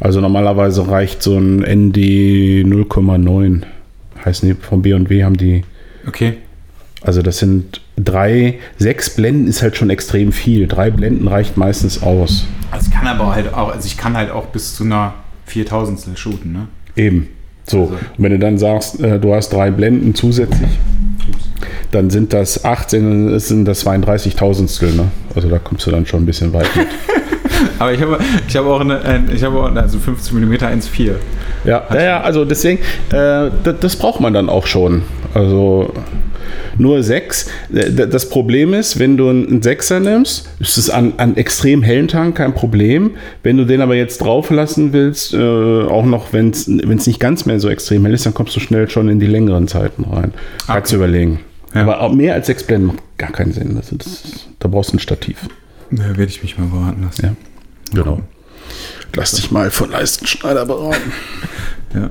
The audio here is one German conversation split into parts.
Also normalerweise reicht so ein ND 0,9. Heißen die von B&W haben die. Okay. Also das sind drei, sechs Blenden ist halt schon extrem viel. Drei Blenden reicht meistens aus. Also ich kann aber halt auch, also ich kann halt auch bis zu einer 4000 shooten, ne? Eben. So. Also- Und wenn du dann sagst, äh, du hast drei Blenden zusätzlich, dann sind das 18, sind das 32.000stel, ne? Also da kommst du dann schon ein bisschen weit mit. Aber ich habe, ich habe auch eine, ein- ich habe auch eine, also 15 mm 1,4. Ja, ja, ja, also deswegen, äh, das, das braucht man dann auch schon. Also nur sechs. Äh, d- Das Problem ist, wenn du einen Sechser nimmst, ist es an, an extrem hellen Tagen kein Problem. Wenn du den aber jetzt drauf lassen willst, äh, auch noch wenn es nicht ganz mehr so extrem hell ist, dann kommst du schnell schon in die längeren Zeiten rein. Kannst du überlegen. Ja. Aber auch mehr als sechs Blenden macht gar keinen Sinn. Also das, da brauchst du ein Stativ. Da werde ich mich mal beraten lassen. Ja, genau. Lass dich mal von Leistenschneider beraten. Ja,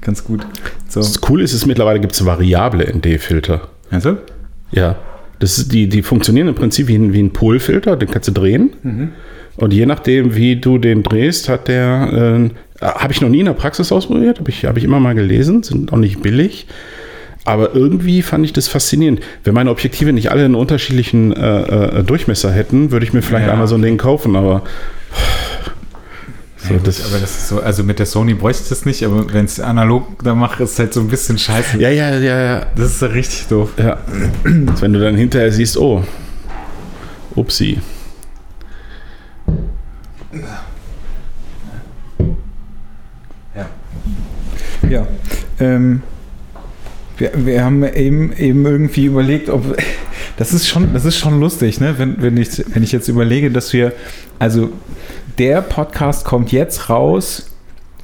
ganz gut. So. Das Coole ist, es mittlerweile gibt es variable ND-Filter. Also? Ja. Das ist die, die funktionieren im Prinzip wie ein, wie ein Polfilter, den kannst du drehen. Und je nachdem, wie du den drehst, hat der, äh, habe ich noch nie in der Praxis ausprobiert, habe ich, hab ich immer mal gelesen, sind auch nicht billig. Aber irgendwie fand ich das faszinierend. Wenn meine Objektive nicht alle einen unterschiedlichen äh, äh, Durchmesser hätten, würde ich mir vielleicht Ja. einmal so ein Ding kaufen, aber. So, Ja, gut, das, aber das ist so, also mit der Sony bräuchte ich das nicht, aber wenn es analog da mache, ist es halt so ein bisschen scheiße. ja, ja, ja, ja. Das ist ja richtig doof. Ja. Wenn du dann hinterher siehst, oh, upsi. Ja. Ähm, wir, wir haben eben, eben irgendwie überlegt, ob. Das ist schon, das ist schon lustig, ne? Wenn, wenn, ich, wenn ich jetzt überlege, dass wir. Also, der Podcast kommt jetzt raus,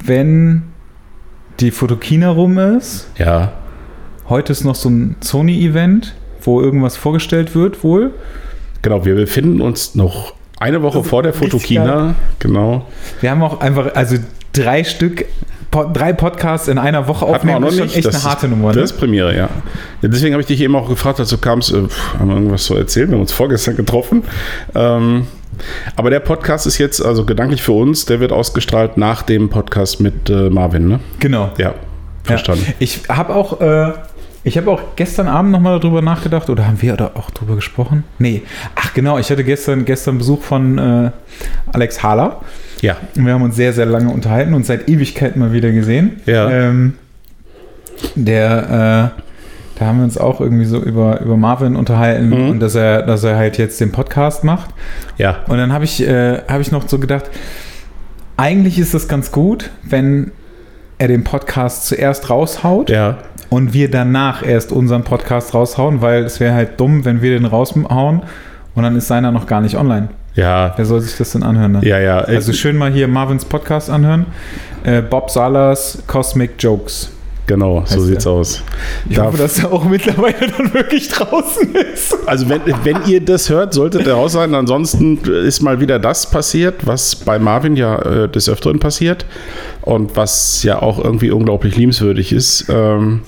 wenn die Fotokina rum ist. Ja. Heute ist noch so ein Sony-Event, wo irgendwas vorgestellt wird, wohl. Genau, wir befinden uns noch eine Woche ist vor der Fotokina. Genau. Wir haben auch einfach, also drei Stück, drei Podcasts in einer Woche aufnehmen, ist schon echt Das eine harte ist, Nummer. Ne? Das ist Premiere, ja. ja. Deswegen habe ich dich eben auch gefragt, als du kamst, äh, pff, haben wir irgendwas zu erzählen? Wir haben uns vorgestern getroffen. Ähm, aber der Podcast ist jetzt, also gedanklich für uns, der wird ausgestrahlt nach dem Podcast mit äh, Marvin, ne? Genau. Ja, verstanden. Ja. Ich habe auch, äh, ich habe auch gestern Abend nochmal darüber nachgedacht, oder haben wir da auch drüber gesprochen? Nee. Ach genau, ich hatte gestern, gestern Besuch von äh, Alex Hahler. Ja. Und wir haben uns sehr, sehr lange unterhalten und seit Ewigkeit mal wieder gesehen. Ja. Ähm, der, äh, da haben wir uns auch irgendwie so über, über Marvin unterhalten Mhm. und dass er, dass er halt jetzt den Podcast macht. Ja. Und dann habe ich, äh, hab ich noch so gedacht, eigentlich ist es ganz gut, wenn er den Podcast zuerst raushaut Ja. Und wir danach erst unseren Podcast raushauen, weil es wäre halt dumm, wenn wir den raushauen und dann ist seiner noch gar nicht online. Ja. Wer soll sich das denn anhören? Ne? Ja, ja. Also schön mal hier Marvins Podcast anhören. Äh, Bob Salas Cosmic Jokes. genau, so sieht's der. aus. Ich Darf- hoffe, dass er auch mittlerweile dann wirklich draußen ist. Also wenn, wenn ihr das hört, solltet ihr raus sein. Ansonsten ist mal wieder das passiert, was bei Marvin ja äh, des Öfteren passiert und was ja auch irgendwie unglaublich liebenswürdig ist. Ähm,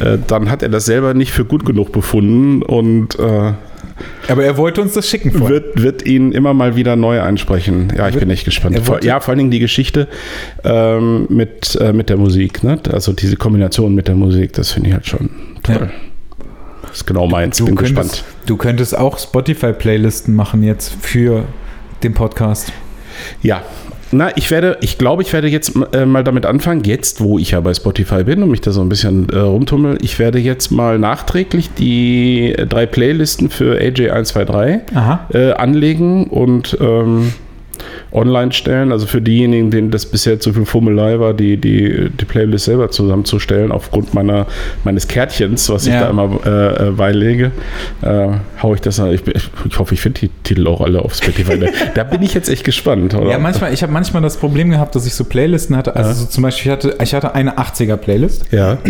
äh, dann hat er das selber nicht für gut genug befunden und äh, Aber er wollte uns das schicken vorher. wird, wird ihn immer mal wieder neu einsprechen. Ja, ich bin echt gespannt. Vor, ja, vor allen Dingen die Geschichte ähm, mit, äh, mit der Musik. Ne? Also diese Kombination mit der Musik, das finde ich halt schon toll. Das ist genau meins. Du bin könntest, gespannt. du könntest auch Spotify-Playlisten machen jetzt für den Podcast. Ja. Na, ich werde, ich glaube, ich werde jetzt äh, mal damit anfangen, jetzt, wo ich ja bei Spotify bin und mich da so ein bisschen äh, rumtummel, ich werde jetzt mal nachträglich die äh, drei Playlisten für AJ123 Aha. äh, anlegen und ähm, online stellen. Also für diejenigen, denen das bisher zu viel Fummelei war, die, die, die Playlist selber zusammenzustellen, aufgrund meiner, meines Kärtchens, was ich Ja. da immer äh, äh, beilege, äh, hau ich das. Ich, ich, ich hoffe, ich finde die Titel auch alle auf Spotify. da, da bin ich jetzt echt gespannt. Oder? Ja, manchmal, ich habe manchmal das Problem gehabt, dass ich so Playlisten hatte. Also Ja. so zum Beispiel, ich hatte, ich hatte eine 80er-Playlist Ja.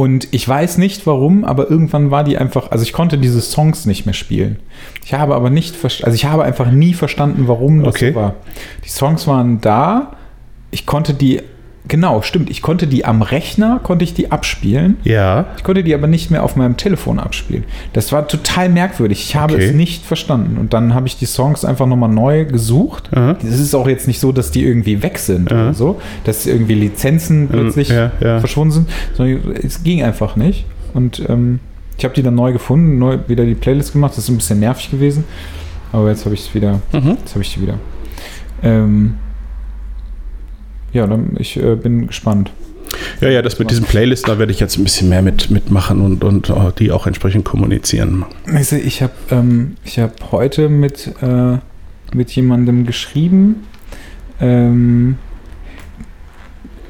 und ich weiß nicht warum, aber irgendwann war die einfach, also ich konnte diese Songs nicht mehr spielen. Ich habe aber nicht, also ich habe einfach nie verstanden, warum das Okay. so war. Die Songs waren da, ich konnte die genau, stimmt. Ich konnte die am Rechner, konnte ich die abspielen. Ja. Ich konnte die aber nicht mehr auf meinem Telefon abspielen. Das war total merkwürdig. Ich habe Okay. es nicht verstanden. Und dann habe ich die Songs einfach nochmal neu gesucht. Es ist auch jetzt nicht so, dass die irgendwie weg sind Aha. oder so, dass irgendwie Lizenzen plötzlich ja, ja. verschwunden sind, sondern es ging einfach nicht. Und ähm, ich habe die dann neu gefunden, neu wieder die Playlist gemacht. Das ist ein bisschen nervig gewesen. Aber jetzt habe ich es wieder. Mhm. Jetzt habe ich die wieder. Ähm, ja, dann, ich äh, bin gespannt. Ja, ja, das mit diesen Playlisten, da werde ich jetzt ein bisschen mehr mit, mitmachen und, und äh, die auch entsprechend kommunizieren. Also ich habe ähm, ich hab heute mit, äh, mit jemandem geschrieben. Ähm,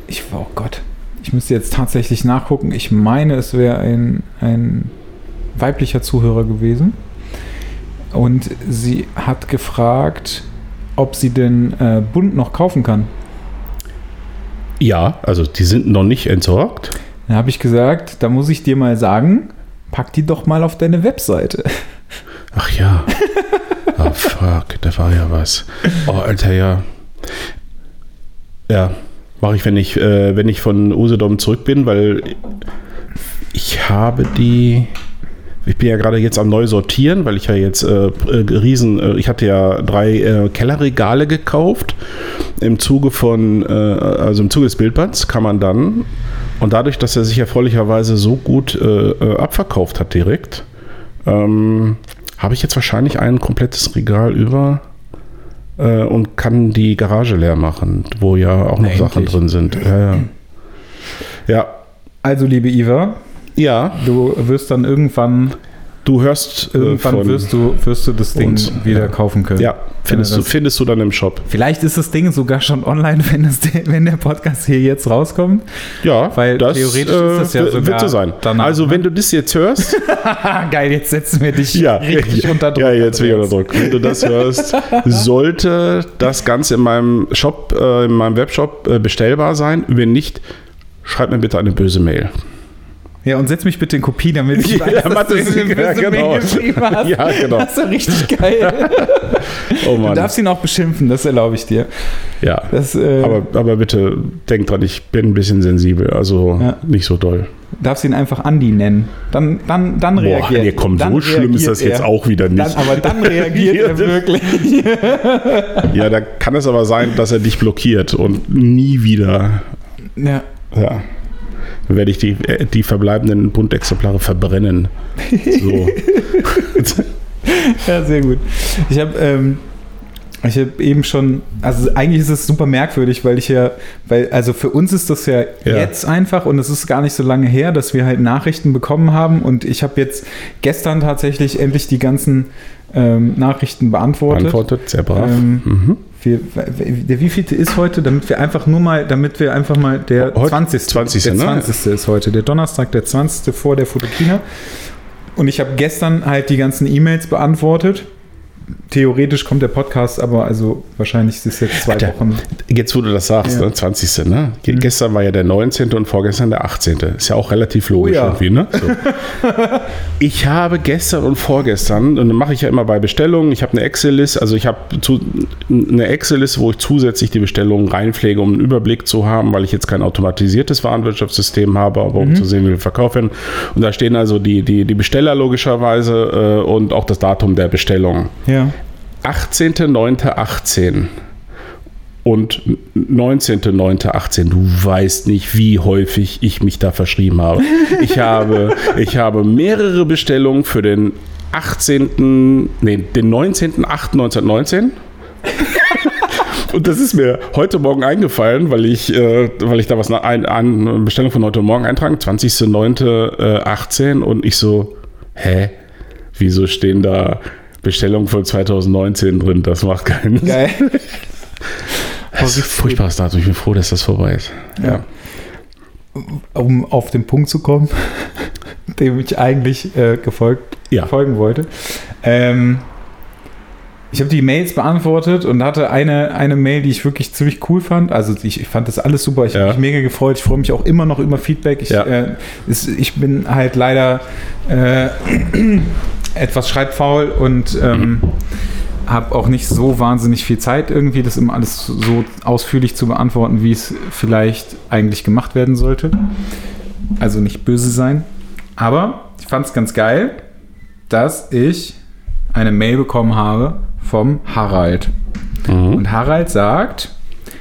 ich, oh Gott, ich müsste jetzt tatsächlich nachgucken. Ich meine, es wäre ein, ein weiblicher Zuhörer gewesen. Und sie hat gefragt, ob sie den äh, Bund noch kaufen kann. Ja, also die sind noch nicht entsorgt. Dann habe ich gesagt, da muss ich dir mal sagen, pack die doch mal auf deine Webseite. Ach ja. Oh fuck, da war ja was. Oh, Alter, ja. Ja, mache ich, wenn ich, äh, wenn ich von Usedom zurück bin, weil ich habe die. Ich bin ja gerade jetzt am neu sortieren, weil ich ja jetzt äh, äh, riesen, äh, ich hatte ja drei äh, Kellerregale gekauft. Im Zuge von, äh, also im Zuge des Bildbands kann man dann, und dadurch, dass er sich erfreulicherweise so gut äh, äh, abverkauft hat direkt, ähm, habe ich jetzt wahrscheinlich ein komplettes Regal über äh, und kann die Garage leer machen, wo ja auch noch Na, Sachen endlich. drin sind. Ja, ja. ja. Also, liebe Iva, Ja, du wirst dann irgendwann, du hörst äh, irgendwann von- wirst, du, wirst du das Ding uns, wieder ja. kaufen können. Ja, findest, du, das- findest du dann im Shop. Vielleicht ist das Ding sogar schon online, wenn, das, wenn der Podcast hier jetzt rauskommt. Ja, Weil theoretisch ist das ja sogar wird so sein. danach, also, ne? wenn du das jetzt hörst, geil, jetzt setzen wir dich ja, richtig ja, unter Druck. Ja, jetzt ich unter Druck. Wenn du das hörst, sollte das Ganze in meinem Shop, äh, in meinem Webshop äh, bestellbar sein. Wenn nicht, schreib mir bitte eine böse Mail. Ja, und setz mich bitte in Kopie, damit ich Ja, weiß, dass du eine ja, genau. Geschrieben hast. Ja, genau. Das ist ja richtig geil. Oh Du Mann. darfst ihn auch beschimpfen, das erlaube ich dir. Ja. Das, äh, Aber, aber bitte denk dran, ich bin ein bisschen sensibel, also Ja. nicht so doll. darfst ihn einfach Andi nennen. Dann, dann, dann Boah, reagiert nee, komm, dann so schlimm ist das reagiert jetzt er. auch wieder nicht. Dann, aber dann reagiert er wirklich. ja, da kann es aber sein, dass er dich blockiert und nie wieder. Ja. Ja. Werde ich die, äh, die verbleibenden Bundexemplare verbrennen. So. Ja, sehr gut. Ich habe ähm, ich habe eben schon, also eigentlich ist es super merkwürdig, weil ich ja, weil, also für uns ist das ja, Ja. jetzt einfach und es ist gar nicht so lange her, dass wir halt Nachrichten bekommen haben und ich habe jetzt gestern tatsächlich endlich die ganzen ähm, Nachrichten beantwortet. Antwortet, sehr brav. Ähm, mhm. Wir, der wievielte ist heute, damit wir einfach nur mal, damit wir einfach mal, der Heute 20. 20., der ne? 20. ist heute, der Donnerstag, der 20. vor der Fotokina. Und ich habe gestern halt die ganzen E-Mails beantwortet. Theoretisch kommt der Podcast, aber also wahrscheinlich ist es jetzt zwei Alter, Wochen. Jetzt, wo du das sagst, Ja. Mhm. ne, 20. Ne? Ge- Gestern war ja der 19. und vorgestern der 18. Ist ja auch relativ logisch Oh ja. irgendwie, ne? So. ich habe gestern und vorgestern, und dann mache ich ja immer bei Bestellungen, ich habe eine Excel-Liste, also ich habe eine Excel-Liste, wo ich zusätzlich die Bestellungen reinpflege, um einen Überblick zu haben, weil ich jetzt kein automatisiertes Warenwirtschaftssystem habe, aber um zu sehen, wie viel verkauft werden. Und da stehen also die, die, die Besteller logischerweise äh, und auch das Datum der Bestellung. Ja. 18.09.18 und 19.09.18. Du weißt nicht, wie häufig ich mich da verschrieben habe. Ich habe, ich habe mehrere Bestellungen für den 18., nee, den 19.08.1919. Und das ist mir heute Morgen eingefallen, weil ich, äh, weil ich da was nach, ein, eine Bestellung von heute Morgen eintragen, 20.09.18 und ich so, hä? Wieso stehen da Bestellungen von 2019 drin? Das macht keinen Sinn. Geil. Das ist ein furchtbares Datum. Ich bin froh, dass das vorbei ist. Ja. Um auf den Punkt zu kommen, dem ich eigentlich äh, gefolgt, Ja. folgen wollte. Ähm, ich habe die Mails beantwortet und hatte eine, eine Mail, die ich wirklich ziemlich cool fand. Also ich, ich fand das alles super. Ich Ja. habe mich mega gefreut. Ich freue mich auch immer noch über Feedback. Ich, Ja. äh, es, ich bin halt leider äh, etwas schreibfaul und ähm, habe auch nicht so wahnsinnig viel Zeit, irgendwie das immer alles so ausführlich zu beantworten, wie es vielleicht eigentlich gemacht werden sollte. Also nicht böse sein. Aber ich fand es ganz geil, dass ich eine Mail bekommen habe vom Harald. Mhm. Und Harald sagt,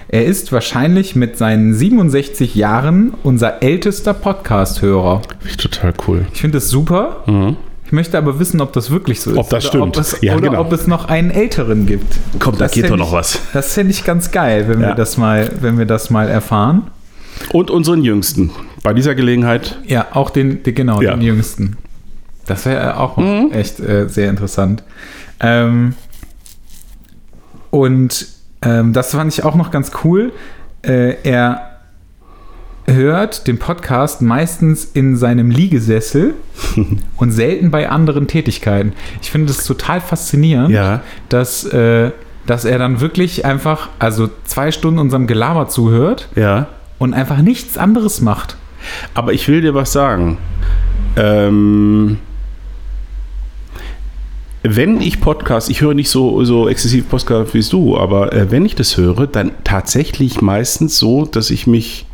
er ist wahrscheinlich mit seinen 67 Jahren unser ältester Podcast-Hörer. Finde ich total cool. Ich finde das super. Mhm. Ich möchte aber wissen, ob das wirklich so ist. Ob das oder stimmt. Ob es, Ja, oder genau. ob es noch einen älteren gibt. Komm, da Das geht fänd doch noch ich- was. Das fände ich ganz geil, wenn, Ja. wir das mal, wenn wir das mal erfahren. Und unseren Jüngsten. Bei dieser Gelegenheit. Ja, auch den, den genau, Ja. den jüngsten. Das wäre auch Mhm. echt äh, sehr interessant. Ähm, und ähm, das fand ich auch noch ganz cool. Äh, er hört den Podcast meistens in seinem Liegesessel und selten bei anderen Tätigkeiten. Ich finde das total faszinierend, Ja. dass, äh, dass er dann wirklich einfach, also zwei Stunden unserem Gelaber zuhört Ja. und einfach nichts anderes macht. Aber ich will dir was sagen. Ähm, wenn ich Podcast, ich höre nicht so, so exzessiv Podcast wie du, aber äh, wenn ich das höre, dann tatsächlich meistens so, dass ich mich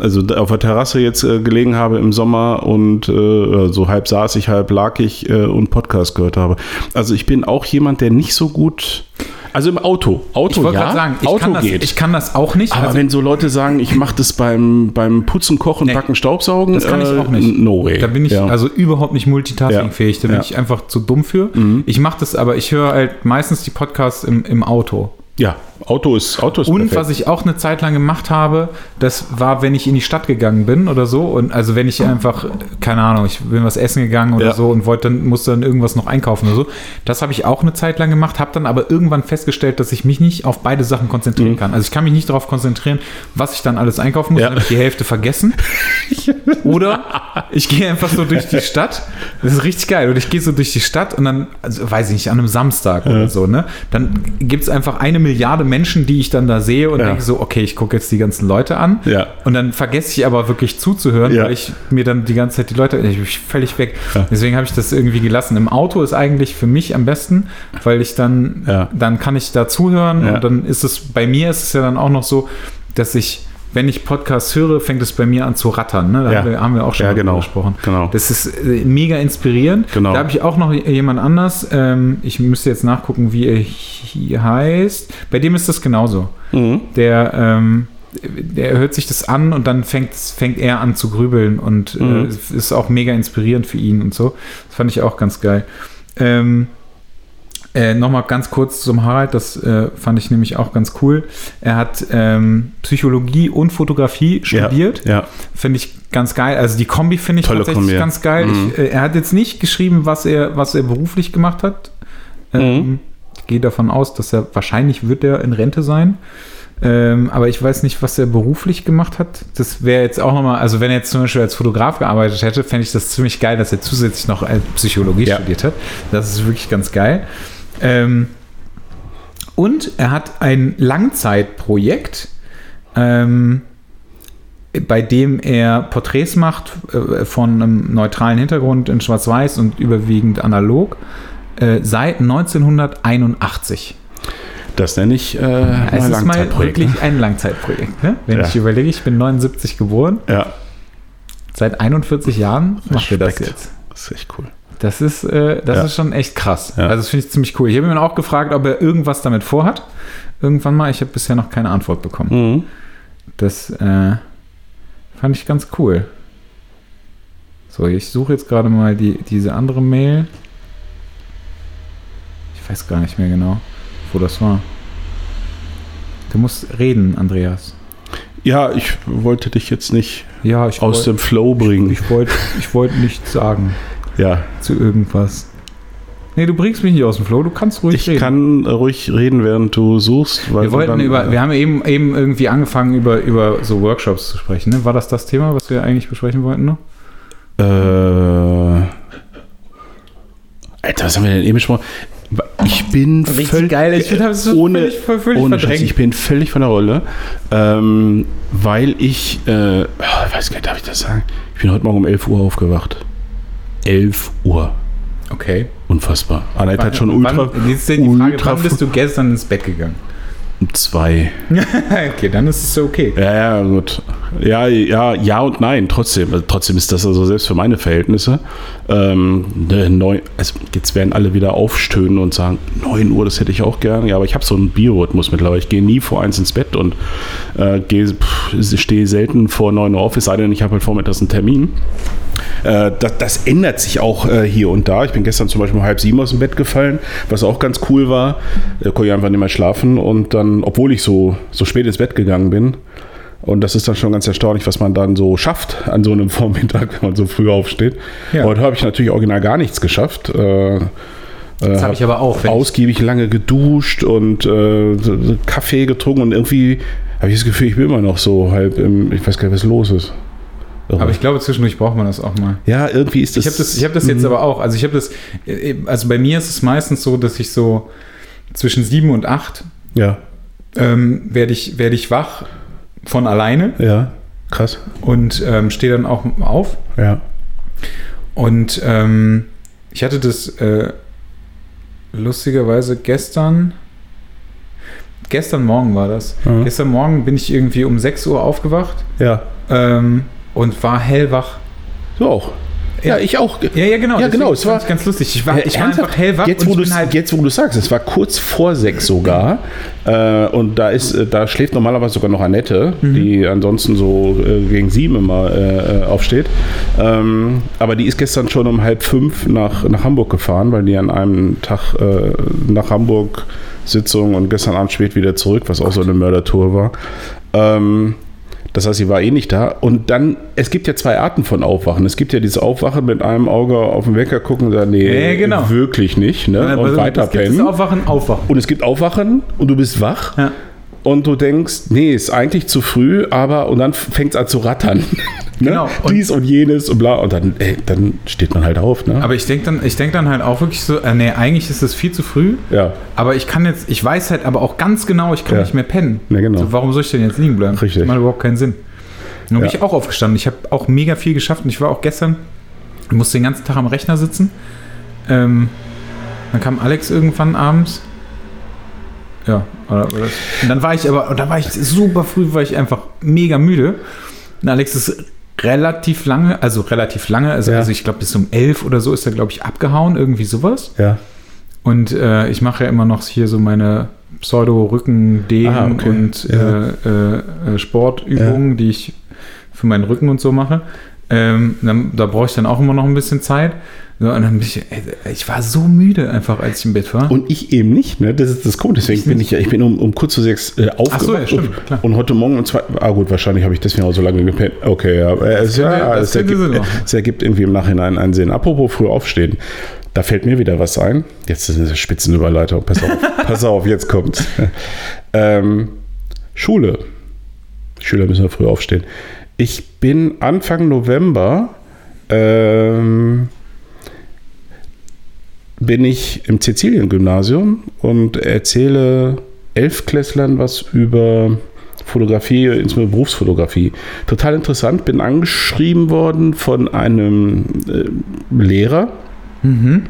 also auf der Terrasse jetzt äh, gelegen habe im Sommer und äh, so halb saß ich, halb lag ich äh, und Podcast gehört habe. Also ich bin auch jemand, der nicht so gut, also im Auto, Auto Ich wollte ja, gerade sagen, ich, Auto kann das, geht. ich kann das auch nicht. aber Also, wenn so Leute sagen, ich mache das beim, beim Putzen, Kochen, Nee. Backen, Staubsaugen, das kann ich äh, auch nicht. No way. Da bin ich ja. also überhaupt nicht multitaskingfähig. Da bin Ja. ich einfach zu dumm für. Mhm. Ich mache das aber, ich höre halt meistens die Podcasts im, im Auto. ja, Auto ist, Auto ist Und perfekt. was ich auch eine Zeit lang gemacht habe, das war, wenn ich in die Stadt gegangen bin oder so. Und also wenn ich einfach, keine Ahnung, ich bin was essen gegangen oder Ja. so und wollte dann, musste dann irgendwas noch einkaufen oder so. Das habe ich auch eine Zeit lang gemacht, habe dann aber irgendwann festgestellt, dass ich mich nicht auf beide Sachen konzentrieren kann. Also ich kann mich nicht darauf konzentrieren, was ich dann alles einkaufen muss, Ja. dann habe ich die Hälfte vergessen. Oder ich gehe einfach so durch die Stadt. Das ist richtig geil. Und ich gehe so durch die Stadt und dann, also weiß ich nicht, an einem Samstag oder so, ne? Dann gibt es einfach eine Milliarde Menschen, die ich dann da sehe und Ja. denke so, okay, ich gucke jetzt die ganzen Leute an. Ja. Und dann vergesse ich aber wirklich zuzuhören, Ja. weil ich mir dann die ganze Zeit die Leute, ich bin völlig weg. Ja. Deswegen habe ich das irgendwie gelassen. Im Auto ist eigentlich für mich am besten, weil ich dann, dann kann ich da zuhören und dann ist es, bei mir ist es ja dann auch noch so, dass ich, wenn ich Podcasts höre, fängt es bei mir an zu rattern. Ne? Da Ja. haben, wir, haben wir auch schon Ja, genau. gesprochen. Genau. Das ist äh, mega inspirierend. Genau. Da habe ich auch noch jemand anders. Ähm, ich müsste jetzt nachgucken, wie er hier heißt. Bei dem ist das genauso. Mhm. Der, ähm, der hört sich das an und dann fängt, fängt er an zu grübeln und Mhm. äh, es ist auch mega inspirierend für ihn und so. Das fand ich auch ganz geil. Ähm, äh, Nochmal ganz kurz zum Harald, das äh, fand ich nämlich auch ganz cool. Er hat ähm, Psychologie und Fotografie studiert. Ja. Finde ich ganz geil. Also die Kombi finde ich Tolle tatsächlich Kombi. ganz geil. Mhm. Ich, äh, er hat jetzt nicht geschrieben, was er, was er beruflich gemacht hat. Ähm, Mhm. Ich gehe davon aus, dass er wahrscheinlich wird er in Rente sein. Ähm, aber ich weiß nicht, was er beruflich gemacht hat. Das wäre jetzt auch nochmal, also wenn er jetzt zum Beispiel als Fotograf gearbeitet hätte, fände ich das ziemlich geil, dass er zusätzlich noch als Psychologie Ja. studiert hat. Das ist wirklich ganz geil. Ähm, und er hat ein Langzeitprojekt, ähm, bei dem er Porträts macht äh, von einem neutralen Hintergrund in Schwarz-Weiß und überwiegend analog äh, seit 1981. Das nenne ich äh, Es mal ist mal Langzeitprojekt, wirklich ne? ein Langzeitprojekt. Ne? Wenn Ja. ich überlege, ich bin 79 geboren, Ja, seit 41 Jahren macht er das jetzt. das ist echt cool. Das ist, äh, das Ja. ist schon echt krass. Ja. Also das finde ich ziemlich cool. Ich habe ihn auch gefragt, ob er irgendwas damit vorhat. Irgendwann mal. Ich habe bisher noch keine Antwort bekommen. Mhm. Das äh, fand ich ganz cool. So, ich suche jetzt gerade mal die, diese andere Mail. Ich weiß gar nicht mehr genau, wo das war. Du musst reden, Andreas. Ja, ich wollte dich jetzt nicht Ja, ich aus wollt- dem Flow bringen. Ich wollte ich wollt nichts sagen ja, zu irgendwas. Nee, du bringst mich nicht aus dem Flow, du kannst ruhig ich reden. kann ruhig reden, während du suchst. Wir wollten dann, über, wir haben eben, eben irgendwie angefangen, über, über so Workshops zu sprechen. Ne? War das das Thema, was wir eigentlich besprechen wollten noch? Äh, Alter, was haben wir denn eben besprochen? Ich bin völlig Ich finde das ohne, völlig, völlig, ohne Scheiß, verdrängt. ich bin völlig von der Rolle, ähm, weil ich, äh, ich weiß gar nicht, darf ich das sagen? Ich bin heute Morgen um 11 Uhr aufgewacht. 11 Uhr. Okay. unfassbar. Annette hat schon ultra. Wann, jetzt ist die Frage, ultra wann bist du gestern ins Bett gegangen? zwei. okay, dann ist es okay. Ja, ja, gut. Ja, ja, ja und nein, trotzdem. Also, trotzdem ist das also selbst für meine Verhältnisse. Ähm, ne, neun, also jetzt werden alle wieder aufstöhnen und sagen, 9 Uhr, das hätte ich auch gerne. Ja, aber ich habe so einen Biorhythmus mittlerweile. Ich gehe nie vor eins ins Bett und äh, stehe selten vor 9 Uhr auf, es sei denn, ich habe halt vormittags einen Termin. Äh, das, das, ändert sich auch äh, hier und da. Ich bin gestern zum Beispiel um halb sieben aus dem Bett gefallen, was auch ganz cool war. Da konnte ich einfach nicht mehr schlafen und dann, obwohl ich so, so spät ins Bett gegangen bin, und das ist dann schon ganz erstaunlich, was man dann so schafft an so einem Vormittag, wenn man so früh aufsteht. Ja. Heute habe ich natürlich original gar nichts geschafft. Äh, das habe ich aber auch. Ausgiebig lange geduscht und äh, Kaffee getrunken und irgendwie habe ich das Gefühl, ich bin immer noch so halb im, ich weiß gar nicht, was los ist. Aber ich glaube, zwischendurch braucht man das auch mal. Ja, irgendwie ist das. Ich habe das, hab das jetzt mhm. aber auch. Also, ich habe das. Also, bei mir ist es meistens so, dass ich so zwischen sieben und acht ja. ähm, werde ich, werd ich wach von alleine. Ja, krass. Und ähm, stehe dann auch auf. Ja. Und ähm, ich hatte das äh, lustigerweise gestern. Gestern Morgen war das. Mhm. Gestern Morgen bin ich irgendwie um 6 Uhr aufgewacht. Ja. Ähm, und war hellwach. So auch. Ja, ich auch. Ja, ja, genau. Ja, genau. Es war ganz lustig. Ich war, ich war einfach hellwach. Jetzt, wo du halt jetzt, wo du sagst, es war kurz vor sechs sogar. Äh, und da ist, äh, da schläft normalerweise sogar noch Annette, mhm. die ansonsten so äh, gegen sieben immer äh, äh, aufsteht. Ähm, aber die ist gestern schon um halb fünf nach, nach Hamburg gefahren, weil die an einem Tag äh, nach Hamburg Sitzung und gestern Abend spät wieder zurück, was auch so eine Mördertour war. Ähm, das heißt, sie war eh nicht da. Und dann, es gibt ja zwei Arten von Aufwachen. Es gibt ja dieses Aufwachen mit einem Auge auf den Wecker gucken und sagen, nee, ja, genau. wirklich nicht. Ne? Ja, und weiter pennen. Es gibt Aufwachen, Aufwachen. Und es gibt Aufwachen und du bist wach. Ja und du denkst, nee, ist eigentlich zu früh, aber und dann fängt es an zu rattern. ne? Genau. Und Dies und jenes und bla und dann, ey, dann steht man halt auf. Ne? Aber ich denke dann, denk dann halt auch wirklich so, äh, nee, eigentlich ist es viel zu früh. Ja. Aber ich kann jetzt, ich weiß halt aber auch ganz genau, ich kann ja. nicht mehr pennen. Ja, genau. So, warum soll ich denn jetzt liegen bleiben? Richtig. Das macht überhaupt keinen Sinn. Dann bin ich auch aufgestanden. Ich habe auch mega viel geschafft und ich war auch gestern, ich musste den ganzen Tag am Rechner sitzen. Ähm, dann kam Alex irgendwann abends ja, oder, oder und dann war ich aber, und dann war ich super früh, war ich einfach mega müde. Und Alex ist relativ lange, also relativ lange, also, ja. also ich glaube bis um elf oder so ist er, glaube ich, abgehauen, irgendwie sowas. Ja. Und äh, ich mache ja immer noch hier so meine Pseudo-Rücken-Dehnen okay. und ja. äh, äh, Sportübungen, ja. die ich für meinen Rücken und so mache. Ähm, dann, da brauche ich dann auch immer noch ein bisschen Zeit. So, und dann bin ich, ich war so müde einfach, als ich im Bett war. Und ich eben nicht, ne? Das ist das Grund. Deswegen ich bin ich ja, ich bin um, um kurz zu sechs äh, aufgewacht. So, ja, stimmt, und, und, heute Morgen um zwei, ah gut, wahrscheinlich habe ich deswegen auch so lange gepennt. Okay, ja. Es, ja, es, ergibt, es ergibt irgendwie im Nachhinein einen Sinn. Apropos früh aufstehen. Da fällt mir wieder was ein. Jetzt ist eine Spitzenüberleitung. Pass auf, pass auf, jetzt kommt's. Ähm, Schule. Schüler müssen ja früh aufstehen. Ich bin Anfang November ähm, bin ich im Sizilien-Gymnasium und erzähle Elfklässlern was über Fotografie, insbesondere Berufsfotografie. Total interessant, bin angeschrieben worden von einem äh, Lehrer, Mhm.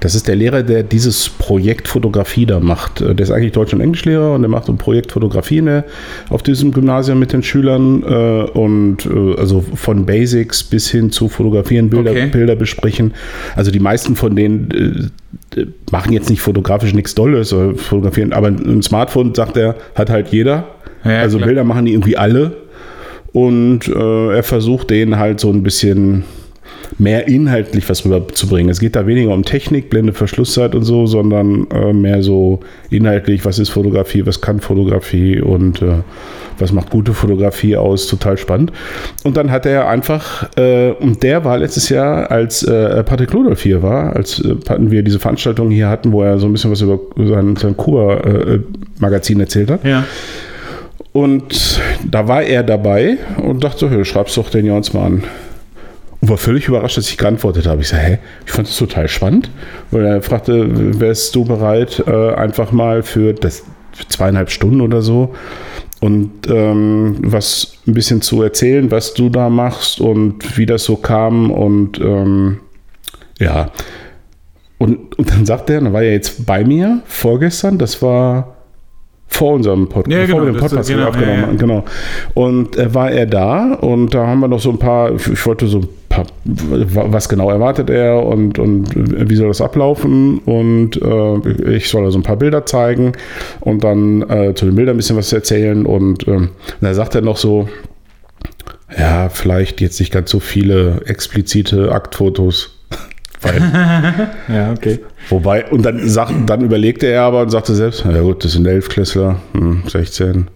Das ist der Lehrer, der dieses Projekt Fotografie da macht. Der ist eigentlich Deutsch- und Englischlehrer und der macht ein Projekt Fotografie ne, auf diesem Gymnasium mit den Schülern äh, und äh, also von Basics bis hin zu Fotografieren, Bilder, okay. Bilder besprechen. Also die meisten von denen äh, machen jetzt nicht fotografisch nichts Dolles, oder fotografieren, aber ein Smartphone, sagt er, hat halt jeder. Ja, also klar. Bilder machen die irgendwie alle. Und äh, er versucht denen halt so ein bisschen mehr inhaltlich was rüberzubringen. Es geht da weniger um Technik, Blende, Verschlusszeit und so, sondern äh, mehr so inhaltlich, was ist Fotografie, was kann Fotografie und äh, was macht gute Fotografie aus, total spannend. Und dann hat er einfach, äh, und der war letztes Jahr, als äh, Patrick Ludolf hier war, als äh, wir diese Veranstaltung hier hatten, wo er so ein bisschen was über sein, sein Kuba-Magazin erzählt hat. Ja. Und da war er dabei und dachte, so, schreib's doch den Jons mal an und war völlig überrascht, dass ich geantwortet habe. Ich sage, hä? Ich fand das total spannend, weil er fragte, wärst du bereit, äh, einfach mal für, das, für zweieinhalb Stunden oder so und ähm, was ein bisschen zu erzählen, was du da machst und wie das so kam und ähm, ja, und, und dann sagt er, dann war er jetzt bei mir vorgestern, das war vor unserem Podcast, Ja, genau, vor ist- Podcast genau, aufgenommen ja, ja. genau. Und äh, war er da und da haben wir noch so ein paar, ich ich wollte so ein was genau erwartet er und, und wie soll das ablaufen und äh, ich soll da so ein paar Bilder zeigen und dann äh, zu den Bildern ein bisschen was erzählen und ähm, da sagt er noch so, ja, vielleicht jetzt nicht ganz so viele explizite Aktfotos. Weil Ja, okay. Wobei, und dann, sagt, dann überlegte er aber und sagte selbst, ja gut, das sind Elfklässler, hm, 16,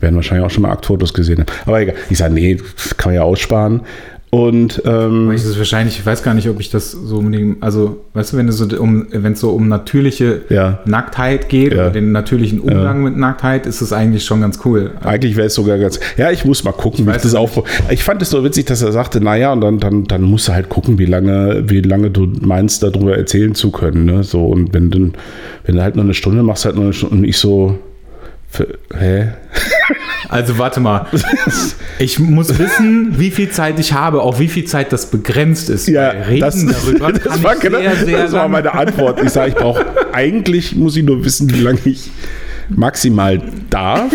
werden wahrscheinlich auch schon mal Aktfotos gesehen haben. Aber egal, ich sage, nee, kann man ja aussparen. Und ähm, ich ist wahrscheinlich, ich weiß gar nicht, ob ich das so unbedingt, also, weißt du, wenn es so um, wenn es so um natürliche Ja. Nacktheit geht, Ja. den natürlichen Umgang mit Nacktheit, ist es eigentlich schon ganz cool. eigentlich wäre es sogar ganz, ja, ich muss mal gucken, wie ich das aufbaue. Ich fand es so witzig, dass er sagte, naja, und dann, dann, dann musst du halt gucken, wie lange, wie lange du meinst, darüber erzählen zu können. Ne? So, und wenn du, wenn du halt nur eine Stunde machst, halt nur eine Stunde, und ich so, für, hä? Also warte mal. Ich muss wissen, wie viel Zeit ich habe, auch wie viel Zeit das begrenzt ist. Weil Reden das, darüber das war, genau, sehr, sehr das war meine Antwort. Ich sage, ich brauche, eigentlich muss ich nur wissen, wie lange ich maximal darf.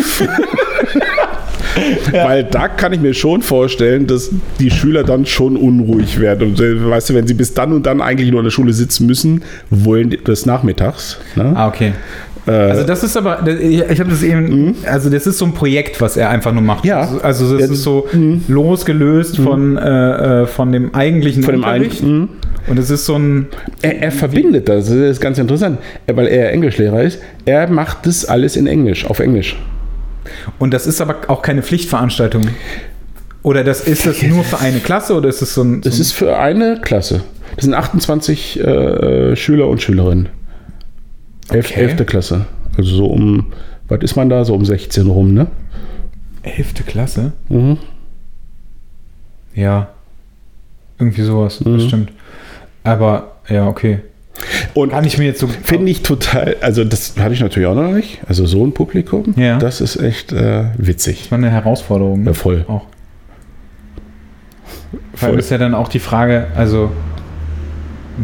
Weil da kann ich mir schon vorstellen, dass die Schüler dann schon unruhig werden. Und äh, weißt du, wenn sie bis dann und dann eigentlich nur in der Schule sitzen müssen, wollen die des Nachmittags. Ne? Ah, okay. Äh, Also das ist aber, ich habe das eben, also das ist so ein Projekt, was er einfach nur macht. Ja. Also- das Ja, ist so losgelöst von, äh, äh, von dem eigentlichen von dem Unterricht. Mhm. Und es ist so ein, er, er verbindet das, das ist ganz interessant, weil er Englischlehrer ist. Er macht das alles in Englisch, auf Englisch. und das ist aber auch keine Pflichtveranstaltung. Oder das ist das nur für eine Klasse oder ist es so ein, so Das ist für eine Klasse. Das sind 28 äh, Schüler und Schülerinnen. Elf, Okay. Elfte Klasse. Also so um, was ist man da? So um 16 rum, ne? elfte Klasse? Mhm. Ja. Irgendwie sowas, Mhm. stimmt. Aber ja, okay. Und Kann ich mir jetzt so. finde ich total, also das hatte ich natürlich auch noch nicht. Also so ein Publikum, Ja. das ist echt äh, witzig. Das war eine Herausforderung. ne? Ja, voll. Auch. Weil Voll. ist ja dann auch die Frage, also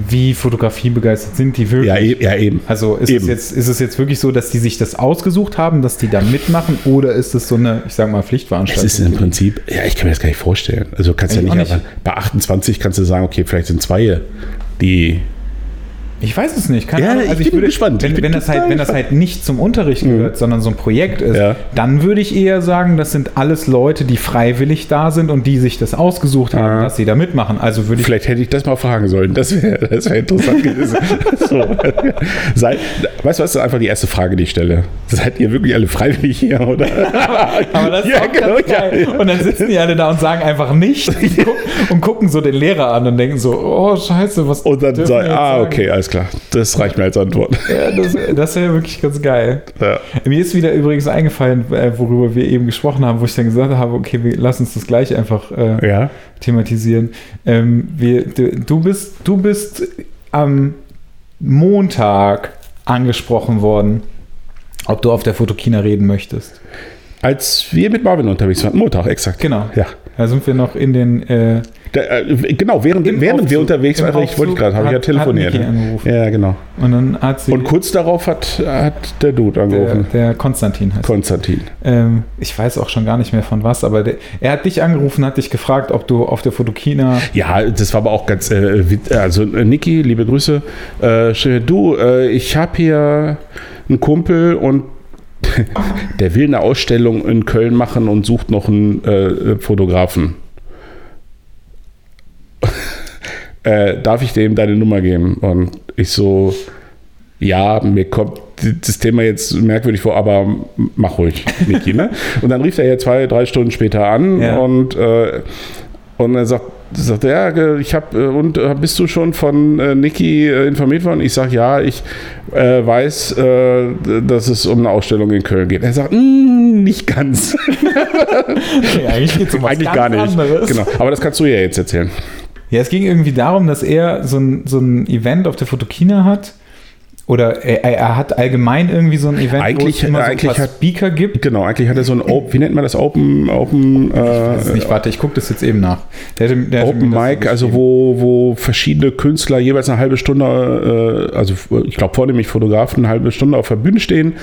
wie fotografiebegeistert sind die wirklich? Ja, e ja eben. Also ist es, Eben. jetzt, ist es jetzt wirklich so, dass die sich das ausgesucht haben, dass die da mitmachen oder ist es so eine, ich sag mal, Es Pflichtveranstaltung? ist im Prinzip, ja, ich kann mir das gar nicht vorstellen. Also du kannst ja Ich nicht, nicht. einfach, bei 28 kannst du sagen, okay, vielleicht sind zwei, die Ich weiß es nicht. Keine Ja, Ahnung. ich Also bin würde, gespannt. Wenn, Ich bin wenn, das halt, wenn das halt nicht zum Unterricht gehört, sondern so ein Projekt ist, Ja. dann würde ich eher sagen, das sind alles Leute, die freiwillig da sind und die sich das ausgesucht haben, Ja. dass sie da mitmachen. Also würde ich Vielleicht hätte ich das mal fragen sollen. Das wäre das wär interessant gewesen. so. Seid, weißt du, was ist einfach die erste Frage, die ich stelle? Seid ihr wirklich alle freiwillig hier? Oder? Aber das ist Ja, auch genau, ganz geil. ja. Und dann sitzen die alle da und sagen einfach nicht und, guck, und gucken so den Lehrer an und denken so, oh scheiße, was Und dann dürfen sagen, ah, okay, alles klar. Das reicht mir als Antwort. Ja, das das wäre wirklich ganz geil. Ja. Mir ist wieder übrigens eingefallen, äh, worüber wir eben gesprochen haben, wo ich dann gesagt habe, okay, wir lass uns das gleich einfach äh, ja. thematisieren. Ähm, wir, du, du bist, du bist am Montag angesprochen worden, ob du auf der Fotokina reden möchtest. Als wir mit Marvin unterwegs waren, Montag, exakt. Genau. Ja. Da sind wir noch in den äh, Da, äh, genau, während, während wir Aufzug- unterwegs im waren, ich wollte gerade, habe ich ja telefoniert. ne? Ja, genau. und dann hat sie Und kurz darauf hat, hat der Dude der, angerufen. der Konstantin heißt. Konstantin. ähm, ich weiß auch schon gar nicht mehr von was, aber der, er hat dich angerufen, hat dich gefragt, ob du auf der Fotokina Ja, das war aber auch ganz, äh, also äh, Niki, liebe Grüße. Äh, du, äh, ich habe hier einen Kumpel und der will eine Ausstellung in Köln machen und sucht noch einen äh, Fotografen. äh, darf ich dem deine Nummer geben? Und ich so, ja, mir kommt das Thema jetzt merkwürdig vor, aber mach ruhig, Niki. Ne? Und dann rief er ja zwei, drei Stunden später an Ja. und, äh, und er sagt, sagt er, ja, ich habe, und äh, bist du schon von äh, Niki äh, informiert worden? Ich sage, ja, ich äh, weiß, äh, dass es um eine Ausstellung in Köln geht. Er sagt, "Mm, nicht ganz. Nee, eigentlich geht es um was Eigentlich gar nicht. anderes. Genau. Aber das kannst du ja jetzt erzählen. Ja, es ging irgendwie darum, dass er so ein, so ein Event auf der Fotokina hat oder er, er hat allgemein irgendwie so ein Event, Eigentlich- wo es immer so eigentlich hat- Speaker gibt. Genau, eigentlich hat er so ein Open, wie nennt man das? Open, Open, äh, nicht, warte, ich gucke das jetzt eben nach. Der hatte, der Open Mic, also geschrieben. wo, wo verschiedene Künstler jeweils eine halbe Stunde, äh, also ich glaube vornehmlich Fotografen, eine halbe Stunde auf der Bühne stehen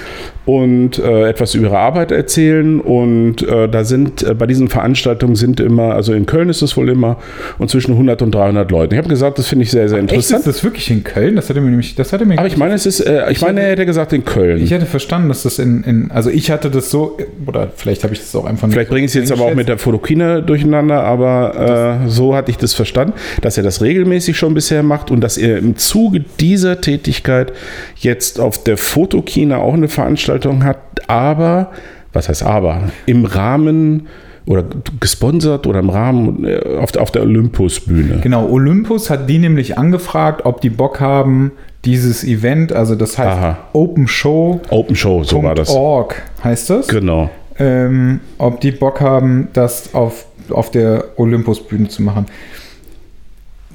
und äh, etwas über ihre Arbeit erzählen. Und äh, da sind äh, bei diesen Veranstaltungen sind immer, also in Köln ist es wohl immer, und zwischen 100 und 300 Leuten. Ich habe gesagt, das finde ich sehr, sehr Echt, interessant. ist das wirklich in Köln? Das hatte mir nämlich, das hatte mir Aber ich meine, es ist, äh, ich, meine, er hätte gesagt in Köln. Ich hätte verstanden, dass das in, in also ich hatte das so, oder vielleicht habe ich das auch einfach nicht Vielleicht bringe ich es jetzt aber auch mit der Fotokina durcheinander, aber äh, so hatte ich das verstanden, dass er das regelmäßig schon bisher macht und dass er im Zuge dieser Tätigkeit jetzt auf der Fotokina auch eine Veranstaltung hat, aber, was heißt aber, im Rahmen oder gesponsert oder im Rahmen äh, auf, der- auf der Olympusbühne. Genau, Olympus hat die nämlich angefragt, ob die Bock haben, dieses Event, also das heißt Aha. openshow.org Open Show, so war das. heißt das. Genau. ähm, ob die Bock haben, das auf, auf der Olympusbühne zu machen.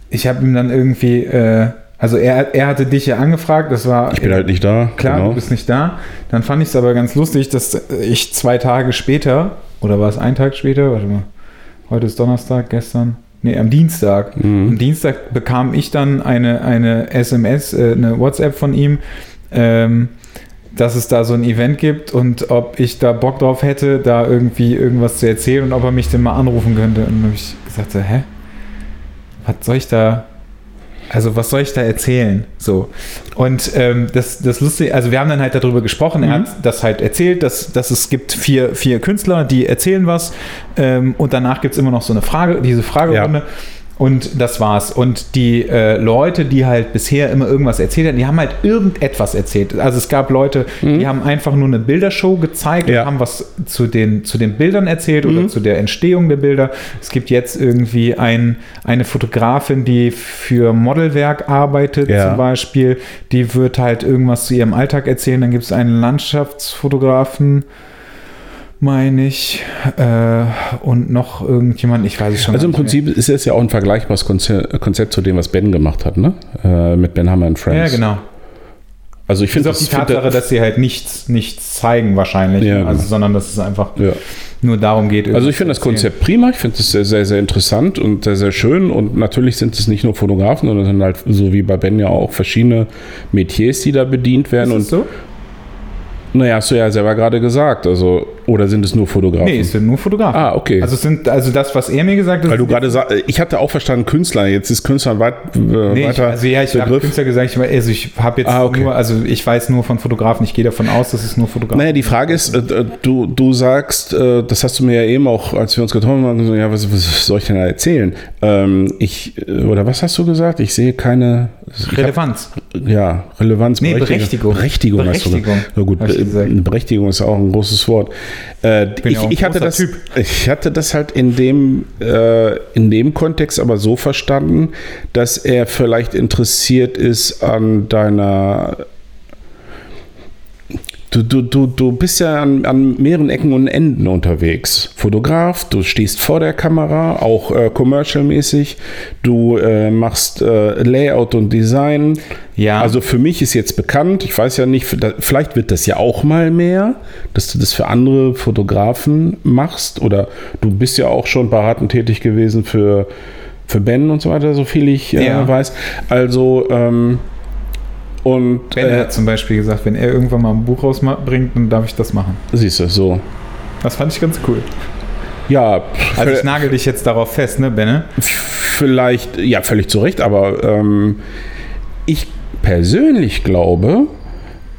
Ich habe ihm dann irgendwie, äh, also er, er hatte dich ja angefragt, das war Ich bin halt nicht da. klar, genau. du bist nicht da. Dann fand ich es aber ganz lustig, dass ich zwei Tage später, oder war es ein Tag später, warte mal, heute ist Donnerstag, gestern, nee, am Dienstag. Mhm. Am Dienstag bekam ich dann eine, eine SMS, äh, eine WhatsApp von ihm, ähm, dass es da so ein Event gibt und ob ich da Bock drauf hätte, da irgendwie irgendwas zu erzählen und ob er mich denn mal anrufen könnte. Und dann habe ich gesagt, so, hä? Was soll ich da, also was soll ich da erzählen? So. Und ähm, das, das Lustige, also wir haben dann halt darüber gesprochen, er Mhm. hat das halt erzählt, dass, dass es gibt vier, vier Künstler, die erzählen was ähm, und danach gibt es immer noch so eine Frage, diese Fragerunde. Und das war's. Und die äh, Leute, die halt bisher immer irgendwas erzählt haben, die haben halt irgendetwas erzählt. Also es gab Leute, die haben einfach nur eine Bildershow gezeigt Ja. und haben was zu den, zu den Bildern erzählt oder Mhm. zu der Entstehung der Bilder. Es gibt jetzt irgendwie ein, eine Fotografin, die für Modelwerk arbeitet Ja. zum Beispiel. Die wird halt irgendwas zu ihrem Alltag erzählen. Dann gibt es einen Landschaftsfotografen, meine ich, äh, und noch irgendjemand, ich weiß es schon. Also im nicht mehr. Prinzip ist es ja auch ein vergleichbares Konzept, Konzept zu dem, was Ben gemacht hat, ne? Äh, mit Ben Hammer and Friends. Ja, genau. Also ich finde die Tatsache, das- dass sie halt nichts, nichts zeigen wahrscheinlich, Ja, also, genau. sondern dass es einfach ja. nur darum geht. Also ich finde das. Konzept prima, ich finde es sehr, sehr, sehr interessant und sehr, sehr schön und natürlich sind es nicht nur Fotografen, sondern es sind halt so wie bei Ben ja auch verschiedene Metiers, die da bedient werden Ist und so? naja, hast du ja selber gerade gesagt, also oder sind es nur Fotografen? Nee, es sind nur Fotografen. ah, okay. Also sind, also das, was er mir gesagt hat, Weil du gerade sagst, ich hatte auch verstanden Künstler, jetzt ist Künstler ein weit, äh, Nee, ich, weiter also ja, ich habe. Künstler gesagt, ich, also ich habe jetzt Ah, okay. nur, also ich weiß nur von Fotografen, ich gehe davon aus, dass es nur Fotografen Naja, die Frage ist, äh, du, du sagst, äh, das hast du mir ja eben auch, als wir uns getroffen haben, so, ja, was, was soll ich denn da erzählen? Ähm, ich, äh, oder was hast du gesagt? Ich sehe keine ich hab- Relevanz. ja, Relevanz, Nee, Berechtigung. Berechtigung, hast du Berechtigung, gesagt. Na gut, ich gesagt. Berechtigung ist auch ein großes Wort. Äh, ich, ich, hatte das, Typ. ich hatte das halt in dem, äh, in dem Kontext aber so verstanden, dass er vielleicht interessiert ist an deiner Du, du, du, du bist ja an, an mehreren Ecken und Enden unterwegs. Fotograf, du stehst vor der Kamera, auch äh, commercial-mäßig. Du äh, machst äh, Layout und Design. Ja. Also für mich ist jetzt bekannt, ich weiß ja nicht, vielleicht wird das ja auch mal mehr, dass du das für andere Fotografen machst. Oder du bist ja auch schon beratend tätig gewesen für, für Ben und so weiter, so viel ich äh, Ja. weiß. Also, ähm, und Ben äh, hat zum Beispiel gesagt, wenn er irgendwann mal ein Buch rausbringt, dann darf ich das machen. siehst du, so. Das fand ich ganz cool. Ja, Also ich nagel dich jetzt darauf fest, ne, Benne? vielleicht, ja, völlig zu Recht, aber ähm, ich persönlich glaube,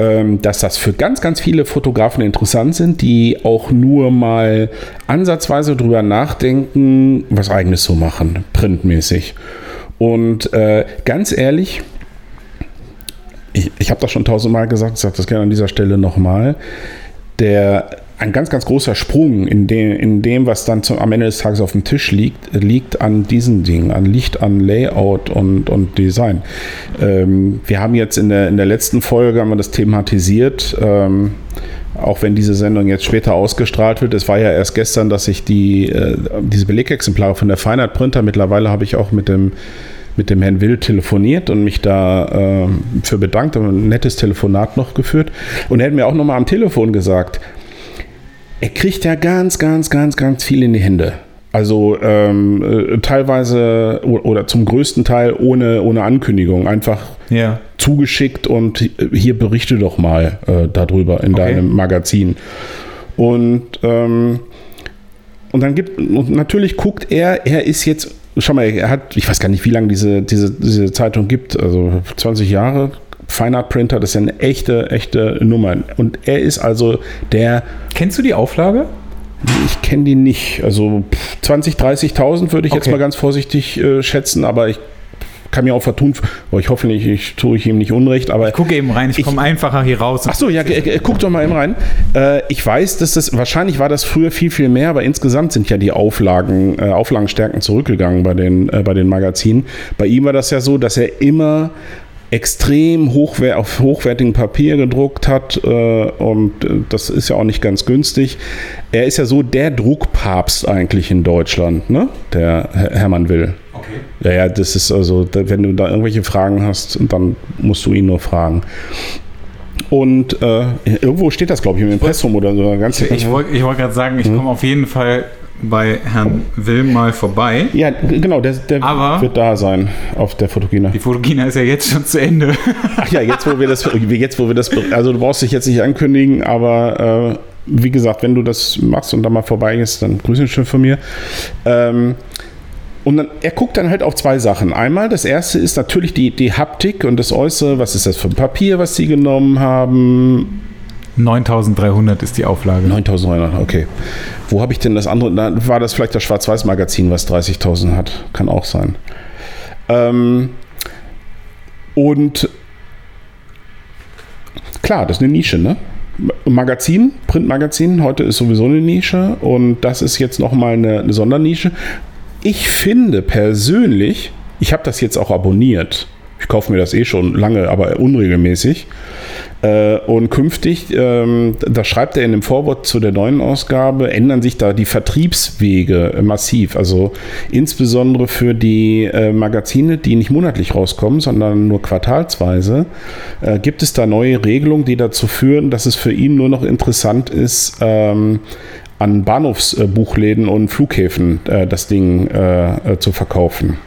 ähm, dass das für ganz, ganz viele Fotografen interessant sind, die auch nur mal ansatzweise drüber nachdenken, was eigenes zu machen, printmäßig. Und äh, ganz ehrlich, ich, ich habe das schon tausendmal gesagt, ich sage das gerne an dieser Stelle nochmal, der ein ganz, ganz großer Sprung in dem, in dem was dann zum, am Ende des Tages auf dem Tisch liegt, liegt an diesen Dingen, an Licht, an Layout und, und Design. Ähm, wir haben jetzt in der, in der letzten Folge haben wir das thematisiert, ähm, auch wenn diese Sendung jetzt später ausgestrahlt wird. Es war ja erst gestern, dass ich die, äh, diese Belegexemplare von der Feinheit Printer, mittlerweile habe ich auch mit dem mit dem Herrn Will telefoniert und mich da äh, für bedankt, haben ein nettes Telefonat noch geführt. Und er hat mir auch nochmal am Telefon gesagt, er kriegt ja ganz, ganz, ganz, ganz viel in die Hände. Also ähm, äh, teilweise oder zum größten Teil ohne, ohne Ankündigung. Einfach ja. zugeschickt und hier berichte doch mal äh, darüber in okay. deinem Magazin. Und, ähm, und dann gibt, und natürlich guckt er, er ist jetzt, schau mal, er hat, ich weiß gar nicht, wie lange diese, diese, diese Zeitung gibt, also 20 Jahre, Fine Art Printer, das ist ja eine echte, echte Nummer. Und er ist also der. Kennst du die Auflage? Ich kenne die nicht. Also 20, 30.000 würde ich okay. jetzt mal ganz vorsichtig äh, schätzen, aber ich kann mir auch vertun, aber ich hoffe nicht, ich tue ich ihm nicht Unrecht, aber. Ich gucke eben rein, ich, ich komme einfacher hier raus. Ach so, ja, guck doch mal eben rein. Äh, ich weiß, dass das, wahrscheinlich war das früher viel, viel mehr, aber insgesamt sind ja die Auflagen, äh, Auflagenstärken zurückgegangen bei den, äh, bei den Magazinen. Bei ihm war das ja so, dass er immer extrem hochwer auf hochwertigem Papier gedruckt hat äh, und äh, das ist ja auch nicht ganz günstig. Er ist ja so der Druckpapst eigentlich in Deutschland, ne? Der Hermann Will. Okay. Ja, ja, das ist also, wenn du da irgendwelche Fragen hast, dann musst du ihn nur fragen. Und äh, irgendwo steht das, glaube ich, im Impressum oder so. Ganz ich wollte ich wollt gerade sagen, ich hm? komme auf jeden Fall bei Herrn Wilm mal vorbei. Ja, genau, der, der wird da sein auf der Fotogina. Die Fotogina ist ja jetzt schon zu Ende. Ach ja, jetzt wo wir das, jetzt wo wir das, also du brauchst dich jetzt nicht ankündigen, aber äh, wie gesagt, wenn du das machst und da mal vorbei ist, dann grüße schön von mir. Ähm, und dann, er guckt dann halt auf zwei Sachen. Einmal, das erste ist natürlich die, die Haptik und das Äußere. Was ist das für ein Papier, was sie genommen haben? 9300 ist die Auflage. 9300, okay. Wo habe ich denn das andere? War das vielleicht das Schwarz-Weiß-Magazin, was 30.000 hat. Kann auch sein. Ähm, und klar, das ist eine Nische, ne? Magazin, Printmagazin, heute ist sowieso eine Nische und das ist jetzt nochmal eine, eine Sondernische. Ich finde persönlich, ich habe das jetzt auch abonniert. Ich kaufe mir das eh schon lange, aber unregelmäßig. Äh, und künftig, ähm, da schreibt er in dem Vorwort zu der neuen Ausgabe, ändern sich da die Vertriebswege massiv. Also insbesondere für die äh, Magazine, die nicht monatlich rauskommen, sondern nur quartalsweise, äh, gibt es da neue Regelungen, die dazu führen, dass es für ihn nur noch interessant ist, ähm, an Bahnhofsbuchläden und Flughäfen das Ding zu verkaufen.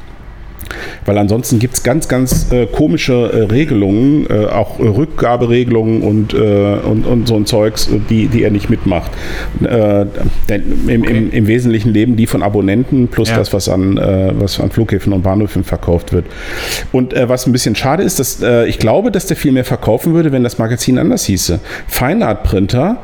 Weil ansonsten gibt es ganz, ganz äh, komische äh, Regelungen, äh, auch Rückgaberegelungen und, äh, und, und so ein Zeugs, die, die er nicht mitmacht. Äh, denn im, okay. im, im, Wesentlichen leben die von Abonnenten plus ja. das, was an, äh, was an Flughäfen und Bahnhöfen verkauft wird. Und was ein bisschen schade ist, dass ich glaube, dass der viel mehr verkaufen würde, wenn das Magazin anders hieße. Fine Art Printer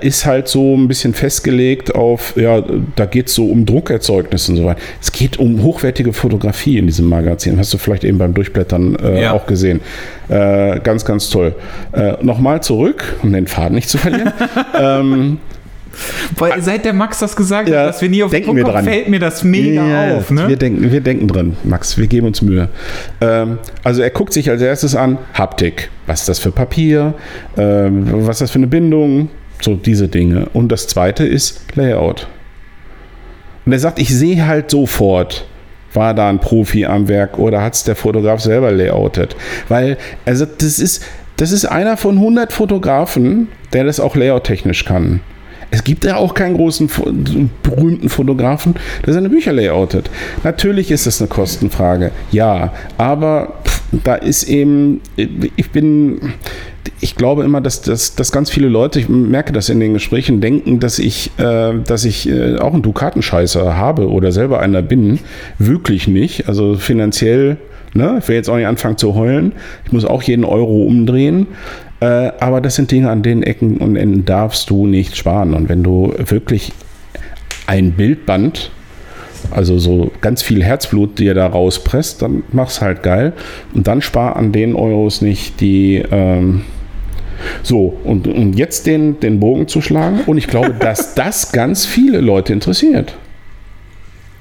ist halt so ein bisschen festgelegt auf, ja, da geht es so um Druckerzeugnisse und so weiter. Es geht um hochwertige Fotografie Fotografie in diesem Magazin. Hast du vielleicht eben beim Durchblättern äh, ja. auch gesehen. Äh, ganz, ganz toll. Äh, Nochmal zurück, um den Faden nicht zu verlieren. ähm, weil seit der Max das gesagt ja, hat, dass wir nie auf den Punkt kommen, fällt mir das mega ja, auf. Ne? Wir, denken, wir denken dran, Max, wir geben uns Mühe. Ähm, also er guckt sich als erstes an Haptik. Was ist das für Papier? Ähm, was ist das für eine Bindung? So diese Dinge. Und das zweite ist Layout. Und er sagt, ich sehe halt sofort, war da ein Profi am Werk oder hat es der Fotograf selber layoutet? Weil, also das ist, das ist einer von 100 Fotografen, der das auch layouttechnisch kann. Es gibt ja auch keinen großen, berühmten Fotografen, der seine Bücher layoutet. Natürlich ist das eine Kostenfrage, ja, aber da ist eben, ich bin, ich glaube immer, dass, dass, dass ganz viele Leute, ich merke das in den Gesprächen, denken, dass ich, äh, dass ich äh, auch einen Dukatenscheißer habe oder selber einer bin. Wirklich nicht. Also finanziell, ne, ich will jetzt auch nicht anfangen zu heulen. Ich muss auch jeden Euro umdrehen. Äh, aber das sind Dinge, an den Ecken und Enden darfst du nicht sparen. Und wenn du wirklich ein Bildband also so ganz viel Herzblut dir da rauspresst, dann mach's halt geil. Und dann spar an den Euros nicht, die, ähm, so, und, und jetzt den, den Bogen zu schlagen. Und ich glaube, dass das ganz viele Leute interessiert.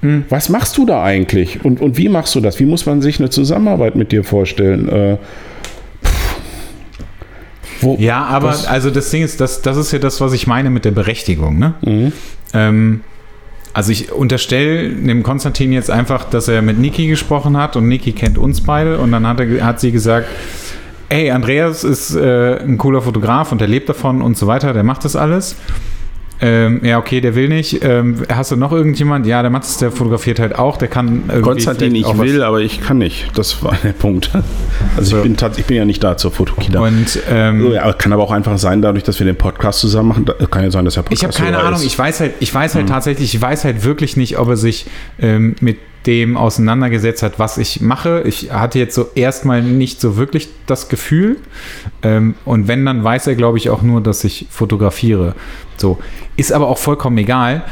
Hm. Was machst du da eigentlich? Und, und wie machst du das? Wie muss man sich eine Zusammenarbeit mit dir vorstellen? Äh, wo, ja, aber was? also das Ding ist, das, das ist ja das, was ich meine mit der Berechtigung. Ne? Mhm. Ähm, also ich unterstelle dem Konstantin jetzt einfach, dass er mit Niki gesprochen hat und Niki kennt uns beide und dann hat, er, hat sie gesagt, ey, Andreas ist äh, ein cooler Fotograf und der lebt davon und so weiter, der macht das alles. Ähm, ja, okay, der will nicht. Ähm, hast du noch irgendjemand? Ja, der Mattes, der fotografiert halt auch. Der kann irgendwie. Konstantin, ich will, was- aber ich kann nicht. Das war der Punkt. Also So. ich bin ich bin ja nicht da zur Fotokina. Und ähm, ja, kann aber auch einfach sein, dadurch, dass wir den Podcast zusammen machen, da, kann ja sein, dass er Ich habe keine Ahnung, ich weiß halt, ich weiß halt tatsächlich, ich weiß halt wirklich nicht, ob er sich ähm, mit dem auseinandergesetzt hat, was ich mache. Ich hatte jetzt so erstmal nicht so wirklich das Gefühl. Ähm, und wenn, dann weiß er, glaube ich, auch nur, dass ich fotografiere. So. Ist aber auch vollkommen egal.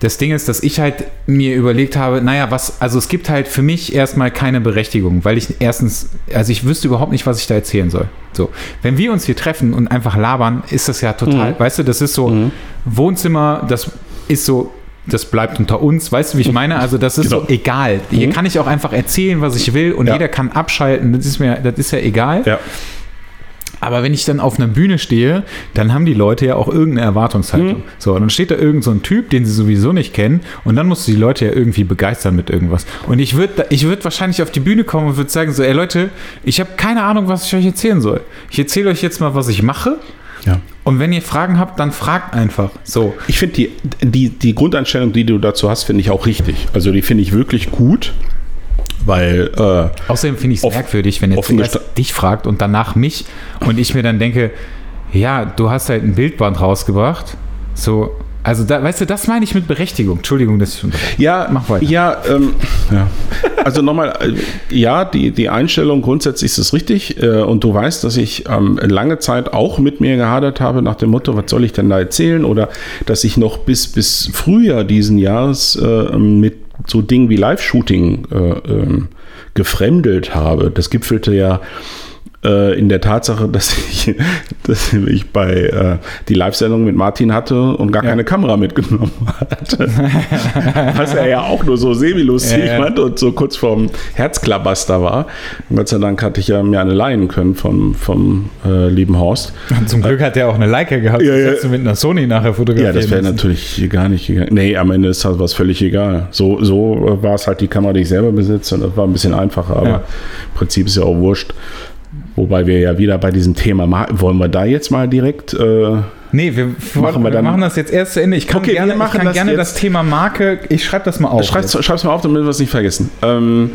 Das Ding ist, dass ich halt mir überlegt habe, naja, was, also es gibt halt für mich erstmal keine Berechtigung, weil ich erstens, also ich wüsste überhaupt nicht, was ich da erzählen soll. So, wenn wir uns hier treffen und einfach labern, ist das ja total, weißt du, das ist so Wohnzimmer, das ist so, das bleibt unter uns, weißt du, wie ich meine? Also das ist Genau. so egal. Hier kann ich auch einfach erzählen, was ich will und Ja. jeder kann abschalten, das ist mir, das ist ja egal. Ja. Aber wenn ich dann auf einer Bühne stehe, dann haben die Leute ja auch irgendeine Erwartungshaltung. So, und dann steht da irgend so ein Typ, den sie sowieso nicht kennen, und dann musst du die Leute ja irgendwie begeistern mit irgendwas. Und ich würde ich würd wahrscheinlich auf die Bühne kommen und würde sagen: So, ey Leute, ich habe keine Ahnung, was ich euch erzählen soll. Ich erzähle euch jetzt mal, was ich mache. Ja. Und wenn ihr Fragen habt, dann fragt einfach. So. Ich finde die, die, die Grundeinstellung, die du dazu hast, finde ich auch richtig. Also die finde ich wirklich gut, weil äh, Außerdem finde ich es merkwürdig, wenn er offen zuerst dich fragt und danach mich und ich mir dann denke, ja, du hast halt ein Bildband rausgebracht. So, also da, weißt du, das meine ich mit Berechtigung. Entschuldigung, dass ich. Ja, Mach weiter. Ja, ähm, ja. Also nochmal, äh, ja, die, die Einstellung grundsätzlich ist es richtig. Äh, und du weißt, dass ich ähm, lange Zeit auch mit mir gehadert habe nach dem Motto, was soll ich denn da erzählen? Oder dass ich noch bis, bis Frühjahr diesen Jahres äh, mit so Dingen wie Live-Shooting äh, ähm, gefremdelt habe. Das gipfelte ja in der Tatsache, dass ich, dass ich bei äh, die Live-Sendung mit Martin hatte und gar Ja. keine Kamera mitgenommen hatte. Was er ja auch nur so semi-lustig Ja, ja. fand und so kurz vorm Herzklabaster war. Gott sei Dank hatte ich ja mir eine leihen können vom, vom äh, lieben Horst. Und zum Glück hat er auch eine Leica gehabt, Ja, ja. du mit einer Sony nachher Ja, fotografieren das wäre natürlich gar nicht gegangen. Nee, am Ende ist das was völlig egal. So, so äh, war es halt die Kamera, die ich selber besitze und das war ein bisschen einfacher, aber Ja. im Prinzip ist ja auch wurscht. Wobei wir ja wieder bei diesem Thema, ma- wollen wir da jetzt mal direkt, äh, Nee, wir, Machen wir wir machen das jetzt erst zu Ende. Ich kann Okay, gerne, machen ich kann das gerne das Thema Marke, ich schreibe das mal auf. schreib's, schreib's mal auf, damit wir es nicht vergessen. Ähm,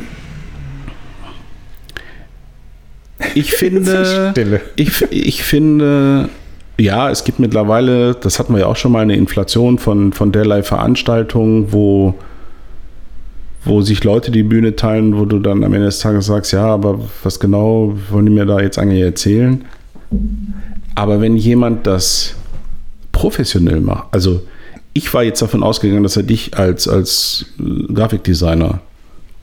ich finde, Stille. ich, ich finde, ja, es gibt mittlerweile, das hatten wir ja auch schon mal, eine Inflation von, von derlei Veranstaltungen, wo, wo sich Leute die Bühne teilen, wo du dann am Ende des Tages sagst, ja, aber was genau wollen die mir da jetzt eigentlich erzählen? Aber wenn jemand das professionell macht, also ich war jetzt davon ausgegangen, dass er dich als, als Grafikdesigner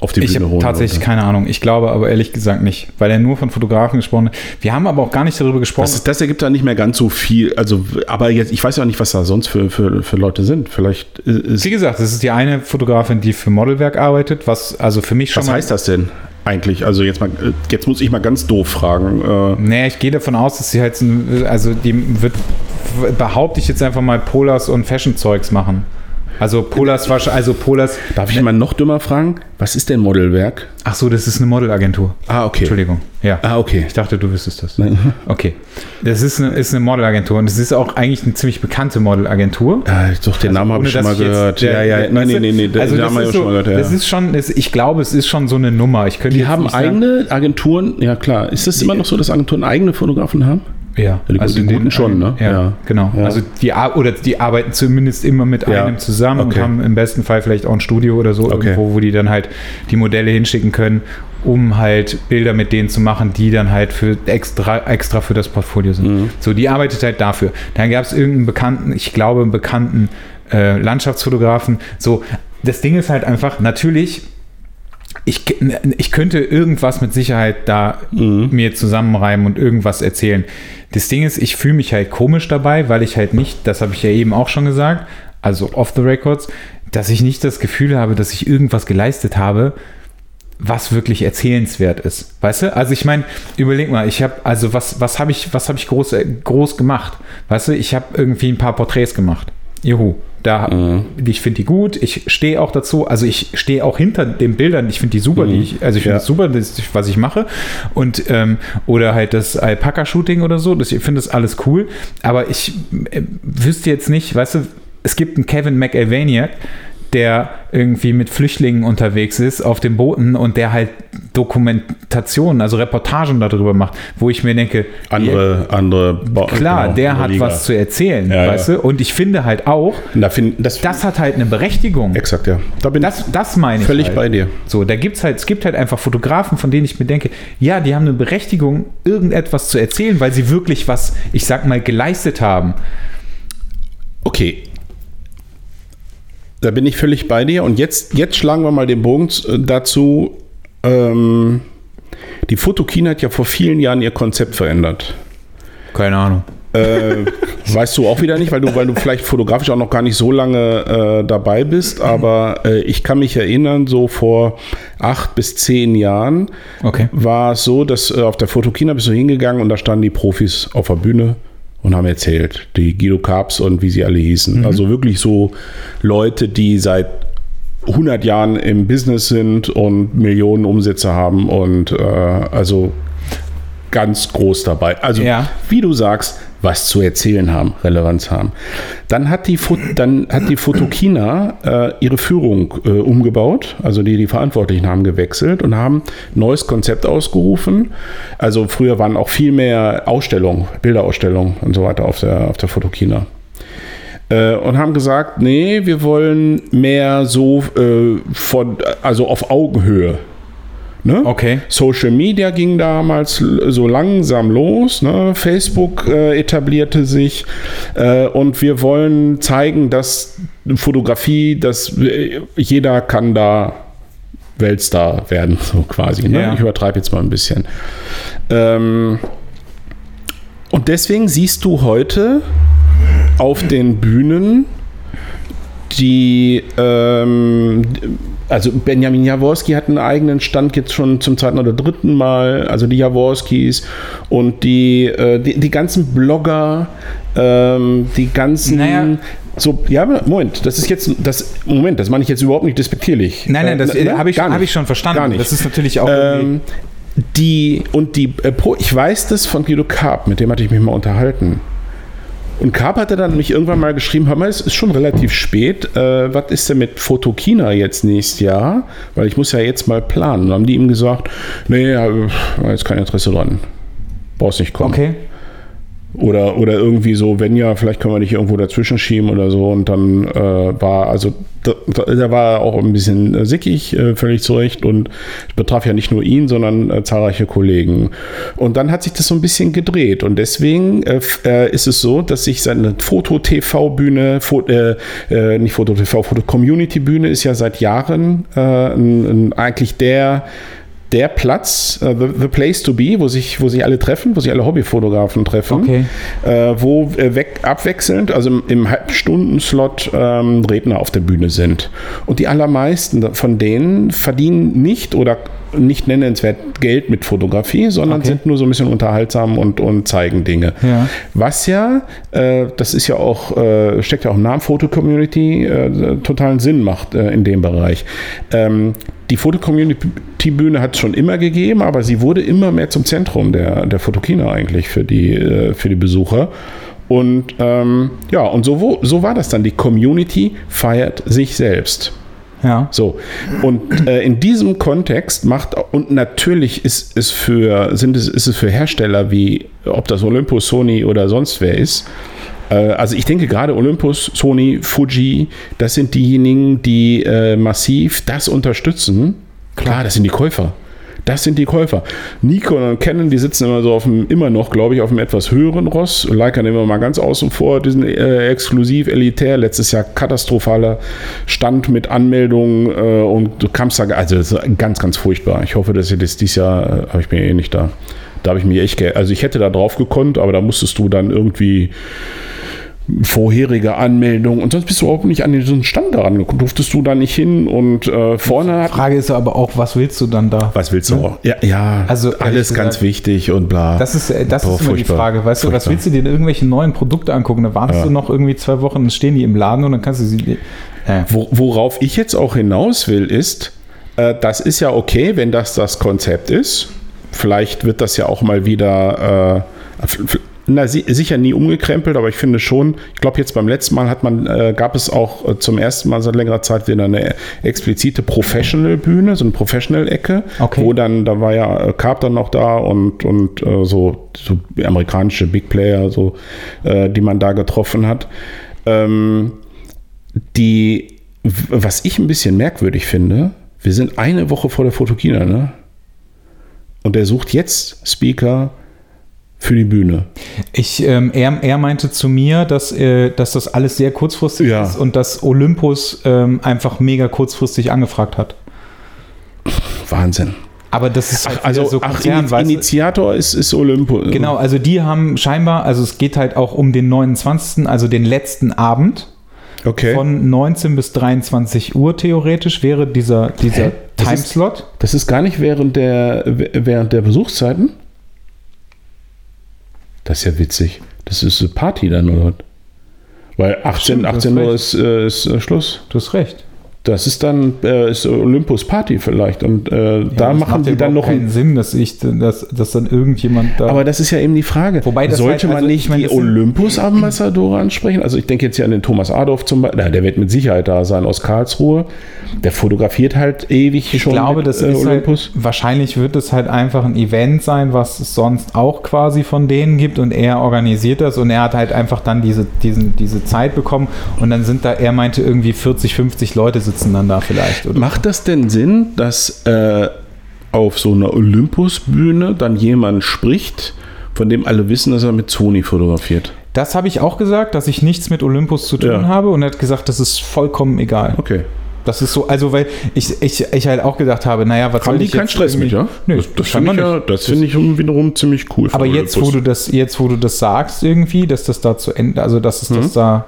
auf die Ich Bühne habe holen tatsächlich wollte. keine Ahnung. Ich glaube aber ehrlich gesagt nicht, weil er nur von Fotografen gesprochen hat. Wir haben aber auch gar nicht darüber gesprochen. Das, das ergibt da nicht mehr ganz so viel. Also, aber jetzt, ich weiß ja auch nicht, was da sonst für, für, für Leute sind. Vielleicht ist. Wie gesagt, das ist die eine Fotografin, die für Modelwerk arbeitet, was also für mich schon Was heißt das denn eigentlich? Also jetzt mal, äh, jetzt muss ich mal ganz doof fragen. Äh, Naja, ich gehe davon aus, dass sie halt, also die wird, behaupte ich jetzt einfach mal Polars und Fashion-Zeugs machen. Also Polars war schon- also Polars. darf ich mal noch dümmer fragen? Was ist denn Modelwerk? Ach so, das ist eine Modelagentur. Ah, okay. Entschuldigung. Ja. Ah, okay. Ich dachte, du wüsstest das. Nein. Okay. Das ist eine, ist eine Modelagentur und es ist auch eigentlich eine ziemlich bekannte Modelagentur. Ja, doch, den Namen habe ich schon mal gehört. jetzt- ja, ja, der- nein, nee, nee, den also das Namen habe ist ich schon mal so, gehört. Ja. Das ist schon, das, ich glaube, es ist schon so eine Nummer. Ich könnte Die haben eigene Agenturen, ja klar. Ist es immer noch so, dass Agenturen eigene Fotografen haben? Ja, Ja, die- die in guten den- schon, ne? Ja, Ja. genau. Ja. Also die oder die arbeiten zumindest immer mit einem zusammen Okay. und haben im besten Fall vielleicht auch ein Studio oder so Okay. irgendwo, wo die dann halt die Modelle hinschicken können, um halt Bilder mit denen zu machen, die dann halt für extra extra für das Portfolio sind. Mhm. So, die arbeitet halt dafür. Dann gab es irgendeinen bekannten, ich glaube, einen bekannten äh, Landschaftsfotografen. So, das Ding ist halt einfach, natürlich ich, ich könnte irgendwas mit Sicherheit da mir zusammenreimen und irgendwas erzählen. Das Ding ist, ich fühle mich halt komisch dabei, weil ich halt nicht, das habe ich ja eben auch schon gesagt, also off the records, dass ich nicht das Gefühl habe, dass ich irgendwas geleistet habe, was wirklich erzählenswert ist. Weißt du? Also ich meine, überleg mal, ich habe, also was, was habe ich, was habe ich groß, äh, groß gemacht? Weißt du, ich habe irgendwie ein paar Porträts gemacht. Juhu. Da, mhm. Ich finde die gut, ich stehe auch dazu, also ich stehe auch hinter den Bildern, ich finde die super, mhm. die ich, also ich finde es ja. super, das, was ich mache. Und ähm, oder halt das Alpaka-Shooting oder so, das, ich finde das alles cool, aber ich äh, wüsste jetzt nicht, weißt du, es gibt einen Kevin McAlvaniak, der irgendwie mit Flüchtlingen unterwegs ist auf den Booten und der halt Dokumentationen, also Reportagen darüber macht, wo ich mir denke, andere, ja, andere ba klar, genau, der hat Liga. was zu erzählen, ja, weißt ja. du? Und ich finde halt auch, da find, das, das, hat halt eine Berechtigung. Exakt, ja. Da bin das, das meine ich. Völlig halt. bei dir. So, da gibt's halt, es gibt halt einfach Fotografen, von denen ich mir denke, ja, die haben eine Berechtigung, irgendetwas zu erzählen, weil sie wirklich was, ich sag mal, geleistet haben. Okay, da bin ich völlig bei dir. Und jetzt, jetzt schlagen wir mal den Bogen äh, dazu. Ähm, die Fotokina hat ja vor vielen Jahren ihr Konzept verändert. Keine Ahnung. Äh, weißt du auch wieder nicht, weil du, weil du vielleicht fotografisch auch noch gar nicht so lange äh, dabei bist, aber äh, ich kann mich erinnern, so vor acht bis zehn Jahren okay. war es so, dass äh, auf der Fotokina bist du hingegangen und da standen die Profis auf der Bühne und haben erzählt. Die Guido Carps und wie sie alle hießen. Mhm. Also wirklich so Leute, die seit 100 Jahren im Business sind und Millionen Umsätze haben und äh, also ganz groß dabei. Also ja. wie du sagst, was zu erzählen haben, Relevanz haben. Dann hat die, dann hat die Fotokina äh, ihre Führung äh, umgebaut, also die, die Verantwortlichen haben gewechselt und haben neues Konzept ausgerufen. Also früher waren auch viel mehr Ausstellungen, Bilderausstellungen und so weiter auf der, auf der Fotokina äh, und haben gesagt, nee, wir wollen mehr so äh, von, also auf Augenhöhe Ne? Okay. Social Media ging damals so langsam los. Ne? Facebook äh, etablierte sich äh, und wir wollen zeigen, dass Fotografie, dass äh, jeder kann da Weltstar werden, so quasi. Ne? Ja. Ich übertreibe jetzt mal ein bisschen. Ähm, und deswegen siehst du heute auf den Bühnen die ähm, also Benjamin Jaworski hat einen eigenen Stand jetzt schon zum zweiten oder dritten Mal, also die Jaworskis und die, äh, die, die, ganzen Blogger, ähm, die ganzen. Naja. So, ja, Moment, das ist jetzt, das, Moment, das meine ich jetzt überhaupt nicht despektierlich. Nein, nein, das äh, habe ich, hab ich schon verstanden. Gar nicht. Das ist natürlich auch. Ähm, die, und die, äh, ich weiß das von Guido Karp, mit dem hatte ich mich mal unterhalten. Und Karp hatte dann mich irgendwann mal geschrieben, hör mal, es ist schon relativ spät, äh, was ist denn mit Fotokina jetzt nächstes Jahr? Weil ich muss ja jetzt mal planen. Und dann haben die ihm gesagt, nee, jetzt kein Interesse dran. Brauchst nicht kommen. Okay. Oder, oder irgendwie so, wenn ja, vielleicht können wir dich irgendwo dazwischen schieben oder so. Und dann äh, war, also da, da, war auch ein bisschen äh, sickig, äh, völlig zurecht. Und betraf ja nicht nur ihn, sondern äh, zahlreiche Kollegen. Und dann hat sich das so ein bisschen gedreht. Und deswegen äh, ist es so, dass sich seine Foto-TV-Bühne, Fo nicht Foto-TV, Foto-Community-Bühne ist ja seit Jahren ein, ein, eigentlich der der Platz, uh, the, the, place to be, wo sich, wo sich alle treffen, wo sich alle Hobbyfotografen treffen, okay. äh, wo äh, weg, abwechselnd, also im, im Halbstundenslot ähm, Redner auf der Bühne sind. Und die allermeisten von denen verdienen nicht oder nicht nennenswert Geld mit Fotografie, sondern okay. sind nur so ein bisschen unterhaltsam und, und zeigen Dinge. Ja. Was ja, äh, das ist ja auch, äh, steckt ja auch im Namen Foto-Community, äh, totalen Sinn macht äh, in dem Bereich. Ähm, die Foto-Community-Bühne hat es schon immer gegeben, aber sie wurde immer mehr zum Zentrum der, der Fotokina eigentlich für die, äh, für die Besucher. Und ähm, ja, und so, so war das dann. Die Community feiert sich selbst. Ja. So. Und äh, in diesem Kontext macht, und natürlich ist es für, sind es, ist es für Hersteller wie, ob das Olympus, Sony oder sonst wer ist, also ich denke gerade Olympus, Sony, Fuji, das sind diejenigen, die äh, massiv das unterstützen. Klar, das sind die Käufer. Das sind die Käufer. Nikon und Canon, die sitzen immer so auf dem, immer noch, glaube ich, auf einem etwas höheren Ross. Leica nehmen wir mal ganz außen vor, die sind äh, exklusiv, elitär. Letztes Jahr katastrophaler Stand mit Anmeldungen äh, und du kamst da, also ganz, ganz furchtbar. Ich hoffe, dass ihr das dieses Jahr, äh, habe ich mir eh nicht da. Da habe ich mir echt, also ich hätte da drauf gekonnt, aber da musstest du dann irgendwie vorherige Anmeldung und sonst bist du überhaupt nicht an diesen Stand daran gekommen. Durftest du da nicht hin und äh, vorne hat. Frage ist aber auch, was willst du dann da? Was willst du auch? Ja, ja Also, alles ehrlich ganz gesagt, wichtig und bla. Das ist, äh, das Boah, ist immer die furchtbar. Frage. Weißt du, was Furchtbar. willst du dir denn irgendwelche neuen Produkte angucken? Da wartest Ja. du noch irgendwie zwei Wochen, dann stehen die im Laden und dann kannst du sie. Äh, Wo, worauf ich jetzt auch hinaus will, ist, äh, das ist ja okay, wenn das das Konzept ist. Vielleicht wird das ja auch mal wieder, äh, na, si sicher nie umgekrempelt, aber ich finde schon, ich glaube jetzt beim letzten Mal hat man, äh, gab es auch äh, zum ersten Mal seit längerer Zeit wieder eine explizite Professional-Bühne, so eine Professional-Ecke, Okay. wo dann, da war ja äh, Carp dann noch da und, und äh, so, so amerikanische Big Player, so, äh, die man da getroffen hat. Ähm, die, was ich ein bisschen merkwürdig finde, wir sind eine Woche vor der Fotokina, ne? Und er sucht jetzt Speaker für die Bühne. ich, ähm, er, er meinte zu mir, dass, äh, dass das alles sehr kurzfristig Ja. ist und dass Olympus ähm, einfach mega kurzfristig angefragt hat. Wahnsinn. Aber das ist halt Ach, also, so ach, Konzern, du? Initiator ist, ist Olympus. Genau, also die haben scheinbar, also es geht halt auch um den 29., also den letzten Abend. Okay. Von 19 bis 23 Uhr theoretisch wäre dieser, dieser Hä? Das ist- Timeslot. das ist gar nicht während der, während der Besuchszeiten? Das ist ja witzig. Das ist eine Party dann, oder? Weil 18, Stimmt, du hast 18 Uhr ist, äh, ist äh, Schluss. Du hast recht. Das ist dann äh, ist Olympus Party vielleicht. Und äh, da das machen macht die ja dann noch keinen ein Sinn, dass ich, dass, dass dann irgendjemand da. Aber das ist ja eben die Frage. Wobei das Sollte halt- man also nicht ich meine, die das sind- Olympus-Ambassadore ansprechen? Also ich denke jetzt hier an den Thomas Adolf zum Beispiel. Na, der wird mit Sicherheit da sein aus Karlsruhe. Der fotografiert halt ewig ich schon glaube, mit, das äh, ist Olympus. halt, wahrscheinlich wird es halt einfach ein Event sein, was es sonst auch quasi von denen gibt und er organisiert das und er hat halt einfach dann diese, diesen, diese Zeit bekommen und dann sind da, er meinte irgendwie 40, 50 Leute sitzen dann da vielleicht. Oder? Macht das denn Sinn, dass äh, auf so einer Olympus-Bühne dann jemand spricht, von dem alle wissen, dass er mit Sony fotografiert? Das habe ich auch gesagt, dass ich nichts mit Olympus zu tun Ja. habe und er hat gesagt, das ist vollkommen egal. Okay. Das ist so, also weil ich, ich, ich halt auch gedacht habe, naja, was Haben soll die ich keinen Stress mit, ja? Nö, das das finde ich, ja, das finde ich wiederum ziemlich cool. Aber jetzt, wo du das, jetzt, wo du das sagst, irgendwie, dass das da zu Ende, also dass es Mhm. das da,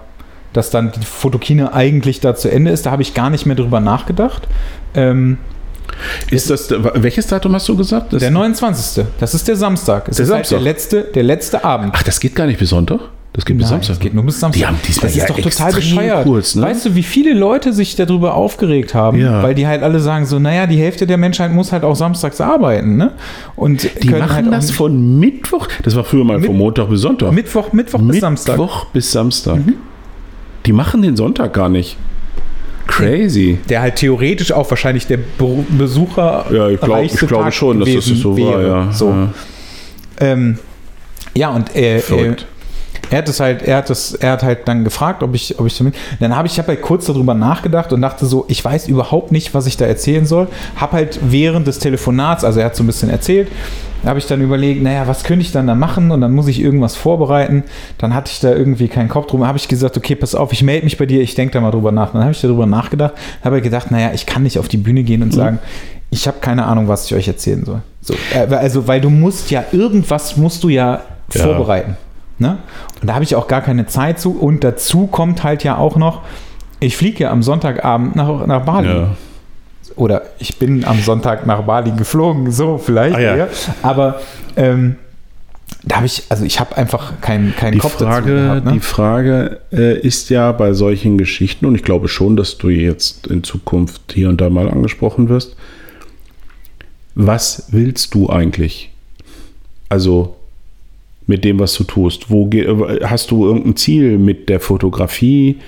dass dann die Fotokine eigentlich da zu Ende ist, da habe ich gar nicht mehr drüber nachgedacht. Ähm, Ist das, welches Datum hast du gesagt? Das, der 29. Das ist der Samstag. Es Der ist halt Samstag. der letzte, der letzte Abend. Ach, das geht gar nicht bis Sonntag? Das geht bis Nein, Samstag. es geht nur bis Samstag. Die haben diesmal das ja ist doch total bescheuert. kurz, ne? Weißt du, wie viele Leute sich darüber aufgeregt haben, Ja. weil die halt alle sagen so, naja, die Hälfte der Menschheit muss halt auch samstags arbeiten, ne? Und Die können machen halt das von Mittwoch. Das war früher mal Mit- von Montag bis Sonntag. Mittwoch, Mittwoch bis Samstag. Mhm. Mittwoch bis Samstag. Die machen den Sonntag gar nicht. Crazy. Der halt theoretisch auch wahrscheinlich der Be Besucher Ja, ich, glaub, ich glaube schon, dass das so war. Ja. So. Ja. Ähm, ja, und äh, äh. Er hat es halt, er hat das, er hat halt dann gefragt, ob ich, ob ich damit. Dann habe ich, habe halt kurz darüber nachgedacht und dachte so, ich weiß überhaupt nicht, was ich da erzählen soll. Hab halt während des Telefonats, also er hat so ein bisschen erzählt, habe ich dann überlegt, naja, was könnte ich dann da machen? Und dann muss ich irgendwas vorbereiten. Dann hatte ich da irgendwie keinen Kopf drum. Habe ich gesagt, okay, pass auf, ich melde mich bei dir, ich denke da mal drüber nach. Dann habe ich darüber nachgedacht, habe gedacht, naja, ich kann nicht auf die Bühne gehen und sagen, ich habe keine Ahnung, was ich euch erzählen soll. So, äh, also, weil du musst ja irgendwas musst du ja, Ja. vorbereiten. Ne? Und da habe ich auch gar keine Zeit zu. Und dazu kommt halt ja auch noch, ich fliege ja am Sonntagabend nach, nach Bali. Ja. Oder ich bin am Sonntag nach Bali geflogen, so vielleicht. Ah, ja. eher. Aber ähm, da habe ich, also ich habe einfach keinen Die Kopf dazu Frage, gehabt. Ne? die Frage äh, ist ja bei solchen Geschichten, und ich glaube schon, dass du jetzt in Zukunft hier und da mal angesprochen wirst, was willst du eigentlich? Also mit dem, was du tust. Wo äh, hast du irgendein Ziel mit der Fotografie,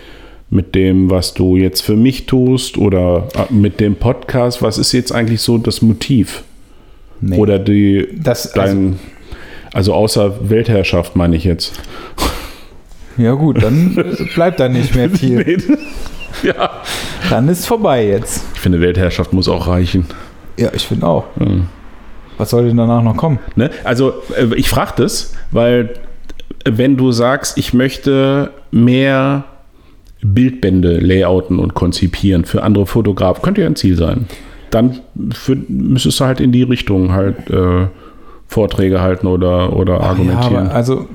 mit dem, was du jetzt für mich tust oder äh, mit dem Podcast? Was ist jetzt eigentlich so das Motiv? Nee. Oder die Das- also- dein, also außer Weltherrschaft meine ich jetzt. ja gut, dann äh, bleibt da nicht mehr viel. ja. Dann ist vorbei jetzt. Ich finde, Weltherrschaft muss auch reichen. Ja, ich finde auch. Was soll denn danach noch kommen? Ne? Also, äh, ich frage das, weil wenn du sagst, ich möchte mehr Bildbände layouten und konzipieren für andere Fotografen, könnte ja ein Ziel sein. Dann für, müsstest du halt in die Richtung halt äh, Vorträge halten oder, oder Ja, argumentieren. aber also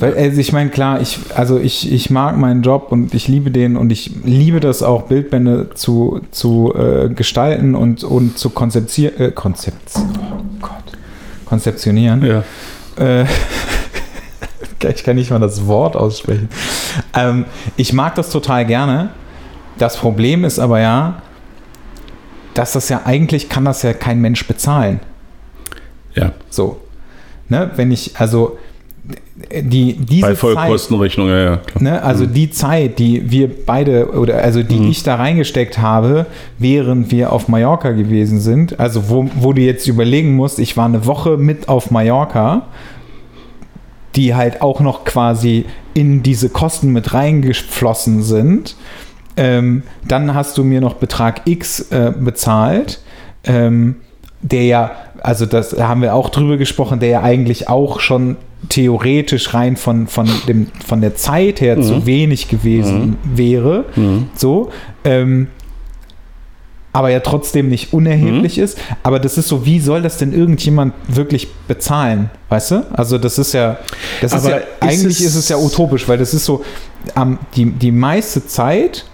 Weil, also ich meine, klar, ich, also ich, ich mag meinen Job und ich liebe den und ich liebe das auch, Bildbände zu, zu äh, gestalten und, und zu konzeptieren, äh, Konzept, oh Gott, konzeptionieren. Ja. Äh, ich kann nicht mal das Wort aussprechen. Ähm, ich mag das total gerne. Das Problem ist aber ja, dass das ja eigentlich kann das ja kein Mensch bezahlen. Ja. So. Ne, wenn ich, also die, diese Bei Zeit, Vollkostenrechnung, ja, ja. Klar. ne, also die Zeit, die wir beide oder also die Mhm. ich da reingesteckt habe, während wir auf Mallorca gewesen sind, also wo, wo du jetzt überlegen musst, ich war eine Woche mit auf Mallorca, die halt auch noch quasi in diese Kosten mit reingeflossen sind. Ähm, dann hast du mir noch Betrag X äh, bezahlt, ähm, der ja, also das da haben wir auch drüber gesprochen, der ja eigentlich auch schon theoretisch rein von, von, dem, von der Zeit her zu wenig gewesen wäre. So. Ähm, aber ja trotzdem nicht unerheblich ist. Aber das ist so, wie soll das denn irgendjemand wirklich bezahlen? Weißt du? Also das ist ja, das ist Aber ja, ist eigentlich es- ist es ja utopisch, weil das ist so, am die, die meiste Zeit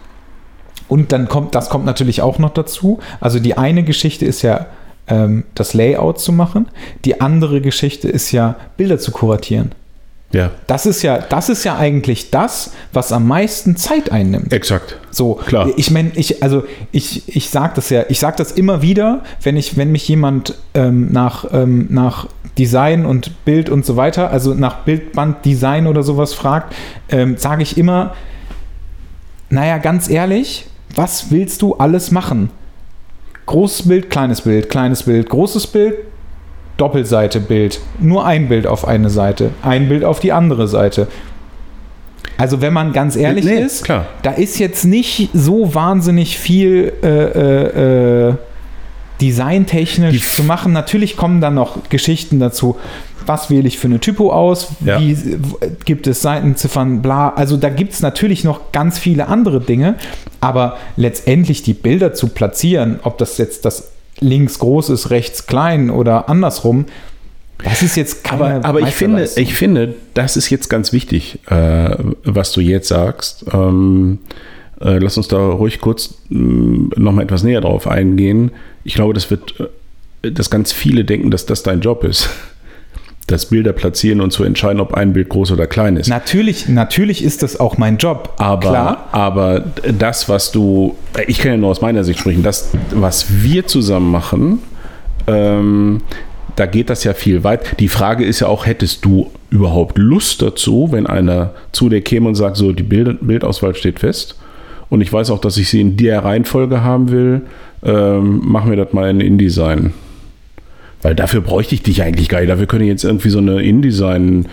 und dann kommt, das kommt natürlich auch noch dazu. Also die eine Geschichte ist ja, ähm, das Layout zu machen. Die andere Geschichte ist ja, Bilder zu kuratieren. Ja, Das ist ja, das ist ja eigentlich das, was am meisten Zeit einnimmt. exakt. So, Klar. Ich meine, ich, also ich, ich sage das ja, ich sage das immer wieder, wenn ich, wenn mich jemand ähm, nach, ähm, nach Design und Bild und so weiter, also nach Bildbanddesign oder sowas fragt, ähm, sage ich immer, naja, ganz ehrlich, was willst du alles machen? Großes Bild, kleines Bild, kleines Bild, großes Bild, Doppelseite Bild, nur ein Bild auf eine Seite, ein Bild auf die andere Seite. Also wenn man ganz ehrlich Nee, ist, klar. da ist jetzt nicht so wahnsinnig viel äh, äh, äh, designtechnisch Die- zu machen. Natürlich kommen dann noch Geschichten dazu. Was wähle ich für eine Typo aus? Ja. Wie gibt es Seitenziffern? Bla. Also da gibt es natürlich noch ganz viele andere Dinge. Aber letztendlich die Bilder zu platzieren, ob das jetzt das links groß ist, rechts klein oder andersrum, das ist jetzt keine Aber, aber ich, finde, ich finde, das ist jetzt ganz wichtig, äh, was du jetzt sagst. Ähm, äh, lass uns da ruhig kurz nochmal etwas näher drauf eingehen. Ich glaube, das wird, äh, dass ganz viele denken, dass das dein Job ist. Das Bilder platzieren und zu entscheiden, ob ein Bild groß oder klein ist. Natürlich, natürlich ist das auch mein Job. Aber, Klar. aber das, was du, ich kann ja nur aus meiner Sicht sprechen, das, was wir zusammen machen, ähm, da geht das ja viel weit. Die Frage ist ja auch, hättest du überhaupt Lust dazu, wenn einer zu dir käme und sagt, so, die Bild, Bildauswahl steht fest und ich weiß auch, dass ich sie in der Reihenfolge haben will, ähm, machen wir das mal in InDesign. Weil dafür bräuchte ich dich eigentlich gar nicht. Dafür könnte ich jetzt irgendwie so eine InDesign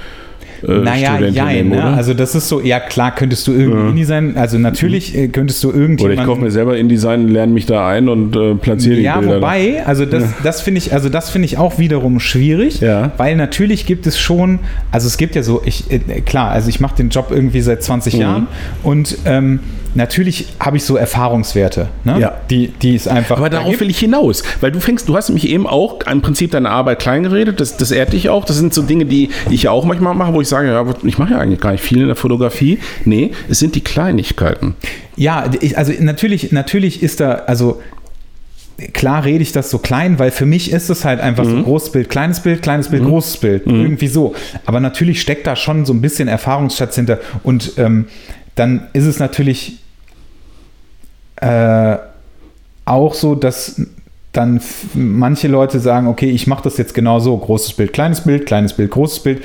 äh, Naja, ja, nehmen, ne? oder? also das ist so, ja klar, könntest du irgendwie Indie sein, also natürlich äh, könntest du Oder irgendjemanden... ich kaufe mir selber InDesign, lerne mich da ein und äh, platziere die ja, Bilder. wobei, also das, das finde ich, also das finde ich auch wiederum schwierig, Ja. weil natürlich gibt es schon, also es gibt ja so, ich äh, klar, also ich mache den Job irgendwie seit 20 Mhm. Jahren und ähm, natürlich habe ich so Erfahrungswerte, ne? Ja. die, die ist einfach. Aber da darauf gibt- will ich hinaus, weil du fängst, du hast nämlich eben auch im Prinzip deine Arbeit klein geredet, das, das ehrt dich auch. Das sind so Dinge, die ich ja auch manchmal mache, wo ich sage, ja, ich mache ja eigentlich gar nicht viel in der Fotografie. Nee, es sind die Kleinigkeiten. Ja, also natürlich, natürlich ist da, also klar rede ich das so klein, weil für mich ist es halt einfach so großes Bild, kleines Bild, kleines Bild, großes Bild, irgendwie so. Aber natürlich steckt da schon so ein bisschen Erfahrungsschatz hinter und ähm, dann ist es natürlich äh, auch so, dass dann manche Leute sagen, okay, ich mache das jetzt genau so, großes Bild, kleines Bild, kleines Bild, großes Bild.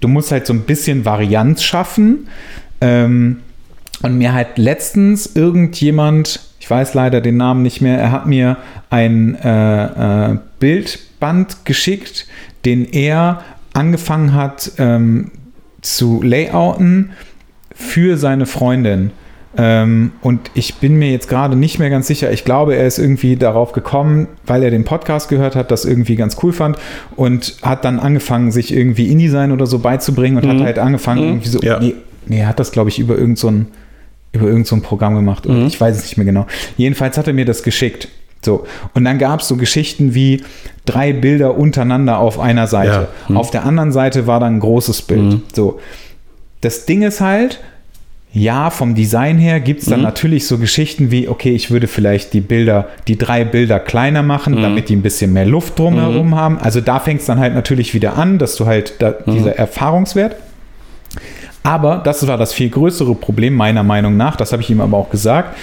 Du musst halt so ein bisschen Varianz schaffen. Ähm, und mir hat letztens irgendjemand, ich weiß leider den Namen nicht mehr, er hat mir ein äh, äh, Bildband geschickt, den er angefangen hat ähm, zu layouten für seine Freundin. Ähm, und ich bin mir jetzt gerade nicht mehr ganz sicher. Ich glaube, er ist irgendwie darauf gekommen, weil er den Podcast gehört hat, das irgendwie ganz cool fand und hat dann angefangen, sich irgendwie InDesign oder so beizubringen und hat halt angefangen, irgendwie so, Ja. nee, nee, er hat das, glaube ich, über irgend so ein, über irgend so ein Programm gemacht. Und ich weiß es nicht mehr genau. Jedenfalls hat er mir das geschickt. So. Und dann gab es so Geschichten wie drei Bilder untereinander auf einer Seite. Ja. Auf der anderen Seite war dann ein großes Bild. So. das Ding ist halt, ja, vom Design her gibt es dann Mhm. natürlich so Geschichten wie, okay, ich würde vielleicht die Bilder, die drei Bilder kleiner machen, Mhm. damit die ein bisschen mehr Luft drumherum haben. Also da fängt es dann halt natürlich wieder an, dass du halt da, Mhm. dieser Erfahrungswert. Aber das war das viel größere Problem meiner Meinung nach, das habe ich ihm aber auch gesagt,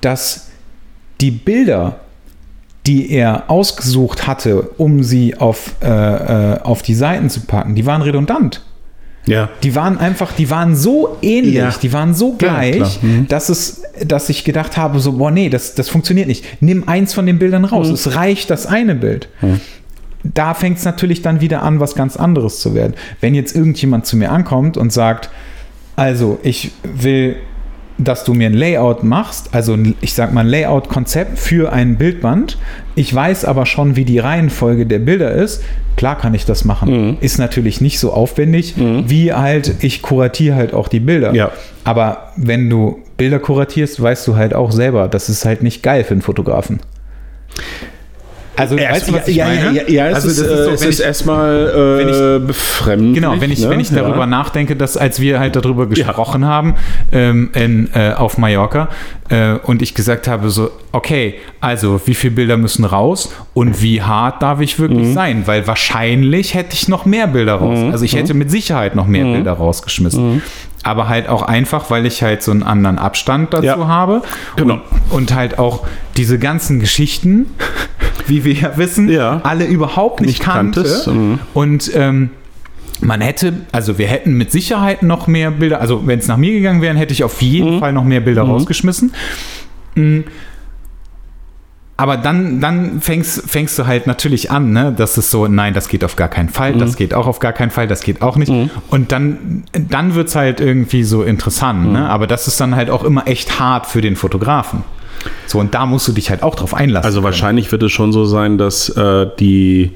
dass die Bilder, die er ausgesucht hatte, um sie auf, äh, äh, auf die Seiten zu packen, die waren redundant. Ja. Die waren einfach, die waren so ähnlich, Ja. die waren so Ja, gleich, klar. Mhm. dass es, dass ich gedacht habe, so, boah, nee, das, das funktioniert nicht. Nimm eins von den Bildern raus. Mhm. Es reicht das eine Bild. Da fängt es natürlich dann wieder an, was ganz anderes zu werden. Wenn jetzt irgendjemand zu mir ankommt und sagt, also ich will, dass du mir ein Layout machst, also ich sag mal ein Layout-Konzept für ein Bildband. Ich weiß aber schon, wie die Reihenfolge der Bilder ist. Klar kann ich das machen. Mhm. Ist natürlich nicht so aufwendig, wie halt, ich kuratiere halt auch die Bilder. Ja. Aber wenn du Bilder kuratierst, weißt du halt auch selber, das ist halt nicht geil für einen Fotografen. Also, weißt du, was ich ja, meine? Ja, ja, ja, es also, ist, das ist äh, so, es ist erstmal äh, befremdlich. Genau, wenn ich, ne? wenn ich darüber ja. nachdenke, dass als wir halt darüber gesprochen haben ähm, in, äh, auf Mallorca äh, und ich gesagt habe so, okay, also wie viele Bilder müssen raus und wie hart darf ich wirklich Mhm. sein? Weil wahrscheinlich hätte ich noch mehr Bilder raus. Also ich hätte mit Sicherheit noch Mhm. mehr Bilder rausgeschmissen. Aber halt auch einfach, weil ich halt so einen anderen Abstand dazu Ja. habe. Genau. Und, und halt auch diese ganzen Geschichten, wie wir ja wissen, Ja. alle überhaupt nicht, Nicht kannte. kanntest, mhm. Und ähm, man hätte, also wir hätten mit Sicherheit noch mehr Bilder, also wenn es nach mir gegangen wäre, hätte ich auf jeden Fall noch mehr Bilder rausgeschmissen. Mm. Aber dann, dann fängst, fängst du halt natürlich an, ne? Das ist so, nein, das geht auf gar keinen Fall, das geht auch auf gar keinen Fall, das geht auch nicht. Und dann, dann wird es halt irgendwie so interessant, ne? Aber das ist dann halt auch immer echt hart für den Fotografen. So, und da musst du dich halt auch drauf einlassen. Also können. wahrscheinlich wird es schon so sein, dass äh, die,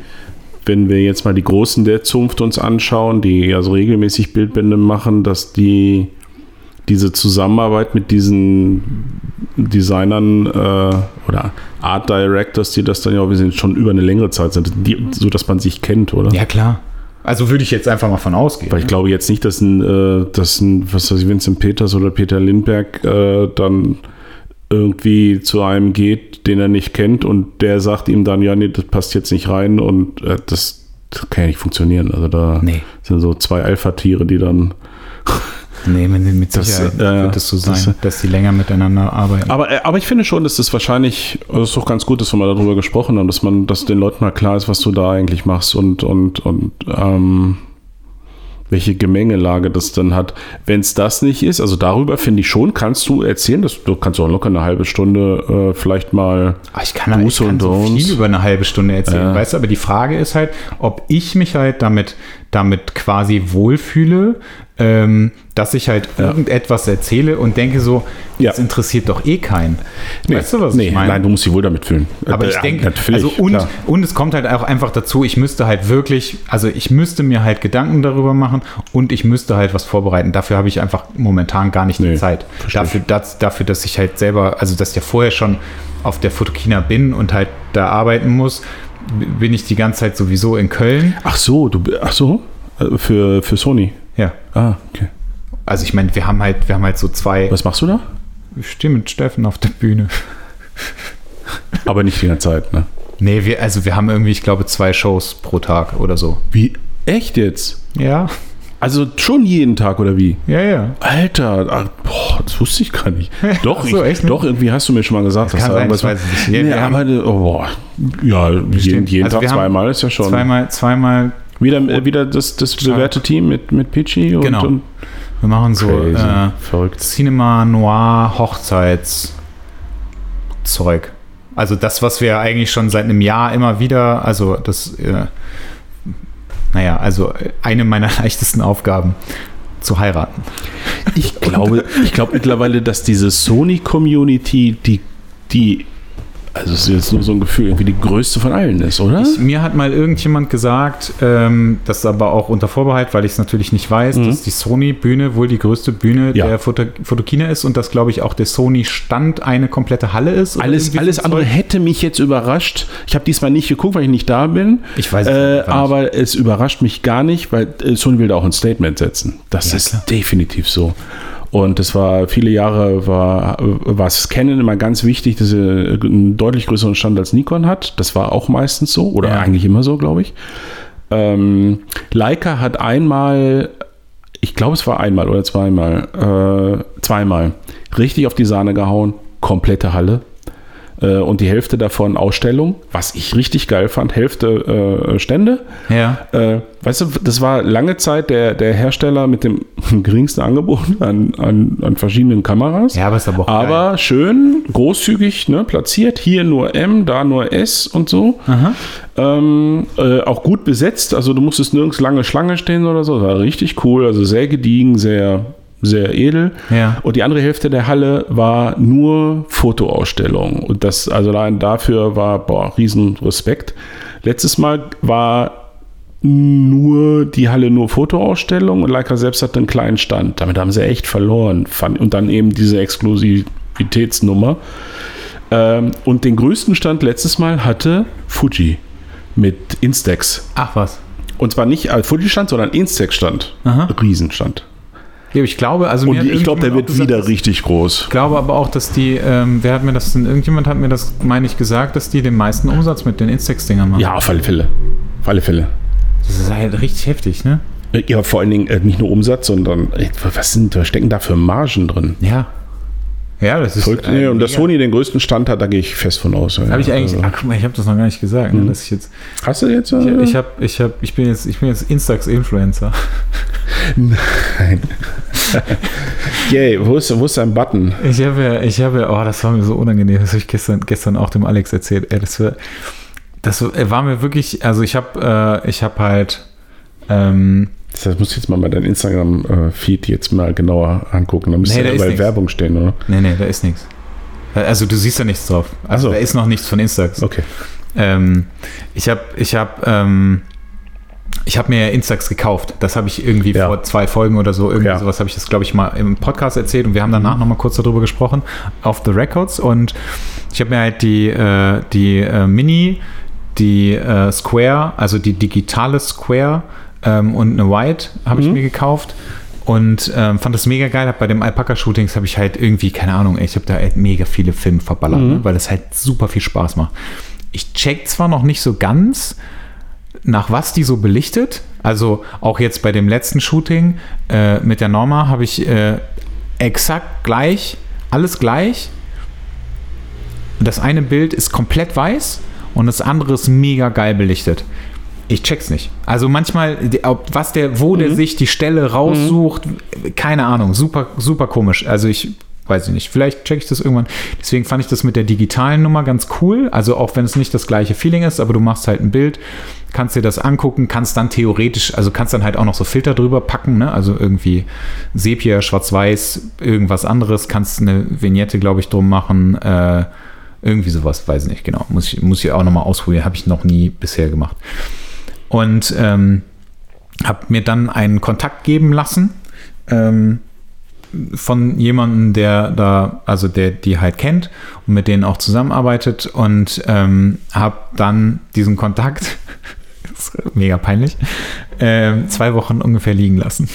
wenn wir jetzt mal die Großen der Zunft uns anschauen, die also regelmäßig Bildbände machen, dass die diese Zusammenarbeit mit diesen Designern äh, oder Art Directors, die das dann ja auch wir sind, schon über eine längere Zeit sind, die, so dass man sich kennt, oder? Ja, klar. Also würde ich jetzt einfach mal von ausgehen. Weil ich glaube jetzt nicht, dass ein, äh, dass ein was weiß ich, Vincent Peters oder Peter Lindberg äh, dann irgendwie zu einem geht, den er nicht kennt und der sagt ihm dann, ja, nee, das passt jetzt nicht rein und äh, das, das kann ja nicht funktionieren. Also da Nee. sind so zwei Alpha-Tiere, die dann. Nee, mit, Das, Sicherheit äh, wird es so sein, das- dass die länger miteinander arbeiten. Aber, äh, aber ich finde schon, dass das wahrscheinlich, also es ist doch ganz gut, dass wir mal darüber gesprochen haben, dass man, dass den Leuten mal klar ist, was du da eigentlich machst und, und, und ähm, welche Gemengelage das dann hat. Wenn es das nicht ist, also darüber finde ich schon, kannst du erzählen, dass du kannst auch locker eine halbe Stunde äh, vielleicht mal. Ah, ich kann, ich kann so viel über eine halbe Stunde erzählen, Ja. weißt du? Aber die Frage ist halt, ob ich mich halt damit, damit quasi wohlfühle, ähm, dass ich halt irgendetwas erzähle und denke so, Ja. das interessiert doch eh keinen. weißt du, was nee, ich meine? Nein, du musst dich wohl damit fühlen. Aber Äh, ich denke, natürlich, also und, klar. und es kommt halt auch einfach dazu, ich müsste halt wirklich, also ich müsste mir halt Gedanken darüber machen und ich müsste halt was vorbereiten. Dafür habe ich einfach momentan gar nicht die Nee, Zeit. verstehe Dafür, das, dafür, dass ich halt selber, also dass ich ja vorher schon auf der Fotokina bin und halt da arbeiten muss, bin ich die ganze Zeit sowieso in Köln. Ach so, du, ach so, Äh, für, für Sony. Ja. Ah, okay. Also ich meine, wir haben halt, wir haben halt so zwei. Was machst du da? Ich stehe mit Steffen auf der Bühne. Aber nicht die ganze Zeit, ne? Nee, wir, also wir haben irgendwie, ich glaube, zwei Shows pro Tag oder so. Wie? Echt jetzt? Ja, Also schon jeden Tag oder wie? ja, ja. Alter, ach, boah, das wusste ich gar nicht. Doch, so, ich, doch, irgendwie hast du mir schon mal gesagt, kann dass da irgendwas war. nicht. Nee, Wir haben- aber, oh, boah, ja, jeden, jeden Also Tag zweimal ist ja schon. Zweimal, zweimal, Wieder, äh, wieder das, das bewährte Team mit, mit Pichi und, Genau. und wir machen so Crazy. äh, verrückt. Cinema Noir Hochzeitszeug. Also das, was wir eigentlich schon seit einem Jahr immer wieder, also das, äh, naja, also eine meiner leichtesten Aufgaben zu heiraten. Ich glaube, ich glaube mittlerweile, dass diese Sony-Community, die, die also es ist jetzt nur so ein Gefühl, irgendwie die größte von allen ist, oder? Ich, mir hat mal irgendjemand gesagt, ähm, das aber auch unter Vorbehalt, weil ich es natürlich nicht weiß, Mhm. dass die Sony-Bühne wohl die größte Bühne Ja. der Foto Fotokina ist und dass, glaube ich, auch der Sony-Stand eine komplette Halle ist. alles alles andere Zeug. hätte mich jetzt überrascht. Ich habe diesmal nicht geguckt, weil ich nicht da bin. Ich weiß es äh, aber es überrascht mich gar nicht, weil äh, Sony will da auch ein Statement setzen. Das Ja, ist klar. definitiv so. Und das war viele Jahre war war Canon immer ganz wichtig, dass er einen deutlich größeren Stand als Nikon hat. Das war auch meistens so oder Ja. eigentlich immer so, glaube ich. Ähm, Leica hat einmal, ich glaube es war einmal oder zweimal, äh, zweimal richtig auf die Sahne gehauen, komplette Halle. Äh, und die Hälfte davon Ausstellung, was ich richtig geil fand, Hälfte äh, Stände. Ja. Äh, weißt du, das war lange Zeit der, der Hersteller mit dem geringsten Angebot an, an, an verschiedenen Kameras. ja, aber ist aber auch Aber schön großzügig ne, platziert. Hier nur M, da nur S und so. geil. Ähm, äh, auch gut besetzt. Also du musstest nirgends lange Schlange stehen oder so. Das war richtig cool. Also sehr gediegen, sehr, sehr edel. Ja. Und die andere Hälfte der Halle war nur Fotoausstellung. Und das, also allein dafür war, boah, riesen Respekt. Letztes Mal war nur die Halle nur Fotoausstellung und Leica selbst hatte einen kleinen Stand. Damit haben sie echt verloren. Und dann eben diese Exklusivitätsnummer. Ähm, und den größten Stand letztes Mal hatte Fuji mit Instax. Ach was. Und zwar nicht als Fuji-Stand, sondern Instax-Stand. Riesenstand. Ich glaube, also Und ich glaube, der wird auch wieder gesagt, richtig groß. Ich glaube aber auch, dass die, ähm, wer hat mir das denn, irgendjemand hat mir das, meine ich, gesagt, dass die den meisten Umsatz mit den Instax-Dingern machen. Ja, auf alle Fälle. Auf alle Fälle. Das ist halt richtig heftig, ne? Äh, Ja, vor allen Dingen äh, nicht nur Umsatz, sondern äh, was sind, was stecken da für Margen drin? Ja. Ja, das ist. Äh, nee, und dass. Sony den größten Stand hat, da gehe ich fest von aus. Habe ich eigentlich, Also, ach guck mal, ich habe das noch gar nicht gesagt, ne, dass ich jetzt, hast du jetzt? Äh, ich, ich habe, ich habe, ich bin jetzt, ich bin jetzt Instax-Influencer. Nein. Yay, wo ist, wo ist dein Button? Ich habe ja, ich habe ja, oh, das war mir so unangenehm, das habe ich gestern, gestern auch dem Alex erzählt. Ey, das war, das war mir wirklich, also ich habe, äh, ich habe halt, ähm, Das heißt, muss jetzt mal deinem Instagram-Feed jetzt mal genauer angucken. Da müsste Nee, da nichts. Werbung stehen, oder? nee, nee, da ist nichts. Also du siehst da nichts drauf. Also so. da ist noch nichts von Instax. Okay. Ähm, ich habe, ich habe, ähm, ich habe mir Instax gekauft. Das habe ich irgendwie Ja. vor zwei Folgen oder so, irgendwie Ja. sowas habe ich das, glaube ich, mal im Podcast erzählt und wir haben danach noch mal kurz darüber gesprochen auf The Records und ich habe mir halt die, äh, die äh, Mini, die äh, Square, also die digitale Square ähm, und eine White habe ich mir gekauft und ähm, fand das mega geil. Hab bei dem Alpaka-Shootings habe ich halt irgendwie, keine Ahnung, ich habe da halt mega viele Filme verballert, ne, weil das halt super viel Spaß macht. Ich check zwar noch nicht so ganz, nach was die so belichtet. Also auch jetzt bei dem letzten Shooting äh, mit der Norma habe ich äh, exakt gleich, alles gleich. Das eine Bild ist komplett weiß und das andere ist mega geil belichtet. Ich check's nicht. Also manchmal, ob, was der, wo der sich die Stelle raussucht, keine Ahnung, super, super komisch. Also ich weiß ich nicht. Vielleicht check ich das irgendwann. Deswegen fand ich das mit der digitalen Nummer ganz cool. Also auch wenn es nicht das gleiche Feeling ist, aber du machst halt ein Bild, kannst dir das angucken, kannst dann theoretisch, also kannst dann halt auch noch so Filter drüber packen, ne? Also irgendwie Sepia, Schwarz-Weiß, irgendwas anderes, kannst eine Vignette, glaube ich, drum machen. Äh, irgendwie sowas, weiß ich nicht, genau. Muss ich, muss ich auch nochmal ausprobieren. Habe ich noch nie bisher gemacht. Und ähm, habe mir dann einen Kontakt geben lassen ähm, von jemandem, der da, also der die halt kennt und mit denen auch zusammenarbeitet. Und ähm, habe dann diesen Kontakt, ist mega peinlich, ähm, zwei Wochen ungefähr liegen lassen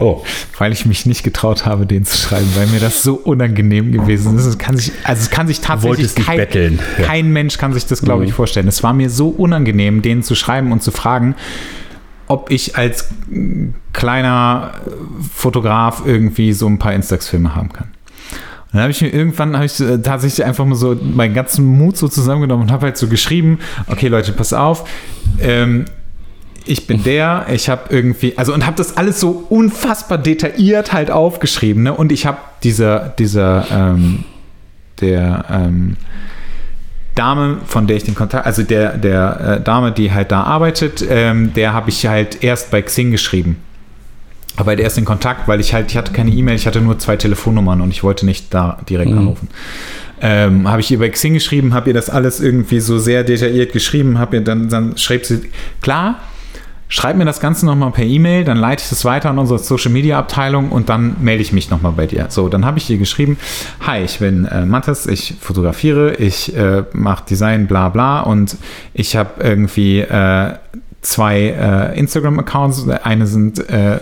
Oh, weil ich mich nicht getraut habe, den zu schreiben, weil mir das so unangenehm gewesen ist. Es kann sich, also es kann sich tatsächlich kein, betteln. Ja. kein Mensch kann sich das, glaube ich, vorstellen. Es war mir so unangenehm, den zu schreiben und zu fragen, ob ich als kleiner äh, Fotograf irgendwie so ein paar Instax-Filme haben kann. Und dann habe ich mir irgendwann habe ich äh, tatsächlich einfach mal so meinen ganzen Mut so zusammengenommen und habe halt so geschrieben, okay Leute, pass auf, ähm, ich bin der, ich habe irgendwie, also und habe das alles so unfassbar detailliert halt aufgeschrieben, ne? Und ich habe dieser, dieser, ähm, der ähm, Dame, von der ich den Kontakt, also der, der äh, Dame, die halt da arbeitet, ähm, der habe ich halt erst bei Xing geschrieben. Aber halt erst in Kontakt, weil ich halt, ich hatte keine E-Mail, ich hatte nur zwei Telefonnummern und ich wollte nicht da direkt anrufen. ähm, habe ich ihr bei Xing geschrieben, habe ihr das alles irgendwie so sehr detailliert geschrieben, habe ihr dann, dann schreibt sie, klar, schreib mir das Ganze nochmal per E-Mail, dann leite ich das weiter an unsere Social Media Abteilung und dann melde ich mich nochmal bei dir. So, dann habe ich ihr geschrieben, hi, ich bin äh, Mathis, ich fotografiere, ich äh, mache Design, bla bla und ich habe irgendwie äh, zwei äh, Instagram-Accounts. Eine sind äh,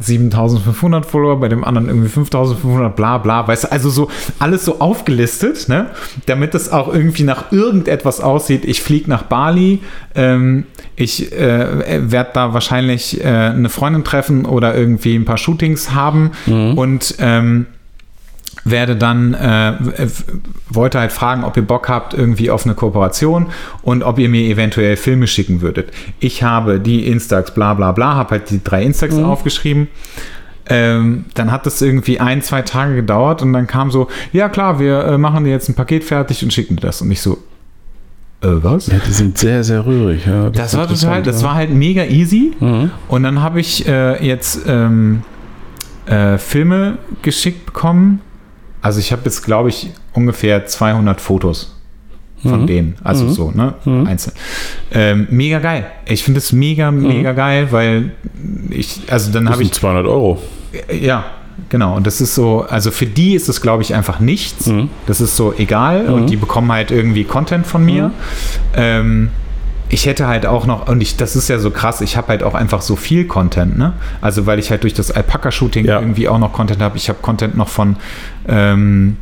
7500 Follower, bei dem anderen irgendwie 5500, bla bla, weißt du, also so alles so aufgelistet, ne, damit es auch irgendwie nach irgendetwas aussieht. Ich fliege nach Bali, ähm, ich äh, werde da wahrscheinlich äh, eine Freundin treffen oder irgendwie ein paar Shootings haben mhm. und ähm, werde dann, äh, wollte halt fragen, ob ihr Bock habt irgendwie auf eine Kooperation und ob ihr mir eventuell Filme schicken würdet. Ich habe die Instax, bla bla bla, habe halt die drei Instax mhm. aufgeschrieben. Ähm, dann hat das irgendwie ein, zwei Tage gedauert und dann kam so, ja klar, wir äh, machen dir jetzt ein Paket fertig und schicken dir das. Und ich so, äh, was? Ja, die sind sehr, sehr rührig. Ja, das, das war total, das war halt mega easy. Mhm. Und dann habe ich äh, jetzt ähm, äh, Filme geschickt bekommen also ich habe jetzt, glaube ich, ungefähr 200 Fotos von mhm. denen. Also mhm. so, ne? Mhm. Einzeln. Ähm, mega geil. Ich finde es mega, mhm. mega geil, weil ich, also dann habe ich. 200 Euro. Ja, genau. Und das ist so, also für die ist es, glaube ich, einfach nichts. Mhm. Das ist so egal und mhm. die bekommen halt irgendwie Content von mir. Ähm, ich hätte halt auch noch, und ich, das ist ja so krass, ich habe halt auch einfach so viel Content, ne? Also weil ich halt durch das Alpaka-Shooting ja. irgendwie auch noch Content habe. Ich habe Content noch von, ähm,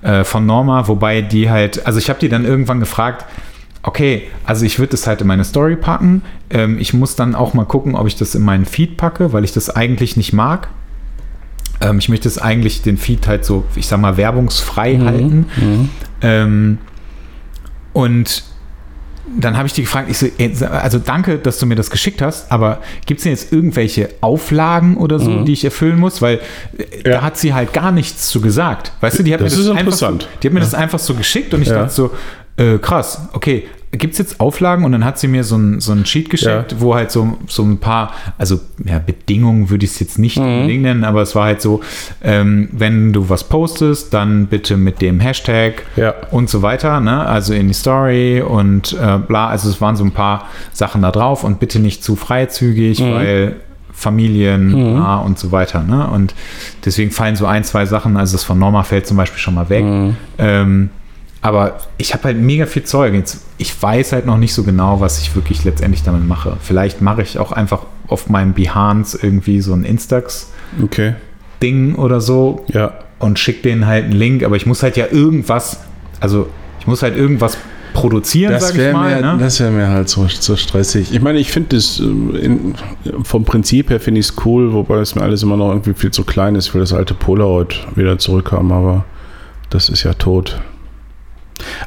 äh, von Norma, wobei die halt, also ich habe die dann irgendwann gefragt, okay, also ich würde das halt in meine Story packen. Ähm, ich muss dann auch mal gucken, ob ich das in meinen Feed packe, weil ich das eigentlich nicht mag. Ähm, ich möchte es eigentlich den Feed halt so, ich sag mal, werbungsfrei mhm. halten. Mhm. Ähm, und dann habe ich die gefragt, ich so, also danke, dass du mir das geschickt hast, aber gibt es denn jetzt irgendwelche Auflagen oder so, mhm. die ich erfüllen muss? Weil äh, ja. da hat sie halt gar nichts zu gesagt. Weißt du, die hat das mir das, einfach so, die hat mir ja. das einfach so geschickt und ich ja. dachte so, äh, krass, okay, gibt es jetzt Auflagen? Und dann hat sie mir so ein, so ein Sheet geschickt, ja. wo halt so, so ein paar, also ja, Bedingungen würde ich es jetzt nicht mhm. nennen, aber es war halt so, ähm, wenn du was postest, dann bitte mit dem Hashtag ja. und so weiter, ne? also in die Story und äh, bla, also es waren so ein paar Sachen da drauf und bitte nicht zu freizügig, mhm. weil Familien mhm. ah, und so weiter. Ne? Und deswegen fallen so ein, zwei Sachen, also das von Norma fällt zum Beispiel schon mal weg. Mhm. Ähm, aber ich habe halt mega viel Zeug. Jetzt, ich weiß halt noch nicht so genau, was ich wirklich letztendlich damit mache. Vielleicht mache ich auch einfach auf meinem Behance irgendwie so ein Instax-Ding okay. oder so. Ja. Und schicke denen halt einen Link. Aber ich muss halt ja irgendwas, also ich muss halt irgendwas produzieren, sag ich mal. Mir, ne? Das wäre mir halt so, so stressig. Ich meine, ich finde das äh, in, vom Prinzip her finde ich es cool, wobei es mir alles immer noch irgendwie viel zu klein ist. Ich will das alte Polaroid wieder zurückhaben, aber das ist ja tot.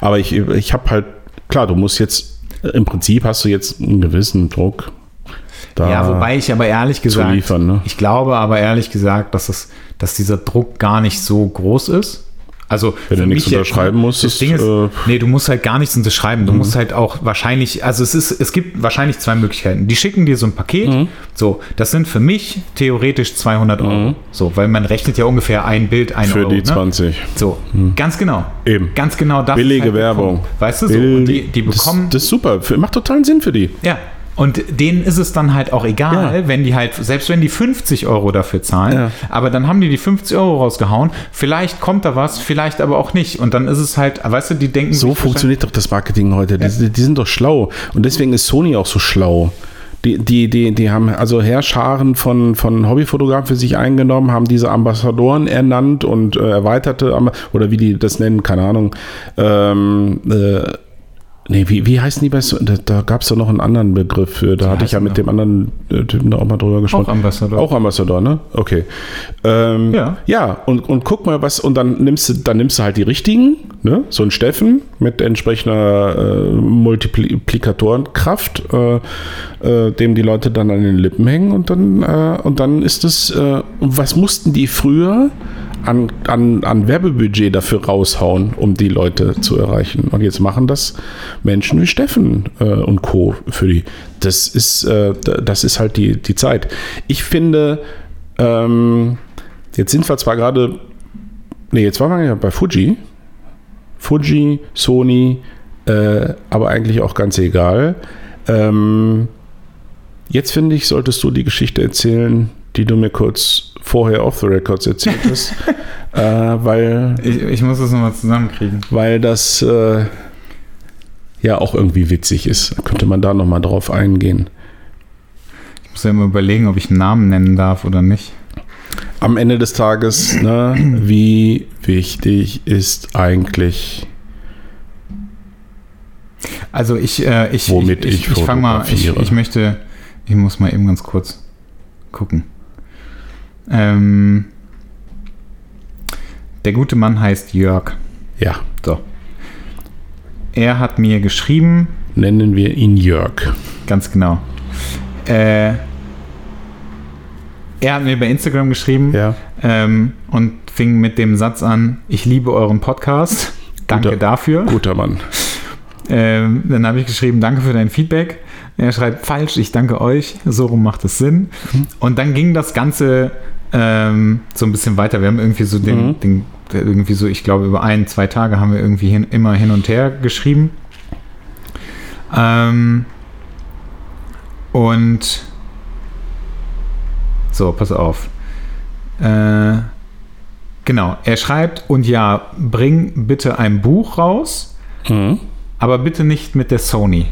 Aber ich, ich habe halt, klar, du musst jetzt, im Prinzip hast du jetzt einen gewissen Druck. Da ja, wobei ich aber ehrlich gesagt, liefern, ne? ich glaube aber ehrlich gesagt, dass, es, dass dieser Druck gar nicht so groß ist. Also wenn du nichts unterschreiben musst, das Ding ist, äh, nee, du musst halt gar nichts unterschreiben. Du mhm. musst halt auch wahrscheinlich, also es ist, es gibt wahrscheinlich zwei Möglichkeiten. Die schicken dir so ein Paket. Mhm. So, das sind für mich theoretisch 200 Euro. Mhm. So, weil man rechnet ja ungefähr ein Bild, ein für Euro. Für die 20. Ne? So, mhm. ganz genau. Eben. Ganz genau das. Billige halt Werbung. Weißt du so? Und die, die bekommen. Das, das ist super. Macht totalen Sinn für die. Ja. Und denen ist es dann halt auch egal, ja. wenn die halt, selbst wenn die 50 Euro dafür zahlen, ja. aber dann haben die die 50 Euro rausgehauen. Vielleicht kommt da was, vielleicht aber auch nicht. Und dann ist es halt, weißt du, die denken. So funktioniert doch das Marketing heute. Ja. Die, die, sind doch schlau. Und deswegen ist Sony auch so schlau. Die, die, die, die haben also Herrscharen von, von Hobbyfotografen für sich eingenommen, haben diese Ambassadoren ernannt und äh, erweiterte, oder wie die das nennen, keine Ahnung, ähm, äh, Nee, wie, wie heißen die bei so, Da, da gab es doch noch einen anderen Begriff für. Da die hatte ich ja mit dem anderen äh, Typen da auch mal drüber gesprochen. Auch Ambassador. Auch Ambassador, ne? Okay. Ähm, ja. Ja, und, und guck mal, was, und dann nimmst du, dann nimmst du halt die richtigen, ne? So ein Steffen mit entsprechender äh, Multiplikatorenkraft, äh, äh, dem die Leute dann an den Lippen hängen und dann, äh, und dann ist es, äh, was mussten die früher? An, an, an Werbebudget dafür raushauen, um die Leute zu erreichen. Und jetzt machen das Menschen wie Steffen äh, und Co. für die. Das ist, äh, das ist halt die, die Zeit. Ich finde, ähm, jetzt sind wir zwar gerade, nee, jetzt waren wir ja bei Fuji. Fuji, Sony, äh, aber eigentlich auch ganz egal. Ähm, jetzt finde ich, solltest du die Geschichte erzählen, die du mir kurz vorher off the records erzählt hast, äh, weil Ich, ich muss das nochmal zusammenkriegen. weil das äh, ja auch irgendwie witzig ist. Könnte man da nochmal drauf eingehen. Ich muss ja immer überlegen, ob ich einen Namen nennen darf oder nicht. Am Ende des Tages, ne, wie wichtig ist eigentlich, Also ich, äh, ich, Womit ich, ich ich, fange mal, ich, ich möchte, ich muss mal eben ganz kurz gucken. Ähm, der gute Mann heißt Jörg. ja, So. Er hat mir geschrieben, nennen wir ihn Jörg. ganz genau. Äh, er hat mir bei Instagram geschrieben Ja, ähm, und fing mit dem Satz an: Ich liebe euren Podcast. Danke Guter- dafür. guter Mann. Ähm, dann habe ich geschrieben, danke für dein Feedback. Er schreibt, falsch, ich danke euch. So rum macht es Sinn. Und dann ging das Ganze ähm, so ein bisschen weiter. Wir haben irgendwie so den, Mhm. den irgendwie so, ich glaube, über ein, zwei Tage haben wir irgendwie hin, immer hin und her geschrieben. Ähm, und so, pass auf. Äh, genau, er schreibt, und ja, bring bitte ein Buch raus Mhm. aber bitte nicht mit der Sony.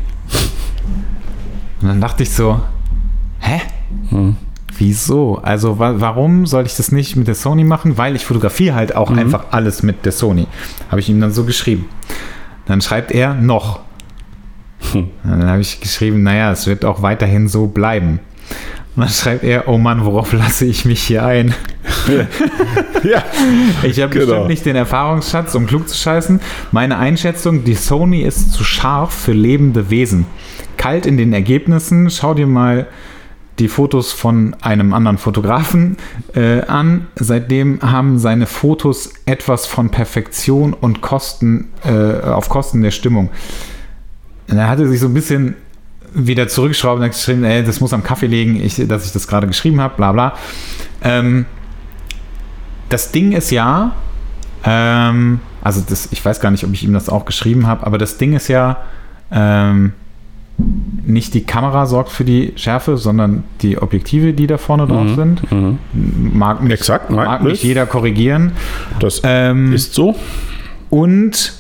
Und dann dachte ich so, hä? Hm. Wieso? Also wa warum soll ich das nicht mit der Sony machen? Weil ich fotografiere halt auch einfach alles mit der Sony. Habe ich ihm dann so geschrieben. Dann schreibt er noch. Und dann habe ich geschrieben, naja, es wird auch weiterhin so bleiben. Und dann schreibt er, oh Mann, worauf lasse ich mich hier ein? Ja, Ich habe Genau. bestimmt nicht den Erfahrungsschatz, um klug zu scheißen. Meine Einschätzung, die Sony ist zu scharf für lebende Wesen. Kalt in den Ergebnissen. Schau dir mal die Fotos von einem anderen Fotografen äh, an. Seitdem haben seine Fotos etwas von Perfektion und Kosten äh, auf Kosten der Stimmung. Und er hatte sich so ein bisschen wieder zurückgeschraubt und hat geschrieben, ey, das muss am Kaffee liegen, ich, dass ich das gerade geschrieben habe, bla bla. Ähm, das Ding ist ja, ähm, also das, ich weiß gar nicht, ob ich ihm das auch geschrieben habe, aber das Ding ist ja, ähm, nicht die Kamera sorgt für die Schärfe, sondern die Objektive, die da vorne drauf sind. Mhm. Mag mich, Exakt, mag mich. jeder korrigieren. das Ähm, ist so. und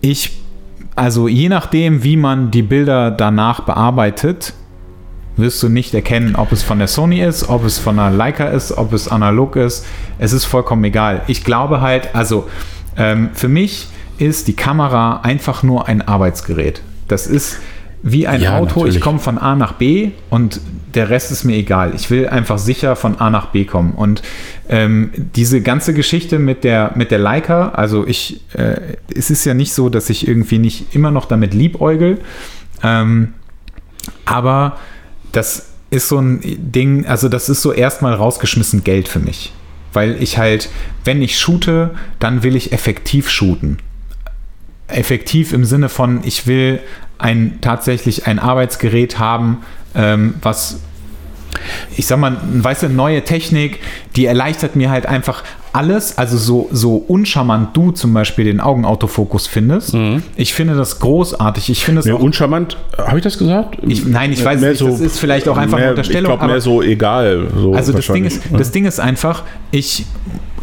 ich, also je nachdem, wie man die Bilder danach bearbeitet, wirst du nicht erkennen, ob es von der Sony ist, ob es von einer Leica ist, ob es analog ist. Es ist vollkommen egal. Ich glaube halt, also ähm, für mich ist die Kamera einfach nur ein Arbeitsgerät. Das ist wie ein Ja, Auto. natürlich. Ich komme von A nach B und der Rest ist mir egal. Ich will einfach sicher von A nach B kommen. Und ähm, diese ganze Geschichte mit der, mit der Leica, also ich, äh, es ist ja nicht so, dass ich irgendwie nicht immer noch damit liebäugel. Ähm, aber das ist so ein Ding, also das ist so erstmal rausgeschmissen Geld für mich. Weil ich halt, wenn ich shoote, dann will ich effektiv shooten. Effektiv im Sinne von, ich will ein tatsächlich ein Arbeitsgerät haben, ähm, was ich sag mal, weißt du, neue Technik, die erleichtert mir halt einfach alles, also so, so uncharmant du zum Beispiel den Augenautofokus findest. Ich finde das großartig. Ich finde es Mehr auch uncharmant, habe ich das gesagt? Ich- nein, ich weiß Mehr nicht, das ist vielleicht auch einfach eine mehr, Unterstellung, Ich glaube, aber- mehr so egal. So Also das Ding, ist, das Ding ist einfach, ich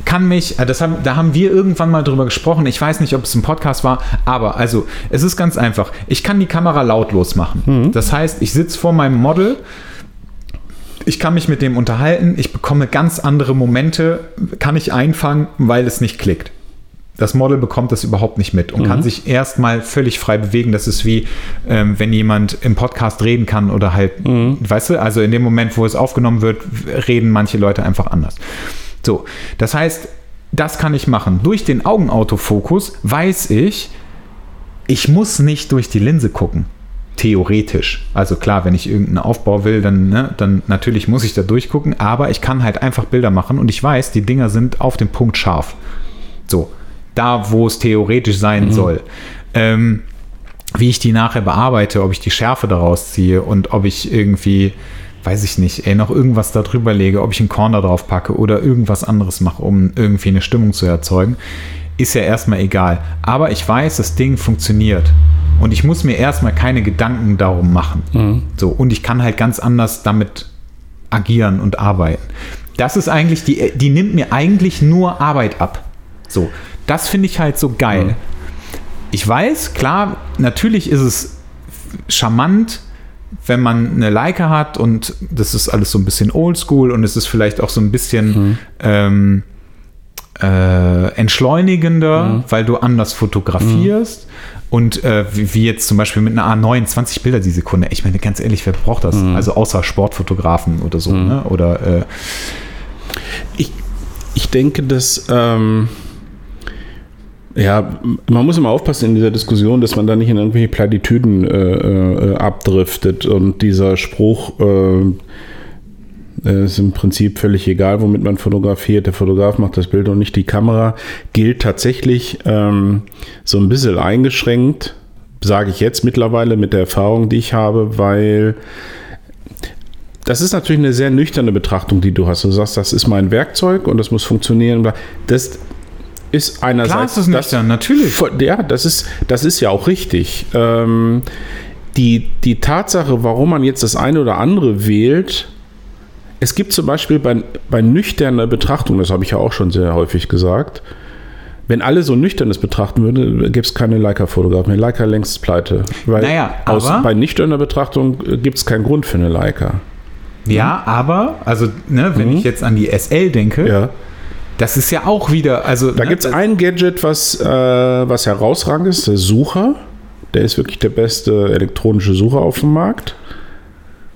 kann mich, äh, das haben, da haben wir irgendwann mal drüber gesprochen, ich weiß nicht, ob es ein Podcast war, aber also es ist ganz einfach, ich kann die Kamera lautlos machen. Das heißt, ich sitze vor meinem Model, ich kann mich mit dem unterhalten, ich bekomme ganz andere Momente, kann ich einfangen, weil es nicht klickt. Das Model bekommt das überhaupt nicht mit und kann sich erstmal völlig frei bewegen. Das ist wie, ähm, wenn jemand im Podcast reden kann oder halt, weißt du, also in dem Moment, wo es aufgenommen wird, reden manche Leute einfach anders. So, das heißt, das kann ich machen. Durch den Augenautofokus weiß ich, ich muss nicht durch die Linse gucken. Theoretisch. Also klar, wenn ich irgendeinen Aufbau will, dann, ne, dann natürlich muss ich da durchgucken, aber ich kann halt einfach Bilder machen und ich weiß, die Dinger sind auf dem Punkt scharf. So, da wo es theoretisch sein soll. Ähm, wie ich die nachher bearbeite, ob ich die Schärfe daraus ziehe und ob ich irgendwie, weiß ich nicht, ey, noch irgendwas da drüber lege, ob ich einen Corner drauf packe oder irgendwas anderes mache, um irgendwie eine Stimmung zu erzeugen, ist ja erstmal egal. Aber ich weiß, das Ding funktioniert. Und ich muss mir erstmal keine Gedanken darum machen. Mhm. So, und ich kann halt ganz anders damit agieren und arbeiten. Das ist eigentlich, die, die nimmt mir eigentlich nur Arbeit ab. So, das finde ich halt so geil. Mhm. Ich weiß, klar, natürlich ist es charmant, wenn man eine Leica hat und das ist alles so ein bisschen oldschool und es ist vielleicht auch so ein bisschen ähm, äh, entschleunigender, weil du anders fotografierst. Und äh, wie, wie jetzt zum Beispiel mit einer A9 20 Bilder die Sekunde. Ich meine, ganz ehrlich, wer braucht das? Also außer Sportfotografen oder so, ne? Oder äh, Ich, ich denke, dass. Ähm, ja, man muss immer aufpassen in dieser Diskussion, dass man da nicht in irgendwelche Platitüden äh, äh, abdriftet und dieser Spruch äh, äh, ist im Prinzip völlig egal, womit man fotografiert. Der Fotograf macht das Bild und nicht die Kamera. Gilt tatsächlich ähm, so ein bisschen eingeschränkt, sage ich jetzt mittlerweile mit der Erfahrung, die ich habe, weil das ist natürlich eine sehr nüchterne Betrachtung, die du hast. Du sagst, das ist mein Werkzeug und das muss funktionieren. Das ist einerseits. Klar ist es nüchtern, natürlich. Voll- Ja, das ist, das ist ja auch richtig. Ähm, die, die Tatsache, warum man jetzt das eine oder andere wählt, es gibt zum Beispiel bei, bei nüchterner Betrachtung, das habe ich ja auch schon sehr häufig gesagt, wenn alle so nüchternes betrachten würden, gäbe es keine Leica-Fotografen. Leica längst pleite. Weil Naja, aus, aber- bei nüchterner Betrachtung gibt es keinen Grund für eine Leica. ja, aber, also, ne, wenn ich jetzt an die SL denke, Mhm. Ja. Das ist ja auch wieder, also. Da ne, gibt es ein Gadget, was, äh, was herausragend ist, der Sucher. Der ist wirklich der beste elektronische Sucher auf dem Markt.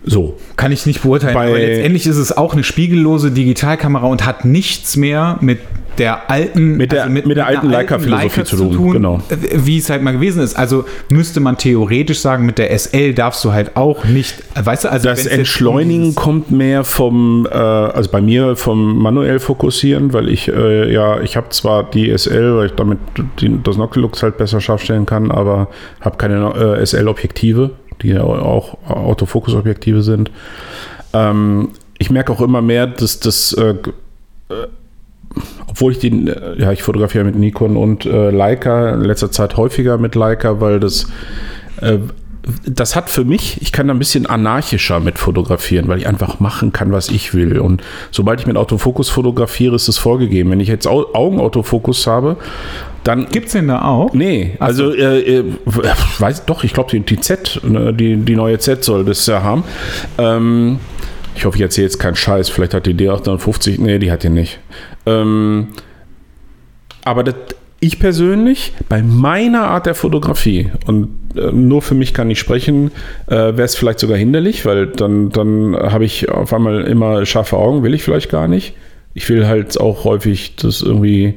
So. Kann ich nicht beurteilen, Bei- aber letztendlich ist es auch eine spiegellose Digitalkamera und hat nichts mehr mit der alten Mit der- mit der einer alten Leica-Philosophie zu tun, genau. äh, wie es halt mal gewesen ist. Also müsste man theoretisch sagen, mit der SL darfst du halt auch nicht, weißt du, also Das Entschleunigen kommt mehr vom, äh, also bei mir vom manuell fokussieren, weil ich, äh, ja, ich habe zwar die SL, weil ich damit die, das Noctilux halt besser scharf stellen kann, aber habe keine äh, SL-Objektive, die ja auch Autofokus-Objektive sind. Ähm, ich merke auch immer mehr, dass das, äh, obwohl ich den, äh, ja, ich fotografiere mit Nikon und äh, Leica, in letzter Zeit häufiger mit Leica, weil das äh, das hat für mich, ich kann da ein bisschen anarchischer mit fotografieren, weil ich einfach machen kann, was ich will. Und sobald ich mit Autofokus fotografiere, ist es vorgegeben. Wenn ich jetzt Au Augenautofokus habe, dann Gibt's den da auch? Nee, also äh, äh, weiß doch, ich glaube die, die Z, ne, die, die neue Z soll das ja haben. Ähm, ich hoffe, ich erzähle jetzt keinen Scheiß. Vielleicht hat die D850, nee, die hat die nicht. Ähm, aber das, ich persönlich, bei meiner Art der Fotografie, und äh, nur für mich kann ich sprechen, äh, wäre es vielleicht sogar hinderlich, weil dann, dann habe ich auf einmal immer scharfe Augen, will ich vielleicht gar nicht. Ich will halt auch häufig, dass irgendwie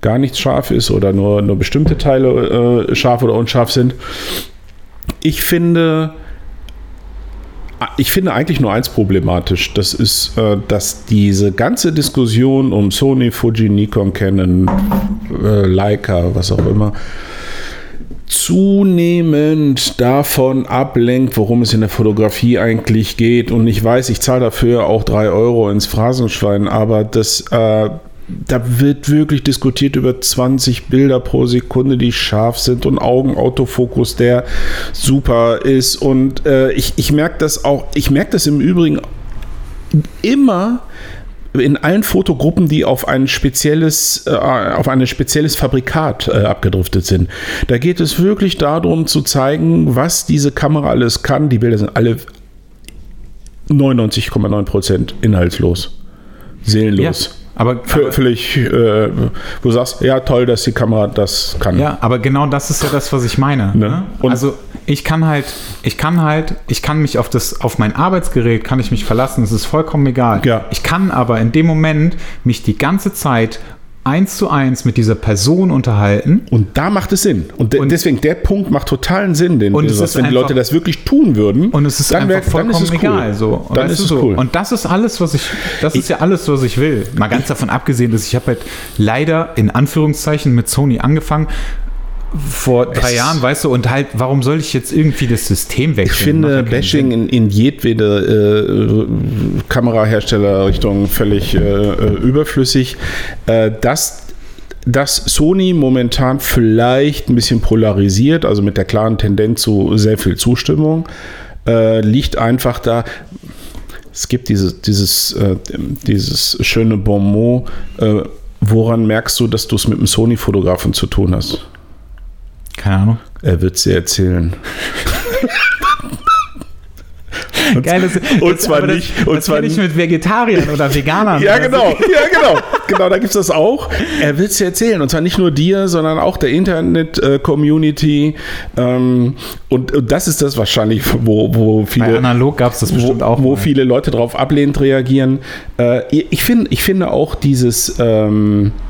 gar nichts scharf ist oder nur, nur bestimmte Teile äh, scharf oder unscharf sind. Ich finde, ich finde eigentlich nur eins problematisch. Das ist, äh, dass diese ganze Diskussion um Sony, Fuji, Nikon, Canon, äh, Leica, was auch immer, zunehmend davon ablenkt, worum es in der Fotografie eigentlich geht. Und ich weiß, ich zahle dafür auch drei Euro ins Phrasenschwein, aber das, äh, da wird wirklich diskutiert über 20 Bilder pro Sekunde, die scharf sind und Augenautofokus, der super ist. Und äh, ich, ich merke das auch, ich merke das im Übrigen immer in allen Fotogruppen, die auf ein spezielles, äh, auf ein spezielles Fabrikat äh, abgedriftet sind. Da geht es wirklich darum zu zeigen, was diese Kamera alles kann. Die Bilder sind alle 99,9% inhaltslos, seelenlos. Aber, völlig, äh, wo du sagst, ja toll, dass die Kamera das kann. Ja, aber genau das ist ja das, was ich meine. Ne? Ne? Also ich kann halt, ich kann halt, ich kann mich auf das, auf mein Arbeitsgerät kann ich mich verlassen. Es ist vollkommen egal. Ja. Ich kann aber in dem Moment mich die ganze Zeit eins zu eins mit dieser Person unterhalten. Und da macht es Sinn. Und, de Und- deswegen, der Punkt macht totalen Sinn, den Und es sagst. wenn die einfach- Leute das wirklich tun würden, Und es ist dann einfach wär- dann vollkommen cool. egal. So. Dann Weißt ist es so. cool. Und das ist alles, was ich, das ist ja alles, was ich will. Mal ganz davon abgesehen, dass ich habe halt leider in Anführungszeichen mit Sony angefangen vor drei Jahren, weißt du, und halt, warum soll ich jetzt irgendwie das System wechseln? Ich finde Bashing in, in jedwede äh, Kameraherstellerrichtung völlig äh, äh, überflüssig. Äh, das dass Sony momentan vielleicht ein bisschen polarisiert, also mit der klaren Tendenz zu sehr viel Zustimmung, äh, liegt einfach da. Es gibt dieses, dieses, äh, dieses schöne Bonmot, äh, woran merkst du, dass du es mit einem Sony-Fotografen zu tun hast? Keine Ahnung. Er wird dir erzählen. Und, Geil, das, und das, zwar nicht. Das, und das zwar nicht mit Vegetariern oder Veganern. ja, genau. Ja, genau. Genau, da gibt es das auch. Er will es dir erzählen. Und zwar nicht nur dir, sondern auch der Internet-Community. Ähm, und, und, das ist das wahrscheinlich, wo, wo viele. Bei analog gab es das bestimmt wo, auch. Wo mal. viele Leute darauf ablehnend reagieren. Äh, ich, find, ich finde auch dieses. Ähm, äh,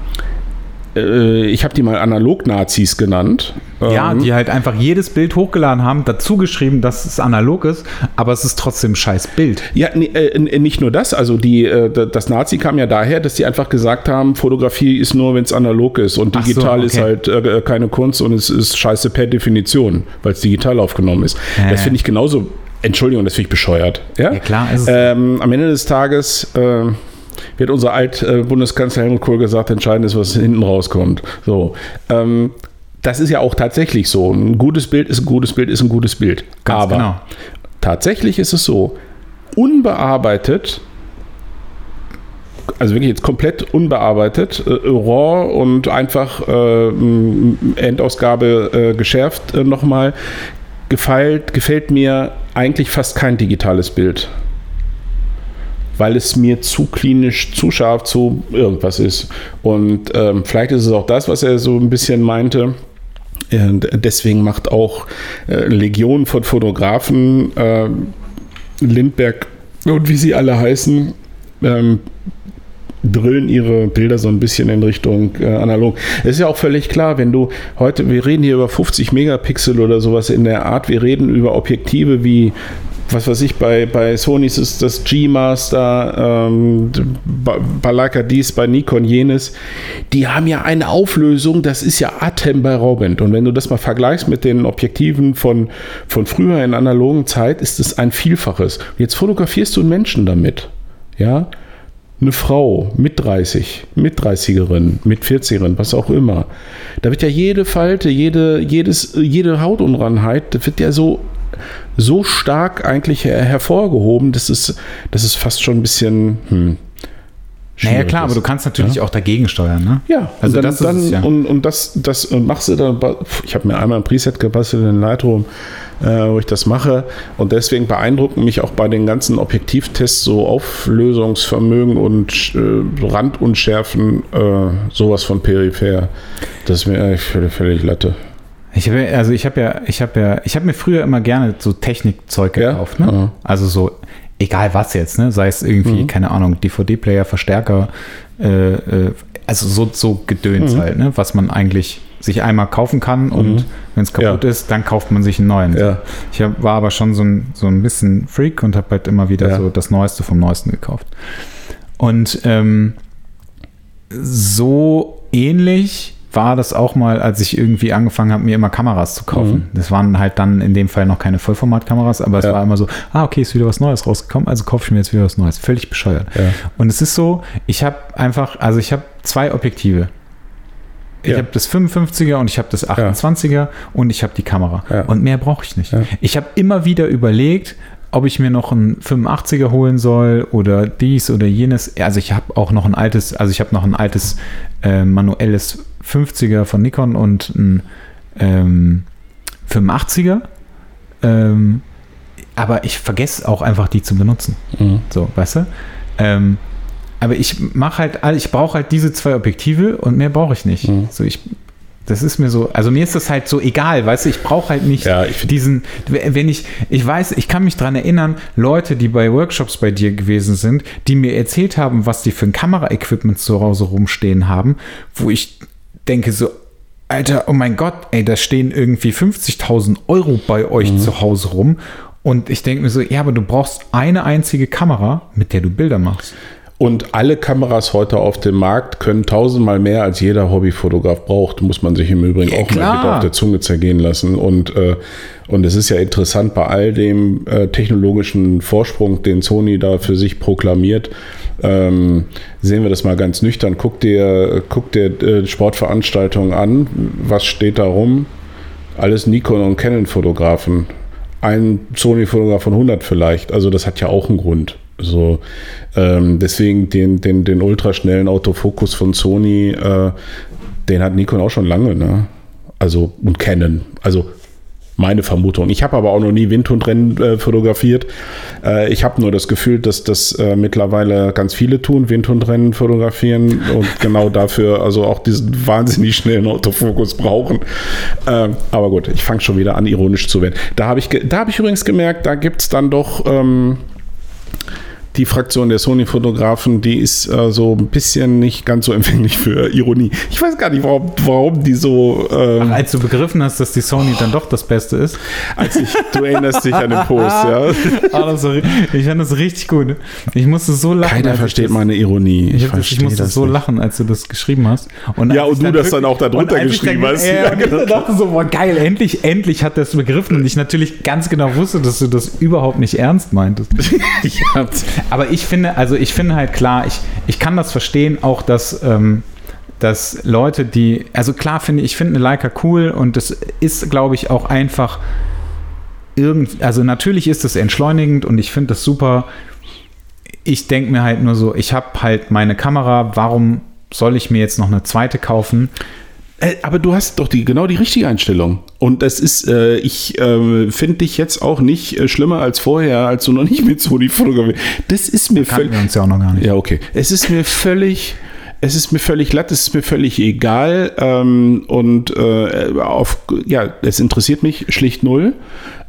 ich habe die mal Analog-Nazis genannt. Ja, ähm, die halt einfach jedes Bild hochgeladen haben, dazu geschrieben, dass es analog ist, aber es ist trotzdem ein scheiß Bild. Ja, äh, nicht nur das. Also die, äh, das Nazi kam ja daher, dass die einfach gesagt haben, Fotografie ist nur, wenn es analog ist und digital so, okay. ist halt äh, keine Kunst und es ist scheiße per Definition, weil es digital aufgenommen ist. Äh. Das finde ich genauso Entschuldigung, das finde ich bescheuert. Ja, ja klar. Ähm, am Ende des Tages äh, wird unser Alt-Bundeskanzler Helmut Kohl gesagt, entscheidend ist, was hinten rauskommt. So. Ähm, das ist ja auch tatsächlich so. Ein gutes Bild ist ein gutes Bild, ist ein gutes Bild. Ganz Aber genau. tatsächlich ist es so, unbearbeitet, also wirklich jetzt komplett unbearbeitet, äh, raw und einfach äh, Endausgabe äh, geschärft äh, nochmal, gefällt, gefällt mir eigentlich fast kein digitales Bild weil es mir zu klinisch, zu scharf, zu irgendwas ist. Und ähm, vielleicht ist es auch das, was er so ein bisschen meinte. Deswegen macht auch äh, Legion von Fotografen, äh, Lindberg und wie sie alle heißen, ähm, drillen ihre Bilder so ein bisschen in Richtung äh, analog. Es ist ja auch völlig klar, wenn du heute, wir reden hier über 50 Megapixel oder sowas in der Art, wir reden über Objektive wie was weiß ich, bei, bei Sony ist das G-Master, ähm, bei Leica dies, bei Nikon jenes. Die haben ja eine Auflösung, das ist ja atemberaubend. Und wenn du das mal vergleichst mit den Objektiven von, von früher in analogen Zeit, ist es ein Vielfaches. Jetzt fotografierst du einen Menschen damit. Ja, eine Frau mit 30, mit 30erin, mit 40erin, was auch immer. Da wird ja jede Falte, jede, jedes, jede Hautunreinheit, das wird ja so so stark eigentlich hervorgehoben, dass es, dass es fast schon ein bisschen. Hm, naja, klar, ist. aber du kannst natürlich ja? auch dagegen steuern, ne? Ja, also dann, das dann, ja. und, und das, das machst du dann. Ich habe mir einmal ein Preset gebastelt in Lightroom, äh, wo ich das mache. Und deswegen beeindrucken mich auch bei den ganzen Objektivtests so Auflösungsvermögen und äh, Randunschärfen, äh, sowas von peripher. Das ist mir eigentlich völlig, völlig Latte. Ich habe also ich habe ja, ich habe ja, ich habe mir früher immer gerne so Technikzeug gekauft, ja? ne? Also so, egal was jetzt, ne? Sei es irgendwie, mhm. keine Ahnung, DVD-Player, Verstärker, äh, äh, also so, so Gedöns mhm. halt, ne? Was man eigentlich sich einmal kaufen kann und mhm. wenn es kaputt ja. ist, dann kauft man sich einen neuen. Ja. Ich hab, war aber schon so ein, so ein bisschen Freak und habe halt immer wieder ja. so das Neueste vom Neuesten gekauft. Und ähm, so ähnlich war das auch mal, als ich irgendwie angefangen habe, mir immer Kameras zu kaufen. Mhm. Das waren halt dann in dem Fall noch keine Vollformatkameras, aber es ja. war immer so, ah, okay, ist wieder was Neues rausgekommen, also kaufe ich mir jetzt wieder was Neues. Völlig bescheuert. Ja. Und es ist so, ich habe einfach, also ich habe zwei Objektive. Ich ja. habe das 55er und ich habe das 28er ja. und ich habe die Kamera. Und mehr brauche ich nicht. Ich habe immer wieder überlegt, ob ich mir noch einen 85er holen soll oder dies oder jenes. Also ich habe auch noch ein altes, also ich habe noch ein altes äh, manuelles 50er von Nikon und ein ähm, 85er. Ähm, aber ich vergesse auch einfach die zu benutzen. Mhm. So, weißt du? Ähm, aber ich mache halt, ich brauche halt diese zwei Objektive und mehr brauche ich nicht. Mhm. So, ich das ist mir so, also mir ist das halt so egal, weißt du, ich brauche halt nicht ja, diesen, wenn ich, ich weiß, ich kann mich daran erinnern, Leute, die bei Workshops bei dir gewesen sind, die mir erzählt haben, was die für ein Kameraequipment zu Hause rumstehen haben, wo ich denke so, Alter, oh mein Gott, ey, da stehen irgendwie 50.000 Euro bei euch mhm. zu Hause rum. Und ich denke mir so, ja, aber du brauchst eine einzige Kamera, mit der du Bilder machst. Und alle Kameras heute auf dem Markt können tausendmal mehr als jeder Hobbyfotograf braucht, muss man sich im Übrigen ja, auch klar. mal bitte auf der Zunge zergehen lassen. Und, äh, und es ist ja interessant, bei all dem äh, technologischen Vorsprung, den Sony da für sich proklamiert, ähm, sehen wir das mal ganz nüchtern. Guck dir, guck dir äh, Sportveranstaltungen an. Was steht da rum? Alles Nikon und Canon-Fotografen. Ein Sony-Fotograf von 100 vielleicht. Also das hat ja auch einen Grund. So, ähm, deswegen den, den, den ultraschnellen Autofokus von Sony, äh, den hat Nikon auch schon lange, ne? Also, und Canon. Also meine Vermutung. Ich habe aber auch noch nie Windhundrennen äh, fotografiert. Äh, ich habe nur das Gefühl, dass das äh, mittlerweile ganz viele tun, Windhundrennen fotografieren und genau dafür also auch diesen wahnsinnig schnellen Autofokus brauchen. Ähm, aber gut, ich fange schon wieder an, ironisch zu werden. Da habe ich, hab ich übrigens gemerkt, da gibt es dann doch. Ähm, die Fraktion der Sony-Fotografen, die ist äh, so ein bisschen nicht ganz so empfänglich für Ironie. Ich weiß gar nicht, warum, warum die so. Ähm, Ach, als du begriffen hast, dass die Sony dann doch das Beste ist. Als ich, du erinnerst dich an den Post, ja. ah, sorry. Ich fand das richtig gut. Ich musste so lachen. Keiner versteht das, meine Ironie. Ich, ich, das, ich musste so nicht. lachen, als du das geschrieben hast. Und ja, und du das dann auch darunter geschrieben hast. Ja, ja, genau. ich dachte so, boah, geil, endlich, endlich hat das begriffen und ich natürlich ganz genau wusste, dass du das überhaupt nicht ernst meintest. ja. Aber ich finde, also ich finde halt klar, ich, ich kann das verstehen, auch dass, ähm, dass Leute, die, also klar finde ich, finde eine Leica cool und das ist, glaube ich, auch einfach irgend, also natürlich ist es entschleunigend und ich finde das super. Ich denke mir halt nur so, ich habe halt meine Kamera, warum soll ich mir jetzt noch eine zweite kaufen? Äh, aber du hast doch die, genau die richtige Einstellung. Und das ist, äh, ich äh, finde dich jetzt auch nicht äh, schlimmer als vorher, als du noch nicht mit Sony fotografiert. Das ist mir völlig. wir uns ja auch noch gar nicht. Ja, okay. Es ist mir völlig. Es ist mir völlig glatt, es ist mir völlig egal ähm, und äh, auf, ja, es interessiert mich schlicht null.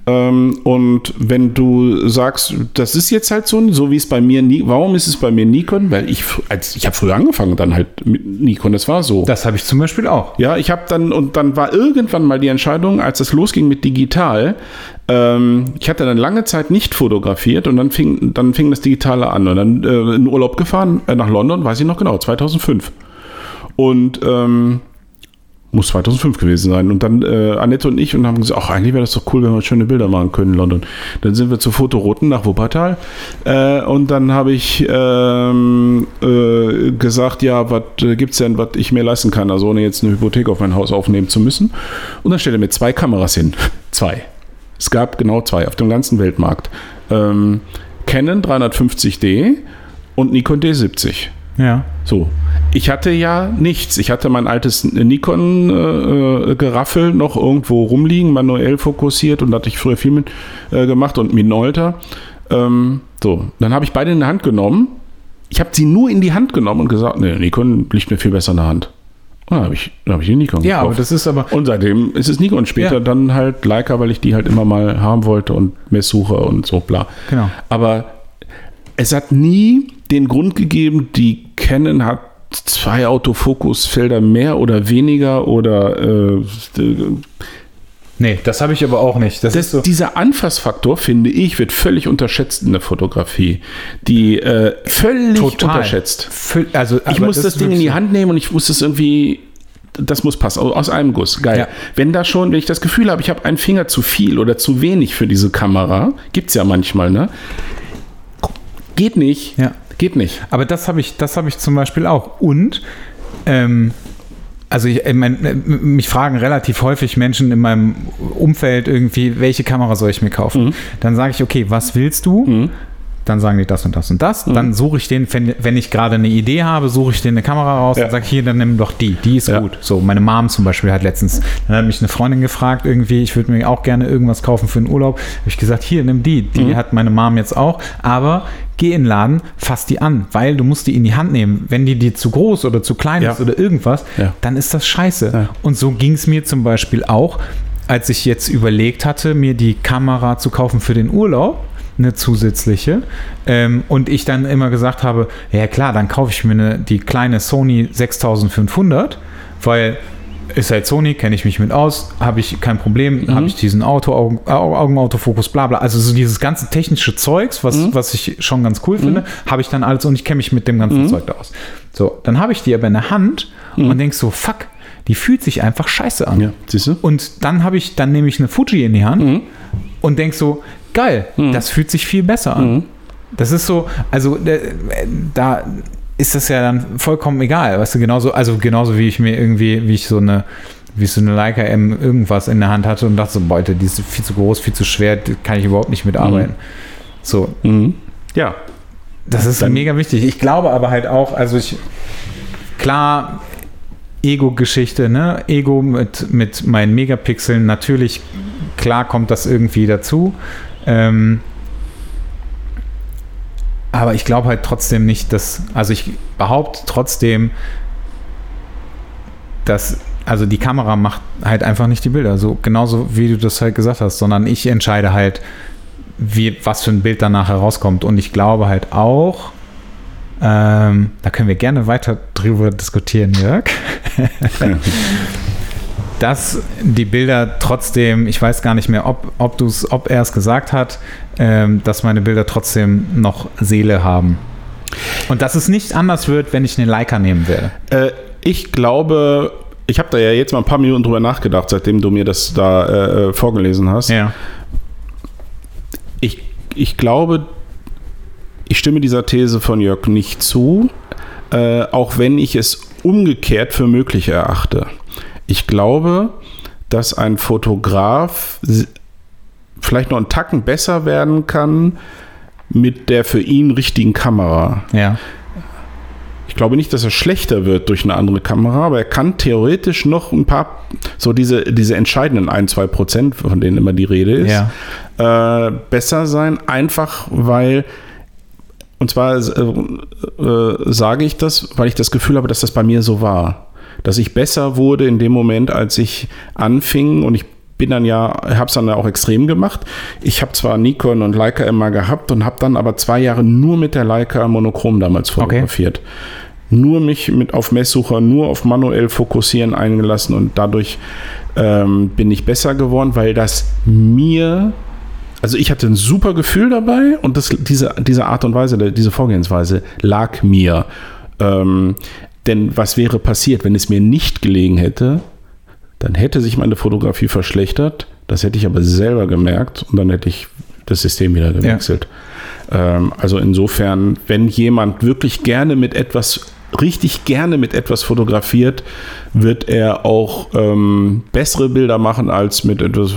Ähm, und wenn du sagst, das ist jetzt halt so, so wie es bei mir, warum ist es bei mir Nikon? Weil ich, als ich habe früher angefangen dann halt mit Nikon, das war so. Das habe ich zum Beispiel auch. Ja, ich habe dann, und dann war irgendwann mal die Entscheidung, als es losging mit digital, ähm, ich hatte dann lange Zeit nicht fotografiert und dann fing, dann fing das Digitale an und dann äh, in Urlaub gefahren äh, nach London, weiß ich noch genau, 2005. Und ähm, muss 2005 gewesen sein. Und dann äh, Annette und ich und haben gesagt, ach, eigentlich wäre das doch cool, wenn wir schöne Bilder machen können in London. Dann sind wir zu Fotoroten nach Wuppertal äh, und dann habe ich ähm, äh, gesagt, ja, was äh, gibt es denn, was ich mir leisten kann, also ohne jetzt eine Hypothek auf mein Haus aufnehmen zu müssen. Und dann stellt er mir zwei Kameras hin. zwei. Es gab genau zwei auf dem ganzen Weltmarkt. Ähm, Canon 350D und Nikon D70. Ja. So. Ich hatte ja nichts. Ich hatte mein altes Nikon-Geraffel äh, noch irgendwo rumliegen, manuell fokussiert und da hatte ich früher viel mit äh, gemacht und Minolta. Ähm, so, dann habe ich beide in die Hand genommen. Ich habe sie nur in die Hand genommen und gesagt, nee, Nikon liegt mir viel besser in der Hand. Dann habe ich, hab ich den Nikon Ja, gekauft. aber das ist aber. Und seitdem ist es Nikon. Später ja. dann halt Leica, weil ich die halt immer mal haben wollte und Messsuche und so bla. Genau. Aber es hat nie den Grund gegeben, die Canon hat zwei Autofokusfelder mehr oder weniger oder äh, Nee, das habe ich aber auch nicht. Das das, so dieser Anfassfaktor, finde ich, wird völlig unterschätzt in der Fotografie. Die äh, völlig Total. unterschätzt. Völ also, ich muss das, das Ding in die Hand nehmen und ich muss es irgendwie das muss passen, aus einem Guss. Geil. Ja. Wenn da schon, wenn ich das Gefühl habe, ich habe einen Finger zu viel oder zu wenig für diese Kamera, gibt es ja manchmal, ne? Geht nicht. Ja. Geht nicht. Aber das habe ich, das ich zum Beispiel auch. Und ähm, also ich, ich mein, mich fragen relativ häufig Menschen in meinem Umfeld irgendwie, welche Kamera soll ich mir kaufen? Mhm. Dann sage ich, okay, was willst du? Mhm dann sagen die das und das und das. Mhm. Dann suche ich den, wenn, wenn ich gerade eine Idee habe, suche ich den eine Kamera raus ja. und sage, hier, dann nimm doch die, die ist ja. gut. So, meine Mom zum Beispiel hat letztens, dann hat mich eine Freundin gefragt, irgendwie, ich würde mir auch gerne irgendwas kaufen für den Urlaub. Habe ich gesagt, hier, nimm die. Die mhm. hat meine Mom jetzt auch, aber geh in den Laden, fass die an, weil du musst die in die Hand nehmen. Wenn die dir zu groß oder zu klein ja. ist oder irgendwas, dann ist das scheiße. Und so ging es mir zum Beispiel auch, als ich jetzt überlegt hatte, mir die Kamera zu kaufen für den Urlaub eine zusätzliche. Ähm, und ich dann immer gesagt habe, ja klar, dann kaufe ich mir eine, die kleine Sony 6500, weil ist halt Sony, kenne ich mich mit aus, habe ich kein Problem, mhm. habe ich diesen Auto, Augen, Augenautofokus, bla bla. Also so dieses ganze technische Zeugs, was, mhm. was ich schon ganz cool finde, mhm. habe ich dann alles und ich kenne mich mit dem ganzen mhm. Zeug da aus. So, dann habe ich die aber in der Hand und mhm. denke so, fuck, die fühlt sich einfach scheiße an. Ja, siehst du? Und dann habe ich, dann nehme ich eine Fuji in die Hand mhm. und denke so, geil, mhm. das fühlt sich viel besser an. Mhm. Das ist so, also äh, da ist das ja dann vollkommen egal, weißt du, genauso, also genauso wie ich mir irgendwie, wie ich so eine, wie ich so eine Leica M irgendwas in der Hand hatte und dachte so, Beute, die ist viel zu groß, viel zu schwer, kann ich überhaupt nicht mitarbeiten. So, Mhm. Ja. das ist Dann- mega wichtig. Ich glaube aber halt auch, also ich, klar, Ego-Geschichte, ne? Ego mit, mit meinen Megapixeln, natürlich, klar kommt das irgendwie dazu. Ähm, aber ich glaube halt trotzdem nicht, dass, also ich behaupte trotzdem, dass, also die Kamera macht halt einfach nicht die Bilder, so genauso wie du das halt gesagt hast, sondern ich entscheide halt, wie, was für ein Bild danach herauskommt. Und ich glaube halt auch, ähm, da können wir gerne weiter drüber diskutieren, Jörg, dass die Bilder trotzdem, ich weiß gar nicht mehr, ob, ob, du's, ob er es gesagt hat, ähm, dass meine Bilder trotzdem noch Seele haben. Und dass es nicht anders wird, wenn ich eine Leica nehmen werde. Äh, ich glaube, ich habe da ja jetzt mal ein paar Minuten drüber nachgedacht, seitdem du mir das da äh, vorgelesen hast. Ja. Ich, ich glaube, ich stimme dieser These von Jörg nicht zu, äh, auch wenn ich es umgekehrt für möglich erachte. Ich glaube, dass ein Fotograf vielleicht noch einen Tacken besser werden kann mit der für ihn richtigen Kamera. Ja. Ich glaube nicht, dass er schlechter wird durch eine andere Kamera, aber er kann theoretisch noch ein paar, so diese, diese entscheidenden 1, 2 Prozent, von denen immer die Rede ist, Ja. äh, besser sein, einfach weil, und zwar äh, äh, sage ich das, weil ich das Gefühl habe, dass das bei mir so war. Dass ich besser wurde in dem Moment, als ich anfing und ich bin dann ja, habe es dann ja auch extrem gemacht. Ich habe zwar Nikon und Leica immer gehabt und habe dann aber zwei Jahre nur mit der Leica monochrom damals fotografiert. Nur mich mit auf Messsucher, nur auf manuell fokussieren eingelassen und dadurch ähm, bin ich besser geworden, weil das mir also ich hatte ein super Gefühl dabei und das, diese, diese Art und Weise, diese Vorgehensweise lag mir. Ähm, denn was wäre passiert, wenn es mir nicht gelegen hätte? Dann hätte sich meine Fotografie verschlechtert. Das hätte ich aber selber gemerkt und dann hätte ich das System wieder gewechselt. Ähm, also insofern, wenn jemand wirklich gerne mit etwas, richtig gerne mit etwas fotografiert, wird er auch ähm, bessere Bilder machen als mit etwas,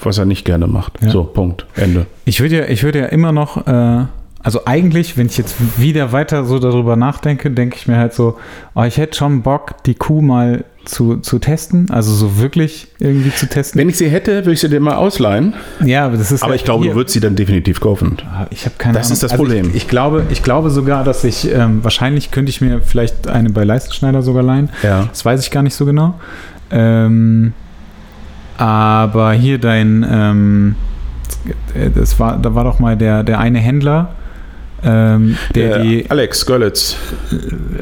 was er nicht gerne macht. Ja. So, Punkt. Ende. Ich würde ja, ich würde ja immer noch, äh, also eigentlich, wenn ich jetzt wieder weiter so darüber nachdenke, denke ich mir halt so, oh, ich hätte schon Bock, die Kuh mal zu, zu testen, also so wirklich irgendwie zu testen. Wenn ich sie hätte, würde ich sie dir mal ausleihen. ja, aber das ist Aber halt ich glaube, hier- du würdest sie dann definitiv kaufen. Ich habe keine Das Ahnung. ist das Also Problem. Ich, ich, glaube, ich glaube sogar, dass ich, ähm, wahrscheinlich könnte ich mir vielleicht eine bei Leistenschneider sogar leihen. Ja. Das weiß ich gar nicht so genau. Ähm, aber hier dein, ähm, das war, da war doch mal der, der eine Händler, ähm, der, Der die, Alex Görlitz.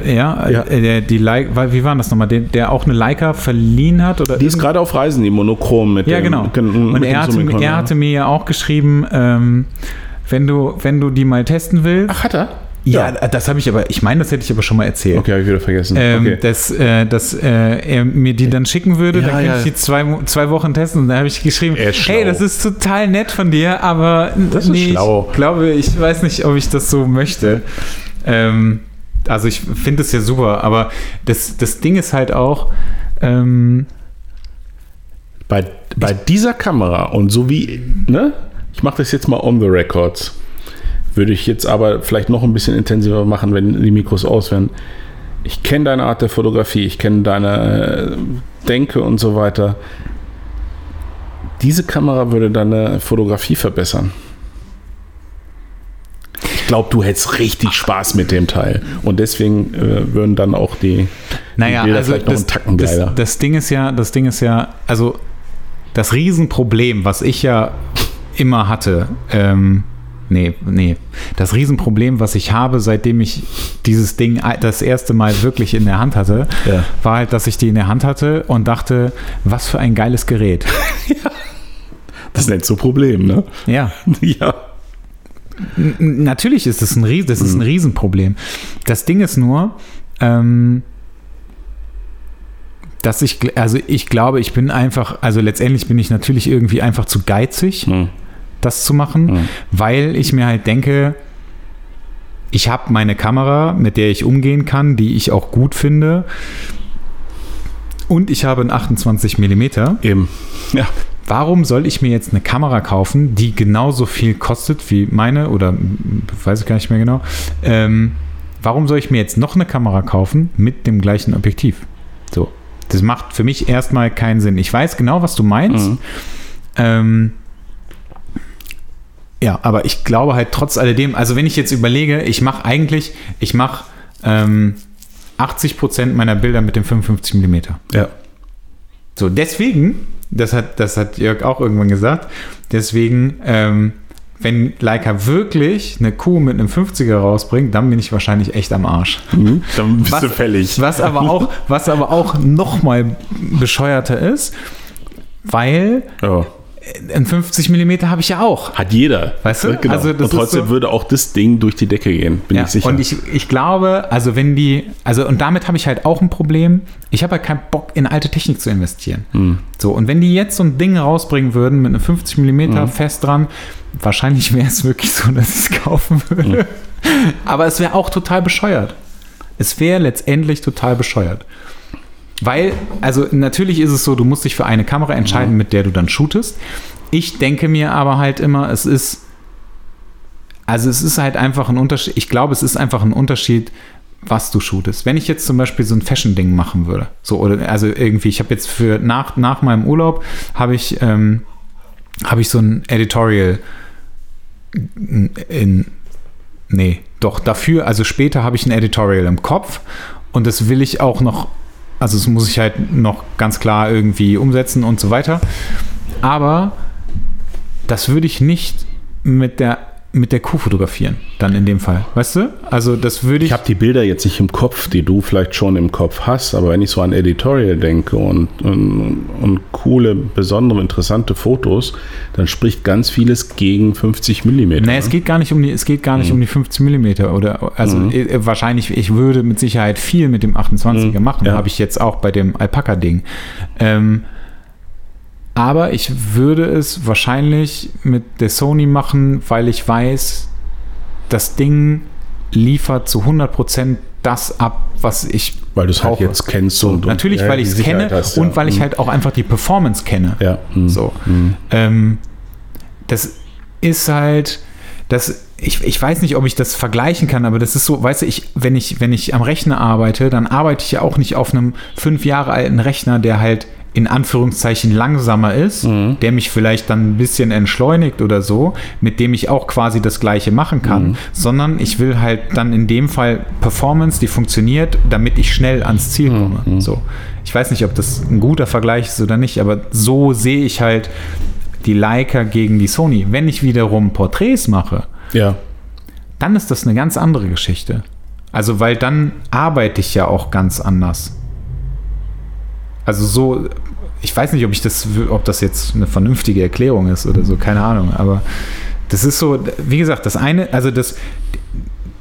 ja, Ja. äh, der die Leica, wie war das nochmal, der, der auch eine Leica verliehen hat oder Die ist gerade auf Reisen, die Monochrom mit ja, dem. genau. gen- Und mit er hatte, er ja. hatte mir ja auch geschrieben, ähm, wenn du, wenn du die mal testen willst. Ach, hat er? Ja, das habe ich aber, ich meine, das hätte ich aber schon mal erzählt. Okay, habe ich wieder vergessen. Ähm, okay. dass, äh, dass äh, er mir die dann schicken würde, Ja, dann könnte ja. ich die zwei, zwei Wochen testen und da habe ich geschrieben, hey, das ist total nett von dir, aber Das ist schlau. ich glaube, ich weiß nicht, ob ich das so möchte. Ähm, also ich finde es ja super, aber das, das Ding ist halt auch, ähm, Bei, bei dieser Kamera und so wie, ne? Ich mache das jetzt mal on the records. Würde ich jetzt aber vielleicht noch ein bisschen intensiver machen, wenn die Mikros aus wären. Ich kenne deine Art der Fotografie, ich kenne deine äh, Denke und so weiter. Diese Kamera würde deine Fotografie verbessern. Ich glaube, du hättest richtig Spaß mit dem Teil. Und deswegen äh, würden dann auch die, naja, die Bilder also vielleicht noch das, einen Tacken das, geiler. das Ding ist ja, das Ding ist ja, also das Riesenproblem, was ich ja immer hatte, ähm, nee, nee, das Riesenproblem, was ich habe, seitdem ich dieses Ding das erste Mal wirklich in der Hand hatte, Ja. war halt, dass ich die in der Hand hatte und dachte, was für ein geiles Gerät. Das ist nicht so Problem, ne? Ja, ja. N- natürlich ist es ein, Ries das ist ein Riesenproblem. Das Ding ist nur, ähm, dass ich, also ich glaube, ich bin einfach, also letztendlich bin ich natürlich irgendwie einfach zu geizig, Hm. Das zu machen, Hm. weil ich mir halt denke, ich habe meine Kamera, mit der ich umgehen kann, die ich auch gut finde. Und ich habe einen 28 mm. Eben. Ja. Warum soll ich mir jetzt eine Kamera kaufen, die genauso viel kostet wie meine oder weiß ich gar nicht mehr genau? Ähm, warum soll ich mir jetzt noch eine Kamera kaufen mit dem gleichen Objektiv? So, das macht für mich erstmal keinen Sinn. Ich weiß genau, was du meinst. Mhm. Ähm, ja, aber ich glaube halt trotz alledem, also wenn ich jetzt überlege, ich mache eigentlich, ich mache ähm, 80% meiner Bilder mit dem 55 mm. Ja. So, deswegen, das hat, das hat Jörg auch irgendwann gesagt, deswegen, ähm, wenn Leica wirklich eine Kuh mit einem 50er rausbringt, dann bin ich wahrscheinlich echt am Arsch. Dann bist Was- du fällig. Was aber auch, was aber auch noch mal bescheuerter ist, weil Ja. Ein 50 mm habe ich ja auch. Hat jeder. Weißt du? Genau. Also und trotzdem so- würde auch das Ding durch die Decke gehen, bin Ja, ich sicher. und ich, ich glaube, also wenn die, also und damit habe ich halt auch ein Problem. Ich habe halt keinen Bock, in alte Technik zu investieren. Hm. So, und wenn die jetzt so ein Ding rausbringen würden mit einem 50 mm fest dran, wahrscheinlich wäre es wirklich so, dass ich es kaufen würde. Aber es wäre auch total bescheuert. Es wäre letztendlich total bescheuert. Weil, also natürlich ist es so, du musst dich für eine Kamera entscheiden, mit der du dann shootest. Ich denke mir aber halt immer, es ist, also es ist halt einfach ein Unterschied, ich glaube, es ist einfach ein Unterschied, was du shootest. Wenn ich jetzt zum Beispiel so ein Fashion-Ding machen würde, so oder also irgendwie, ich habe jetzt für nach, nach meinem Urlaub habe ich, ähm, habe ich so ein Editorial in, nee, doch dafür, also später habe ich ein Editorial im Kopf und das will ich auch noch, also das muss ich halt noch ganz klar irgendwie umsetzen und so weiter. Aber das würde ich nicht mit der mit der Kuh fotografieren, dann in dem Fall. Weißt du? Also das würde ich. Ich habe die Bilder jetzt nicht im Kopf, die du vielleicht schon im Kopf hast, aber wenn ich so an Editorial denke und, und, und coole, besondere, interessante Fotos, dann spricht ganz vieles gegen 50 mm. Nee, es geht gar nicht um die, es geht gar nicht um die 50 mm oder also äh, wahrscheinlich, ich würde mit Sicherheit viel mit dem 28er machen, Ja. habe ich jetzt auch bei dem Alpaka-Ding. Ähm, aber ich würde es wahrscheinlich mit der Sony machen, weil ich weiß, das Ding liefert zu 100% das ab, was ich Weil du es halt jetzt kennst. Und, und natürlich, ja, weil ich es kenne hast, ja. und weil ich Mhm. halt auch einfach die Performance kenne. Ja. mhm. So. Mhm. Ähm, das ist halt, das, ich, ich weiß nicht, ob ich das vergleichen kann, aber das ist so, weißt du, ich, wenn ich, wenn ich am Rechner arbeite, dann arbeite ich ja auch nicht auf einem fünf Jahre alten Rechner, der halt in Anführungszeichen langsamer ist, Mhm. der mich vielleicht dann ein bisschen entschleunigt oder so, mit dem ich auch quasi das gleiche machen kann, Mhm. sondern ich will halt dann in dem Fall Performance, die funktioniert, damit ich schnell ans Ziel Mhm. komme. So. Ich weiß nicht, ob das ein guter Vergleich ist oder nicht, aber so sehe ich halt die Leica gegen die Sony. Wenn ich wiederum Porträts mache, Ja. dann ist das eine ganz andere Geschichte. Also, weil dann arbeite ich ja auch ganz anders. Also so, ich weiß nicht, ob ich das, ob das jetzt eine vernünftige Erklärung ist oder so, keine Ahnung, aber das ist so, wie gesagt, das eine, also das,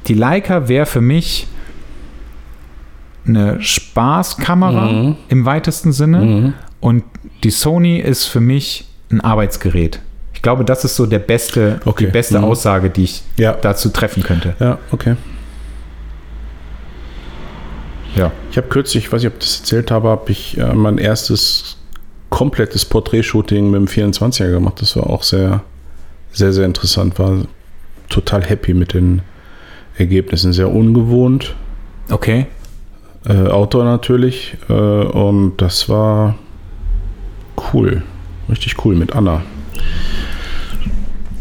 die Leica wäre für mich eine Spaßkamera Mhm. im weitesten Sinne Mhm. und die Sony ist für mich ein Arbeitsgerät. Ich glaube, das ist so der beste, Okay. die beste Mhm. Aussage, die ich Ja. dazu treffen könnte. Ja, okay. Ja. Ich habe kürzlich, ich weiß nicht, ob ich das erzählt habe, habe ich äh, mein erstes komplettes Porträtshooting mit dem 24er gemacht. Das war auch sehr, sehr, sehr interessant. War total happy mit den Ergebnissen. Sehr ungewohnt. Okay. Äh, Outdoor natürlich. Äh, und das war cool. Richtig cool mit Anna.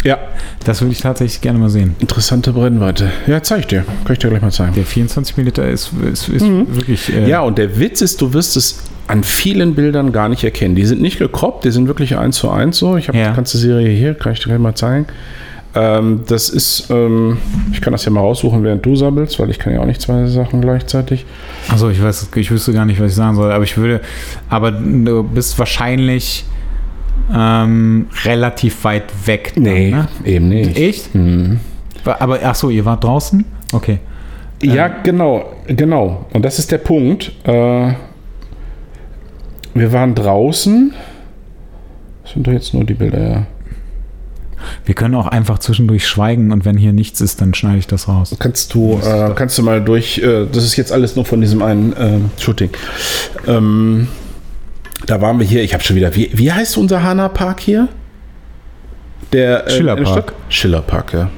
Ja, Das würde ich tatsächlich gerne mal sehen. interessante Brennweite. Ja, zeig ich dir. Kann ich dir gleich mal zeigen. Der 24 mm ist, ist, ist Mhm. wirklich. Äh, Ja, und der Witz ist, du wirst es an vielen Bildern gar nicht erkennen. Die sind nicht gekroppt, die sind wirklich eins zu eins so. Ich habe Ja. die ganze Serie hier, kann ich dir gleich mal zeigen. Ähm, das ist, ähm, ich kann das ja mal raussuchen, während du sabbelst, weil ich kann ja auch nicht zwei Sachen gleichzeitig. Also ich weiß, ich wüsste gar nicht, was ich sagen soll, aber ich würde, aber du bist wahrscheinlich ähm, relativ weit weg. dann, ne? eben nicht. Echt? Mhm. Aber ach so, ihr wart draußen? Okay. Ja, genau, genau. Und das ist der Punkt. Äh, wir waren draußen. Das sind doch jetzt nur die Bilder, ja. Wir können auch einfach zwischendurch schweigen und wenn hier nichts ist, dann schneide ich das raus. Kannst du, äh, kannst du mal durch, äh, das ist jetzt alles nur von diesem einen äh, Shooting. Ähm, da waren wir hier, ich habe schon wieder, wie, wie heißt unser Hana Park hier? Der äh, Schillerpark. Schillerpark, ja.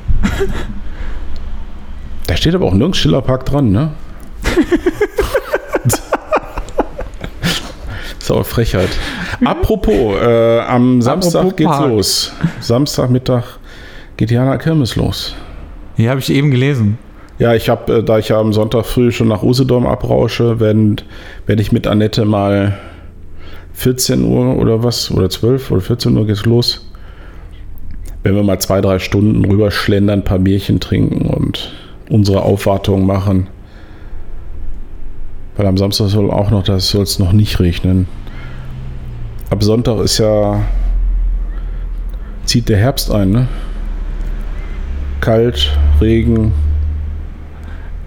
da steht aber auch nirgends Schillerpark dran, ne? ist aber Frechheit. Apropos, äh, am Samstag Apropos geht's Park. los. Samstagmittag geht die Hana Kirmes los. Hier habe ich eben gelesen. Ja, ich habe, äh, da ich ja am Sonntag früh schon nach Usedom abrausche, werde werd ich mit Annette mal 14 Uhr oder was, oder 12 oder 14 Uhr geht's los. Wenn wir mal zwei, drei Stunden rüberschlendern, ein paar Bierchen trinken und unsere Aufwartung machen. Weil am Samstag soll auch noch, das soll es noch nicht regnen. Ab Sonntag ist ja, zieht der Herbst ein, ne? Kalt, Regen,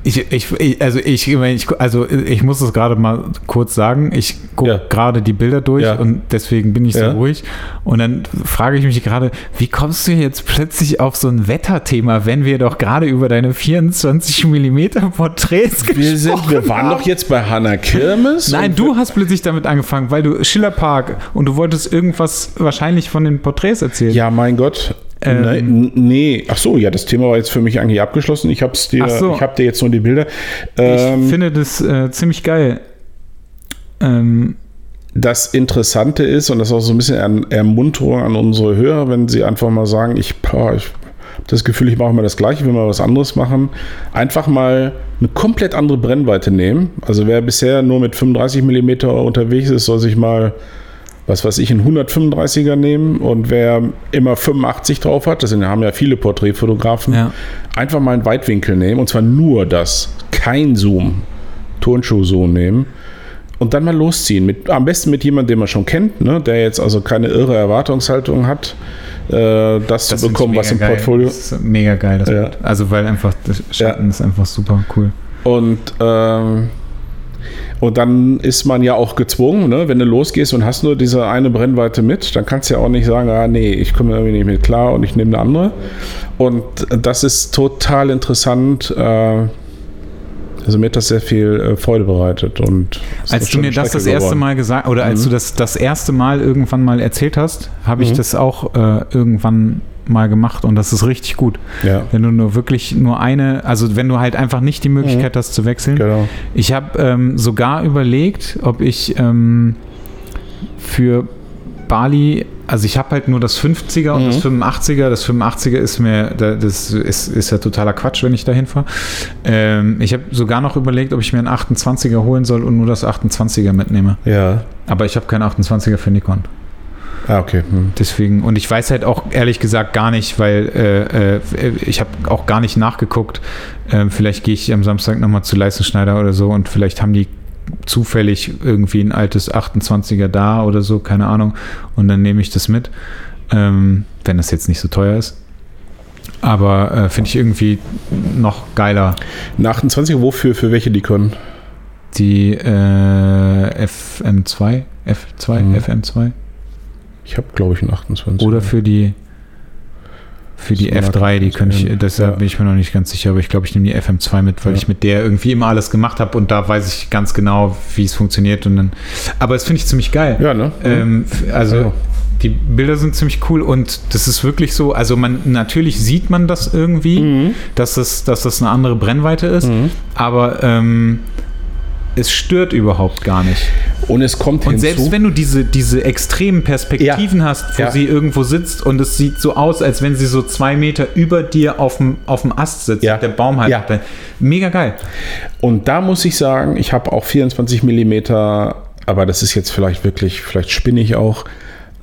Ich, ich, ich, also ich, ich, also ich muss es gerade mal kurz sagen. Ich gucke Ja. gerade die Bilder durch Ja. und deswegen bin ich Ja. so ruhig. Und dann frage ich mich gerade, wie kommst du jetzt plötzlich auf so ein Wetterthema, wenn wir doch gerade über deine 24 Millimeter Porträts Wir, sind, wir gesprochen waren haben? doch jetzt bei Hanna Kirmes. Nein, du hast plötzlich damit angefangen, weil du Schillerpark und du wolltest irgendwas wahrscheinlich von den Porträts erzählen. Ja, mein Gott. Ähm. Nein, nee, ach so, ja, das Thema war jetzt für mich eigentlich abgeschlossen. Ich hab's dir, so. ich habe dir jetzt nur die Bilder. ich Ähm, finde das äh, ziemlich geil. Ähm, das Interessante ist, und das ist auch so ein bisschen Erm- Ermunterung an unsere Hörer, wenn sie einfach mal sagen, ich, boah, ich habe das Gefühl, ich mache mal das Gleiche, will mal was anderes machen. Einfach mal eine komplett andere Brennweite nehmen. Also wer bisher nur mit 35 mm unterwegs ist, soll sich mal, was weiß ich, einen 135er nehmen. Und wer immer 85 drauf hat, das sind, haben ja viele Porträtfotografen, Ja. einfach mal einen Weitwinkel nehmen. Und zwar nur das. Kein Zoom. Turnschuh-Zoom nehmen und dann mal losziehen. Mit, am besten mit jemandem, den man schon kennt, ne? der jetzt also keine irre Erwartungshaltung hat, äh, das, zu finde ich bekommen, was im geil. Portfolio. Das ist mega geil, das Ja. Also weil einfach das Schatten Ja. ist einfach super cool. Und, ähm, und dann ist man ja auch gezwungen, ne? wenn du losgehst und hast nur diese eine Brennweite mit, dann kannst du ja auch nicht sagen, ah nee, ich komme irgendwie nicht mit klar und ich nehme eine andere. Und das ist total interessant. Äh, also mir hat das sehr viel äh, Freude bereitet. Und Als du mir das das Strecke erste geworden. Mal gesagt oder als Mhm. du das das erste Mal irgendwann mal erzählt hast, habe ich Mhm. das auch äh, irgendwann mal gemacht und das ist richtig gut. Ja, Wenn du nur wirklich nur eine, also wenn du halt einfach nicht die Möglichkeit hast zu wechseln. genau. Ich habe ähm, sogar überlegt, ob ich ähm, für Bali, also ich habe halt nur das 50er und Mhm. das 85er. Das 85er ist mir, da- das ist, ist ja totaler Quatsch, wenn ich da hinfahre. Ähm, ich habe sogar noch überlegt, ob ich mir einen 28er holen soll und nur das 28er mitnehme. Ja. Aber ich habe keinen 28er für Nikon. Ah, okay. Hm. Deswegen, und ich weiß halt auch ehrlich gesagt gar nicht, weil äh, äh, ich habe auch gar nicht nachgeguckt. Ähm, vielleicht gehe ich am Samstag nochmal zu Leistenschneider oder so und vielleicht haben die zufällig irgendwie ein altes 28er da oder so, keine Ahnung. Und dann nehme ich das mit, ähm, wenn das jetzt nicht so teuer ist. Aber äh, finde ich irgendwie noch geiler. Eine 28 wofür? Für welche Nikon? Die äh, FM2, F2, Mhm. FM2 Ich habe, glaube ich, einen 28. oder für die für die Das mag F3, die könnte ich, deshalb Ja. bin ich mir noch nicht ganz sicher, aber ich glaube, ich nehme die FM2 mit, weil Ja. ich mit der irgendwie immer alles gemacht habe und da weiß ich ganz genau, wie es funktioniert und dann, aber das finde ich ziemlich geil. Ja, ne? Ähm, also Ja. die Bilder sind ziemlich cool und das ist wirklich so, also man natürlich sieht man das irgendwie, Mhm. dass das, dass das eine andere Brennweite ist, Mhm. aber ähm, es stört überhaupt gar nicht. Und es kommt Und hinzu. selbst wenn du diese, diese extremen Perspektiven hast, wo Ja. sie irgendwo sitzt und es sieht so aus, als wenn sie so zwei Meter über dir auf dem, auf dem Ast sitzt, Ja. der Baum halt. Ja. Mega geil. Und da muss ich sagen, ich habe auch 24 Millimeter, aber das ist jetzt vielleicht wirklich, vielleicht spinne ich auch.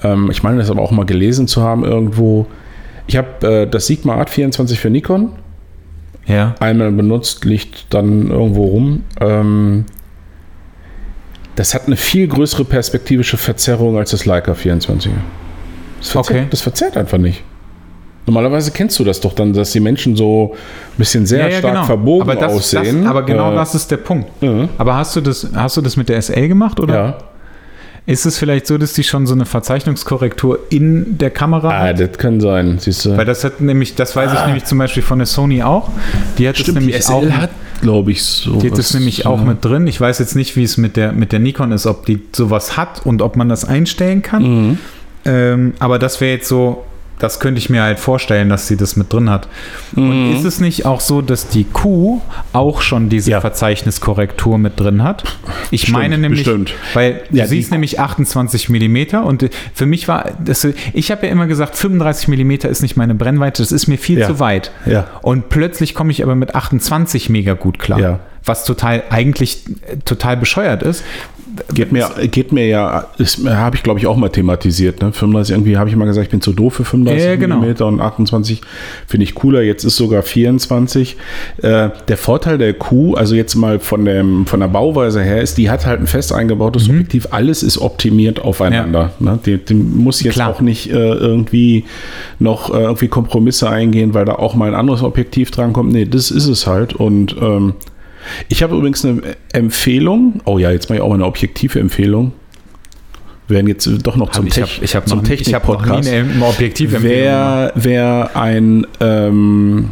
Ähm, ich meine, das aber auch mal gelesen zu haben irgendwo. Ich habe äh, das Sigma Art 24 für Nikon Ja. einmal benutzt, liegt dann irgendwo rum. Ähm, das hat eine viel größere perspektivische Verzerrung als das Leica 24. Das verzerrt, Okay. das verzerrt einfach nicht. Normalerweise kennst du das doch dann, dass die Menschen so ein bisschen sehr stark verbogen aber das, aussehen. Das, aber genau Äh, das ist der Punkt. ja. Aber hast du das, hast du das mit der SL gemacht oder? Ja. Ist es vielleicht so, dass die schon so eine Verzeichnungskorrektur in der Kamera Ah, hat? das kann sein, siehst du. Weil das hat nämlich, das weiß ich nämlich zum Beispiel von der Sony auch. Die hat es Stimmt, die nämlich SL auch. hat, glaube ich, so. Die hat nämlich auch mit drin. Ich weiß jetzt nicht, wie es mit der, mit der Nikon ist, ob die sowas hat und ob man das einstellen kann. Mhm. Ähm, aber das wäre jetzt so, das könnte ich mir halt vorstellen, dass sie das mit drin hat. Und ist es nicht auch so, dass die Q auch schon diese Mhm. Ja. Verzeichniskorrektur mit drin hat? Ich Bestimmt, meine nämlich, bestimmt. weil Ja, siehst die- nämlich 28 Millimeter und für mich war, das, ich habe ja immer gesagt, 35 Millimeter ist nicht meine Brennweite, das ist mir viel Ja. zu weit. Ja. Und plötzlich komme ich aber mit 28 mega gut klar. Ja. Was total, eigentlich total bescheuert ist. Geht mir, geht mir ja, habe ich glaube ich auch mal thematisiert. Ne? 35, irgendwie habe ich mal gesagt, ich bin zu doof für 35 Ja, genau. Millimeter und 28 finde ich cooler. Jetzt ist sogar 24. Äh, der Vorteil der Q, also jetzt mal von, dem, von der Bauweise her, ist, die hat halt ein fest eingebautes Mhm. Objektiv. Alles ist optimiert aufeinander. Ne? Die, die muss jetzt Klar. auch nicht äh, irgendwie noch äh, irgendwie Kompromisse eingehen, weil da auch mal ein anderes Objektiv drankommt. Nee, das ist es halt. Und ähm, ich habe übrigens eine Empfehlung. Oh ja, jetzt mache ich auch mal eine objektive Empfehlung. Wir werden jetzt doch noch zum, ich Tech, habe ich hab zum noch, ich hab noch nie Technik-Podcast. eine Objektiv Wer, wer ein, ähm,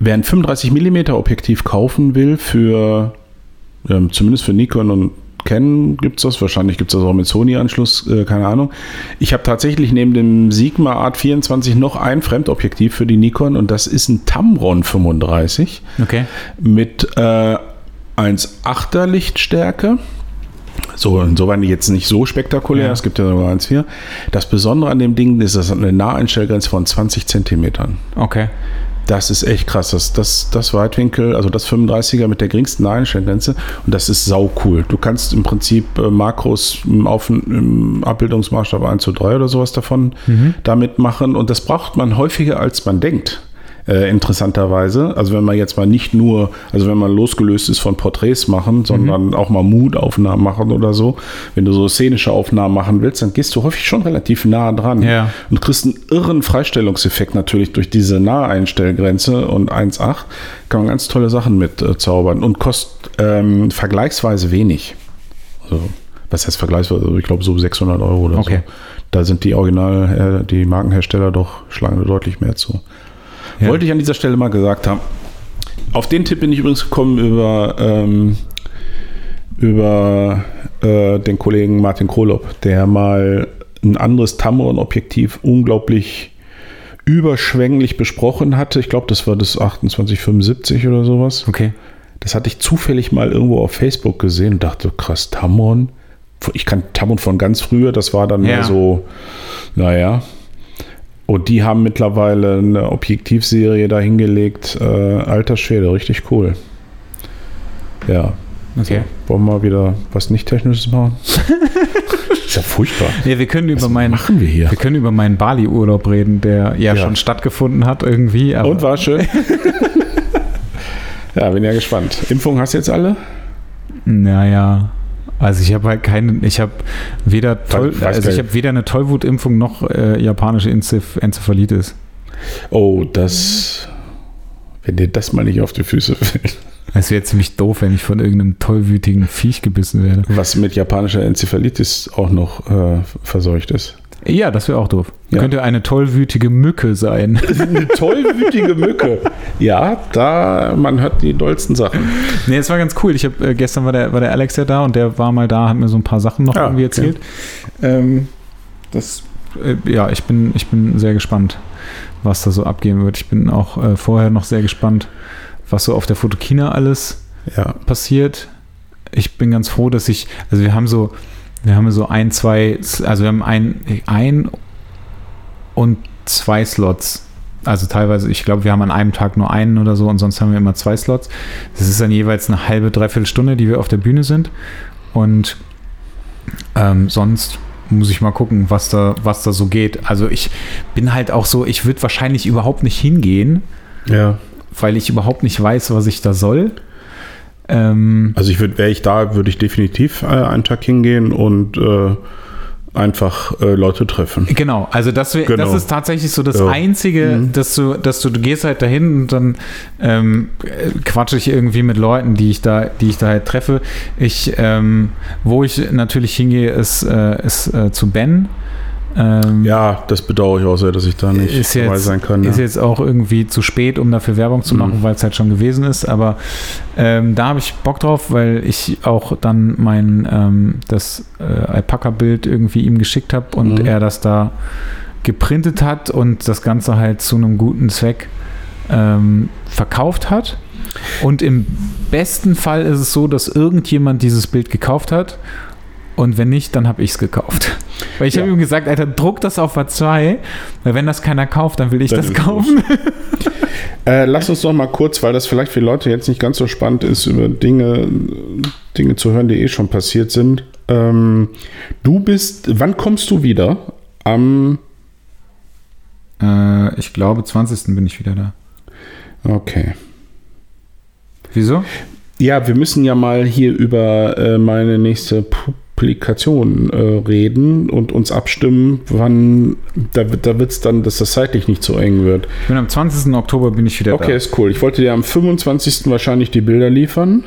wer ein 35 mm Objektiv kaufen will für, ähm, zumindest für Nikon und Canon gibt es das, wahrscheinlich gibt es das auch mit Sony-Anschluss, äh, keine Ahnung. Ich habe tatsächlich neben dem Sigma Art 24 noch ein Fremdobjektiv für die Nikon und das ist ein Tamron 35 Okay. mit äh, 1,8er Lichtstärke. So, insofern jetzt nicht so spektakulär, Ja. es gibt ja sogar 1,4. Das Besondere an dem Ding ist, dass es eine Naheinstellgrenze von 20 Zentimetern. Okay. Das ist echt krass. Das, das, das Weitwinkel, also das 35er mit der geringsten Naheinstellgrenze und das ist sau cool. Du kannst im Prinzip äh, Makros im, Auf im Abbildungsmaßstab 1 zu 3 oder sowas davon damit machen und das braucht man häufiger als man denkt. Äh, interessanterweise. Also wenn man jetzt mal nicht nur, also wenn man losgelöst ist von Porträts machen, sondern auch mal Mood-Aufnahmen machen oder so. Wenn du so szenische Aufnahmen machen willst, dann gehst du häufig schon relativ nah dran Ja. und kriegst einen irren Freistellungseffekt natürlich durch diese Naheinstellgrenze und 1.8 kann man ganz tolle Sachen mit äh, zaubern und kostet ähm, vergleichsweise wenig. Also, was heißt vergleichsweise? Also ich glaube so 600 Euro oder Okay. so. Da sind die Original, äh, die Markenhersteller doch schlagen deutlich mehr zu. Ja. Wollte ich an dieser Stelle mal gesagt haben. Auf den Tipp bin ich übrigens gekommen über, ähm, über äh, den Kollegen Martin Krolop, der mal ein anderes Tamron-Objektiv unglaublich überschwänglich besprochen hatte. Ich glaube, das war das 2875 oder sowas. Okay. Das hatte ich zufällig mal irgendwo auf Facebook gesehen und dachte, krass, Tamron. Ich kann Tamron von ganz früher, das war dann Ja. mehr so, naja. Und die haben mittlerweile eine Objektivserie dahingelegt. Äh, alter Schwede, richtig cool. Ja. Okay. Wollen wir mal wieder was nicht Technisches machen? ist ja furchtbar. Ja, wir können über Was meinen machen wir hier? wir können über meinen Bali-Urlaub reden, der ja, Ja. schon stattgefunden hat irgendwie. Und war schön. ja, bin ja gespannt. Impfung hast du jetzt alle? Naja. Also ich habe halt keine, ich habe weder Toll, also ich habe weder eine Tollwutimpfung noch äh, japanische Enzeph Enzephalitis. Oh, das. Wenn dir das mal nicht auf die Füße fällt. Es wäre ziemlich doof, wenn ich von irgendeinem tollwütigen Viech gebissen werde. Was mit japanischer Enzephalitis auch noch äh, verseucht ist. Ja, das wäre auch doof. Ja. Könnte eine tollwütige Mücke sein. Eine tollwütige Mücke. Ja, da, man hört die dollsten Sachen. nee, es war ganz cool. Ich habe äh, gestern war der, war der Alex ja da und der war mal da, hat mir so ein paar Sachen noch Ah, irgendwie okay. erzählt. Ähm, das, äh, ja, ich bin, ich bin sehr gespannt, was da so abgehen wird. Ich bin auch äh, vorher noch sehr gespannt, was so auf der Fotokina alles Ja. passiert. Ich bin ganz froh, dass ich, also wir haben so, wir haben so ein, zwei, also wir haben ein, ein und zwei Slots. Also teilweise, ich glaube, wir haben an einem Tag nur einen oder so und sonst haben wir immer zwei Slots. Das ist dann jeweils eine halbe, dreiviertel Stunde, die wir auf der Bühne sind. Und ähm, sonst muss ich mal gucken, was da, was da so geht. Also ich bin halt auch so, ich würde wahrscheinlich überhaupt nicht hingehen, Ja. weil ich überhaupt nicht weiß, was ich da soll. Ähm, Also ich würde, wäre ich da, würde ich definitiv äh, einen Tag hingehen und äh, einfach äh, Leute treffen. Genau, also das, wär, Genau. das ist tatsächlich so das Ja. Einzige, dass du, dass du, du gehst halt dahin und dann ähm, äh, quatsche ich irgendwie mit Leuten, die ich da, die ich da halt treffe. Ich, ähm, wo ich natürlich hingehe, ist, äh, ist äh, zu Ben. Ähm, Ja, das bedauere ich auch sehr, dass ich da nicht ist dabei jetzt, sein kann. ist ja. jetzt auch irgendwie zu spät, um dafür Werbung zu machen, Mhm. weil es halt schon gewesen ist. Aber ähm, da habe ich Bock drauf, weil ich auch dann mein ähm, das äh, Alpaka-Bild irgendwie ihm geschickt habe und Mhm. er das da geprintet hat und das Ganze halt zu einem guten Zweck ähm, verkauft hat. Und im besten Fall ist es so, dass irgendjemand dieses Bild gekauft hat. Und wenn nicht, dann habe ich es gekauft. Weil ich Ja. habe ihm gesagt, Alter, druck das auf A2, weil wenn das keiner kauft, dann will ich Dann das kaufen. Äh, lass uns noch mal kurz, weil das vielleicht für Leute jetzt nicht ganz so spannend ist, über Dinge, Dinge zu hören, die eh schon passiert sind. Ähm, du bist, wann kommst du wieder? Am, Äh, ich glaube, 20. bin ich wieder da. okay. Wieso? Ja, wir müssen ja mal hier über äh, meine nächste Publikation äh, reden und uns abstimmen, wann, da, wird- da wird es dann, dass das zeitlich nicht so eng wird. Ich bin am 20. Oktober bin ich wieder Okay, da. ist cool. Ich wollte dir am 25. wahrscheinlich die Bilder liefern.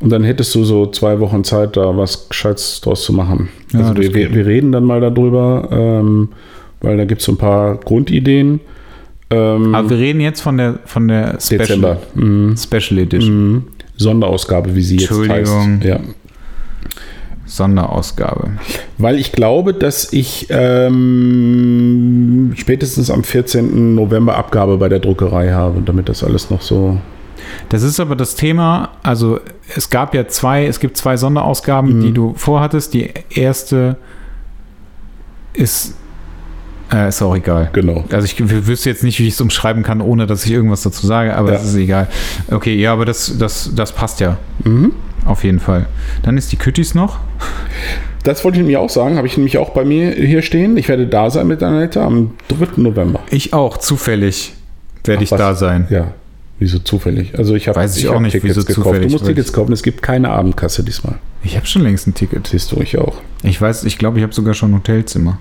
Und dann hättest du so zwei Wochen Zeit, da was Gescheites draus zu machen. Ja, also wir, wir, reden dann mal darüber, ähm, weil da gibt es so ein paar Grundideen. Ähm, Aber wir reden jetzt von der, von der Special, Dezember. Mhm. Special Edition. Mhm. Sonderausgabe, wie sie jetzt heißt. Ja. Sonderausgabe. Weil ich glaube, dass ich ähm, spätestens am 14. November Abgabe bei der Druckerei habe, damit das alles noch so. Das ist aber das Thema, also es gab ja zwei, es gibt zwei Sonderausgaben, Mhm. die du vorhattest. Die erste ist, äh, ist auch egal. Genau. Also ich wüsste jetzt nicht, wie ich es umschreiben kann, ohne dass ich irgendwas dazu sage, aber Ja. es ist egal. Okay, ja, aber das, das, das passt ja Mhm. Auf jeden Fall. Dann ist die Küttis noch. Das wollte ich nämlich auch sagen, habe ich nämlich auch bei mir hier stehen. Ich werde da sein mit Annette am 3. November. Ich auch, zufällig werde Ach, ich was? da sein. Ja, wieso zufällig? Also ich habe Weiß ich auch hab nicht, Tickets wieso gekauft. zufällig, Du musst Tickets ich- kaufen, es gibt keine Abendkasse diesmal. Ich habe schon längst ein Ticket. Siehst du, ich auch. Ich weiß, ich glaube, ich habe sogar schon ein Hotelzimmer.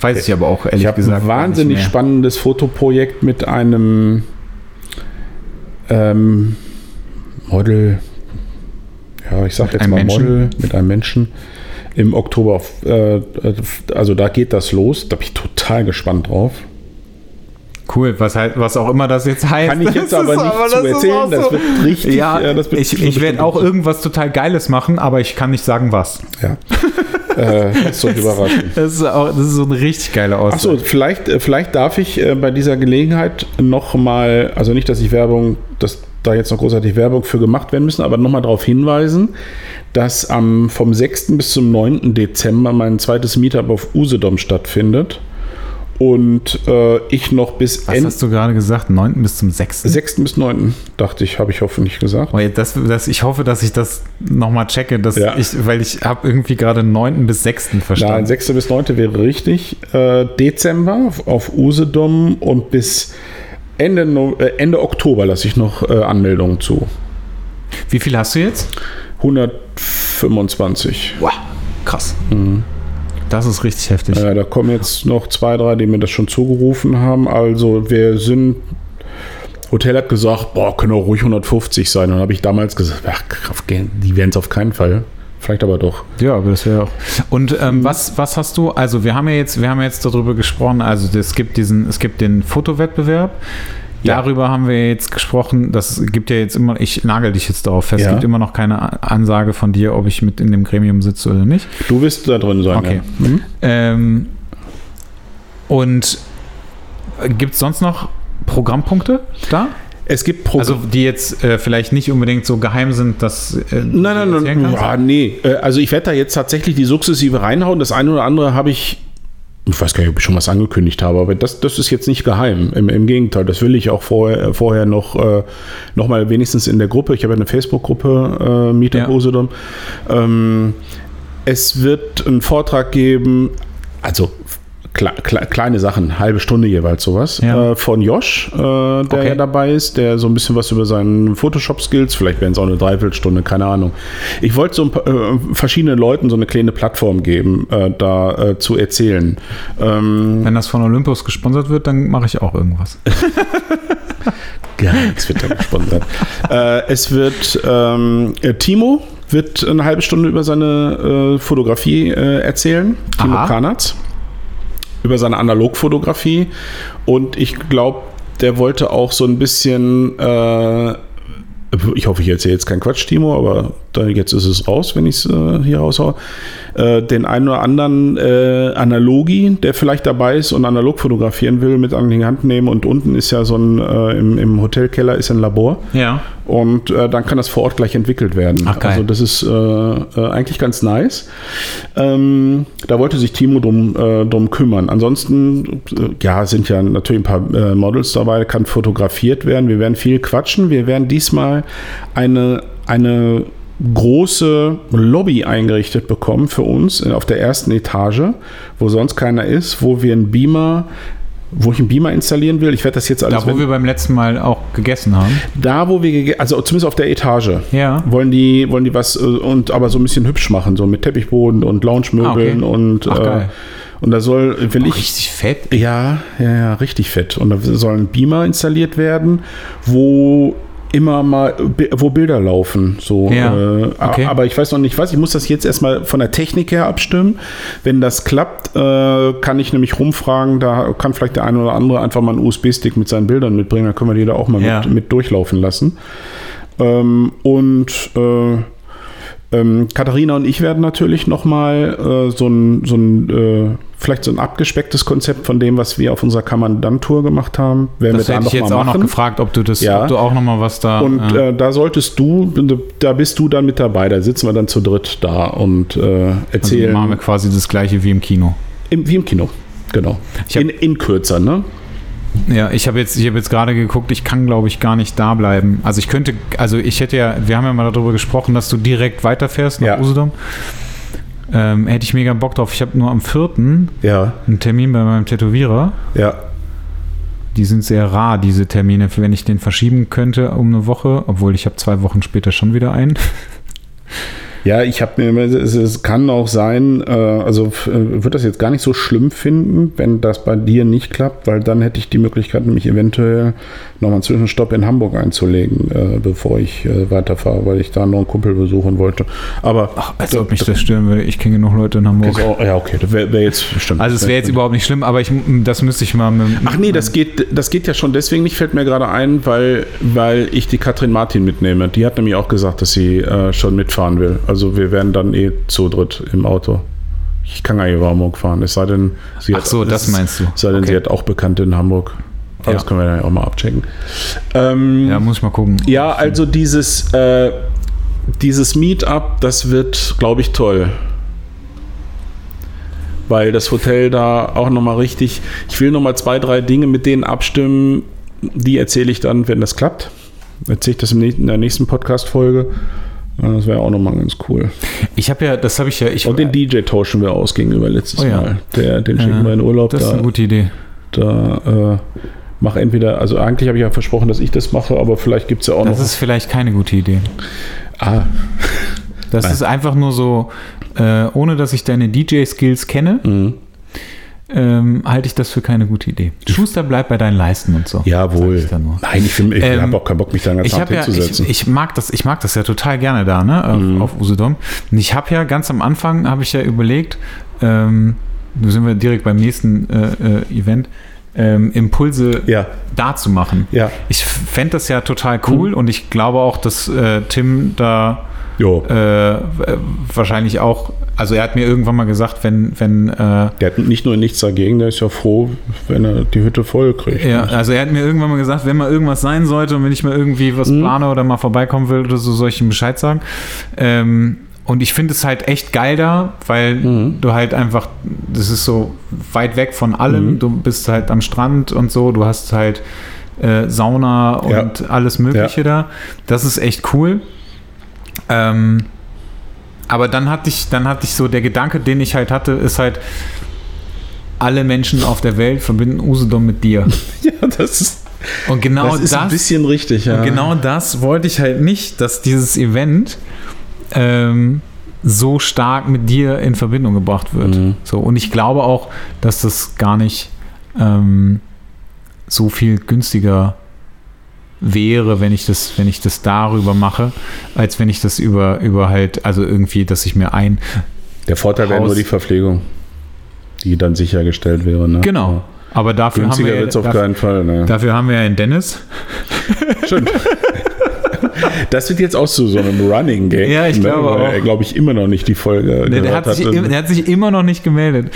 Weiß ich aber auch ehrlich ich habe gesagt. ein wahnsinnig spannendes Fotoprojekt mit einem ähm, Model, ja, ich sag jetzt mal Menschen? Model mit einem Menschen im Oktober. Äh, also da geht das los. Da bin ich total gespannt drauf. Cool, was, halt, was auch immer das jetzt heißt. Kann ich jetzt Das aber ist nicht aber- zu das ist erzählen. auch Das so- wird richtig. Ja, äh, das wird ich, ich werde auch irgendwas total Geiles machen, aber ich kann nicht sagen, was. Ja. äh, das soll überraschen. Das ist, auch, das ist so eine richtig geile Aussage. Achso, vielleicht, äh, vielleicht darf ich äh, bei dieser Gelegenheit noch mal, also nicht, dass ich Werbung, dass da jetzt noch großartig Werbung für gemacht werden müssen, aber noch mal darauf hinweisen, dass am vom 6. bis zum 9. Dezember mein zweites Meetup auf Usedom stattfindet und äh, ich noch bis Was hast du gerade gesagt? 9. bis zum 6. 6. bis 9. dachte ich, habe ich hoffentlich gesagt. Oh, ja, das, das, ich hoffe, dass ich das nochmal checke, dass Ja. ich, weil ich habe irgendwie gerade 9. bis 6. Nein, verstanden. 6. bis 9. wäre richtig. Äh, Dezember auf, auf Usedom und bis Ende, No- äh, Ende Oktober lasse ich noch äh, Anmeldungen zu. Wie viel hast du jetzt? 125. Wow, krass. Das ist richtig heftig. Äh, da kommen jetzt noch zwei, drei, die mir das schon zugerufen haben. Also wir sind. Hotel hat gesagt, boah, können auch ruhig 150 sein. Und dann habe ich damals gesagt, ach, die werden es auf keinen Fall. Vielleicht aber doch. Ja, aber das wäre auch. Und ähm, was, was hast du? Also wir haben ja jetzt, wir haben jetzt darüber gesprochen. Also es gibt diesen, es gibt den Fotowettbewerb. Ja. Darüber haben wir jetzt gesprochen. Das gibt ja jetzt immer. Ich nagel dich jetzt darauf fest. Es Ja. gibt immer noch keine Ansage von dir, ob ich mit in dem Gremium sitze oder nicht. Du wirst da drin sein. Okay. Ja. Mhm. Ähm, und gibt es sonst noch Programmpunkte da? Es gibt Pro Also die jetzt äh, vielleicht nicht unbedingt so geheim sind, dass. Äh, Nein, nein, nein. Ja, nee. Äh, Also ich werde da jetzt tatsächlich die sukzessive reinhauen. Das eine oder andere habe ich. Ich weiß gar nicht, ob ich schon was angekündigt habe, aber das, das ist jetzt nicht geheim. Im, im Gegenteil, das will ich auch vorher, äh, vorher noch, äh, noch mal wenigstens in der Gruppe. Ich habe ja eine Facebook-Gruppe, äh, Mieter Ja. Ähm, es wird einen Vortrag geben, also kle kle kleine Sachen, halbe Stunde jeweils sowas. Ja. Äh, von Josh, äh, der Okay. ja dabei ist, der so ein bisschen was über seinen Photoshop-Skills, vielleicht wären es auch eine Dreiviertelstunde, keine Ahnung. Ich wollte so ein paar, äh, verschiedenen Leuten so eine kleine Plattform geben, äh, da äh, zu erzählen. Ähm, Wenn das von Olympus gesponsert wird, dann mache ich auch irgendwas. Gar nichts wird da gesponsert. äh, es wird ähm, äh, Timo wird eine halbe Stunde über seine äh, Fotografie äh, erzählen. Timo Aha. Kanatz. Über seine Analogfotografie. Und ich glaube, der wollte auch so ein bisschen. Äh, ich hoffe, ich erzähle jetzt keinen Quatsch, Timo, aber da, jetzt ist es raus, wenn ich es äh, hier raushaue. Äh, den einen oder anderen äh, Analogi, der vielleicht dabei ist und analog fotografieren will, mit an die Hand nehmen. Und unten ist ja so ein, äh, im, im Hotelkeller ist ein Labor. Ja. Und äh, dann kann das vor Ort gleich entwickelt werden. Ach, geil. Also das ist äh, eigentlich ganz nice. Ähm, da wollte sich Timo drum, drum kümmern. Ansonsten, ja, sind ja natürlich ein paar Models dabei, kann fotografiert werden. Wir werden viel quatschen. Wir werden diesmal eine, eine große Lobby eingerichtet bekommen für uns auf der ersten Etage, wo sonst keiner ist, wo wir einen Beamer wo ich einen Beamer installieren will. Ich werde das jetzt alles Da, wo wir beim letzten Mal auch gegessen haben. da, wo wir, also zumindest auf der Etage, Ja. wollen die, wollen die was äh, und aber so ein bisschen hübsch machen, so mit Teppichboden und Lounge-Möbeln Ah, okay. und Ach, äh, und da soll, will ich, Richtig fett. ja, ja, ja, richtig fett. Und da soll ein Beamer installiert werden, wo immer mal, wo Bilder laufen. So, Ja, äh, okay. Aber ich weiß noch nicht was. Ich muss das jetzt erstmal von der Technik her abstimmen. Wenn das klappt, äh, kann ich nämlich rumfragen. Da kann vielleicht der eine oder andere einfach mal einen USB-Stick mit seinen Bildern mitbringen. Dann können wir die da auch mal Ja. mit, mit durchlaufen lassen. Ähm, und äh, ähm, Katharina und ich werden natürlich nochmal äh, so ein, so ein äh, vielleicht so ein abgespecktes Konzept von dem, was wir auf unserer Kammandant-Tour gemacht haben, werden Das wir da hätte ich jetzt auch noch gefragt, ob du das, Ja. ob du auch noch mal was da. Und äh, äh, da solltest du, da bist du dann mit dabei. Da sitzen wir dann zu dritt da und äh, also erzählen. machen wir quasi das gleiche wie im Kino. im, wie im Kino. Genau. In, in kürzer, ne? Ja, ich habe jetzt, ich habe jetzt gerade geguckt, ich kann, glaube ich, gar nicht da bleiben. Also ich könnte, also ich hätte ja, wir haben ja mal darüber gesprochen, dass du direkt weiterfährst nach Ja. Usedom. Ähm, hätte ich mega Bock drauf. Ich habe nur am 4. Ja, einen Termin bei meinem Tätowierer. ja. Die sind sehr rar, diese Termine, wenn ich den verschieben könnte um eine Woche, obwohl ich habe zwei Wochen später schon wieder einen. Ja, ich habe mir es, es kann auch sein, äh, also äh, würde das jetzt gar nicht so schlimm finden, wenn das bei dir nicht klappt, weil dann hätte ich die Möglichkeit, nämlich eventuell nochmal einen Zwischenstopp in Hamburg einzulegen, äh, bevor ich äh, weiterfahre, weil ich da noch einen Kumpel besuchen wollte. Aber Ach, als ob mich das stören würde. Ich kenne genug Leute in Hamburg. auch, ja, okay, das wäre wär jetzt stimmt. Also es wäre jetzt überhaupt nicht schlimm, aber ich, das müsste ich mal mit, Ach nee, das geht, das geht ja schon deswegen nicht, fällt mir gerade ein, weil, weil ich die Katrin Martin mitnehme. Die hat nämlich auch gesagt, dass sie äh, schon mitfahren will. Also wir werden dann eh zu dritt im Auto. Ich kann gar nicht über Hamburg fahren. Es sei denn, sie Ach so, das meinst du. Es sei denn, Okay. sie hat auch Bekannte in Hamburg. Aber Ja. Das können wir dann ja auch mal abchecken. Ähm, Ja, muss ich mal gucken. ja, also dieses, äh, dieses Meetup, das wird, glaube ich, toll. Weil das Hotel da auch nochmal richtig, ich will nochmal zwei, drei Dinge mit denen abstimmen, die erzähle ich dann, wenn das klappt. Erzähle ich das in der nächsten Podcast-Folge. Das wäre auch nochmal ganz cool. Ich habe ja, das habe ich ja, ich Und den DJ tauschen wir aus gegenüber letztes Oh ja. Mal. Der, den schicken wir in Urlaub. das ist da eine gute Idee. da äh, mach entweder, also eigentlich habe ich ja versprochen, dass ich das mache, aber vielleicht gibt es ja auch Das noch. ist vielleicht keine gute Idee. ah, Das Nein. ist einfach nur so, äh, ohne dass ich deine DJ-Skills kenne, mh. Ähm, halte ich das für keine gute Idee. Schuster, bleib bei deinen Leisten und so. Jawohl. ich. Nein, ich, ich Ähm, habe auch keinen Bock, mich da Ich, Tag hab ja, ich, hinzusetzen. ich, mag das, ich mag das ja total gerne da, ne, auf, Mhm. auf Usedom. Und ich habe ja ganz am Anfang, habe ich ja überlegt, ähm, da sind wir direkt beim nächsten äh, äh, Event, ähm, Impulse ja, da zu machen. ja. Ich fände das ja total cool Mhm. und ich glaube auch, dass äh, Tim da Jo. äh, wahrscheinlich auch, also er hat mir irgendwann mal gesagt, wenn, wenn, äh, Der hat nicht nur nichts dagegen, der ist ja froh, wenn er die Hütte voll kriegt. ja, also er hat mir irgendwann mal gesagt, wenn mal irgendwas sein sollte und wenn ich mal irgendwie was Mhm. plane oder mal vorbeikommen will oder so, soll ich ihm Bescheid sagen. Ähm, und ich finde es halt echt geil da, weil Mhm. du halt einfach, das ist so weit weg von allem. Mhm. Du bist halt am Strand und so, du hast halt äh, Sauna Ja. und alles Mögliche da. Das ist echt cool. Ähm, aber dann hatte ich, dann hatte ich so, der Gedanke, den ich halt hatte, ist halt, alle Menschen auf der Welt verbinden Usedom mit dir. Ja, das ist, Und genau das das, ist ein bisschen richtig, ja. und genau das wollte ich halt nicht, dass dieses Event ähm, so stark mit dir in Verbindung gebracht wird. Mhm. So, und ich glaube auch, dass das gar nicht ähm, so viel günstiger wäre, wenn ich das, wenn ich das darüber mache, als wenn ich das über, über halt, also irgendwie, dass ich mir ein, Der Vorteil wäre nur die Verpflegung, die dann sichergestellt wäre. Ne? genau. Aber dafür haben Günstiger wir, es auf dafür, keinen Fall. Ne? dafür haben wir ja einen Dennis. Schön. Das wird jetzt auch zu so einem Running Game. Ja, ich glaube weil auch. Er, glaube ich, immer noch nicht die Folge Der, der, hat sich, hat. im- der hat sich immer noch nicht gemeldet.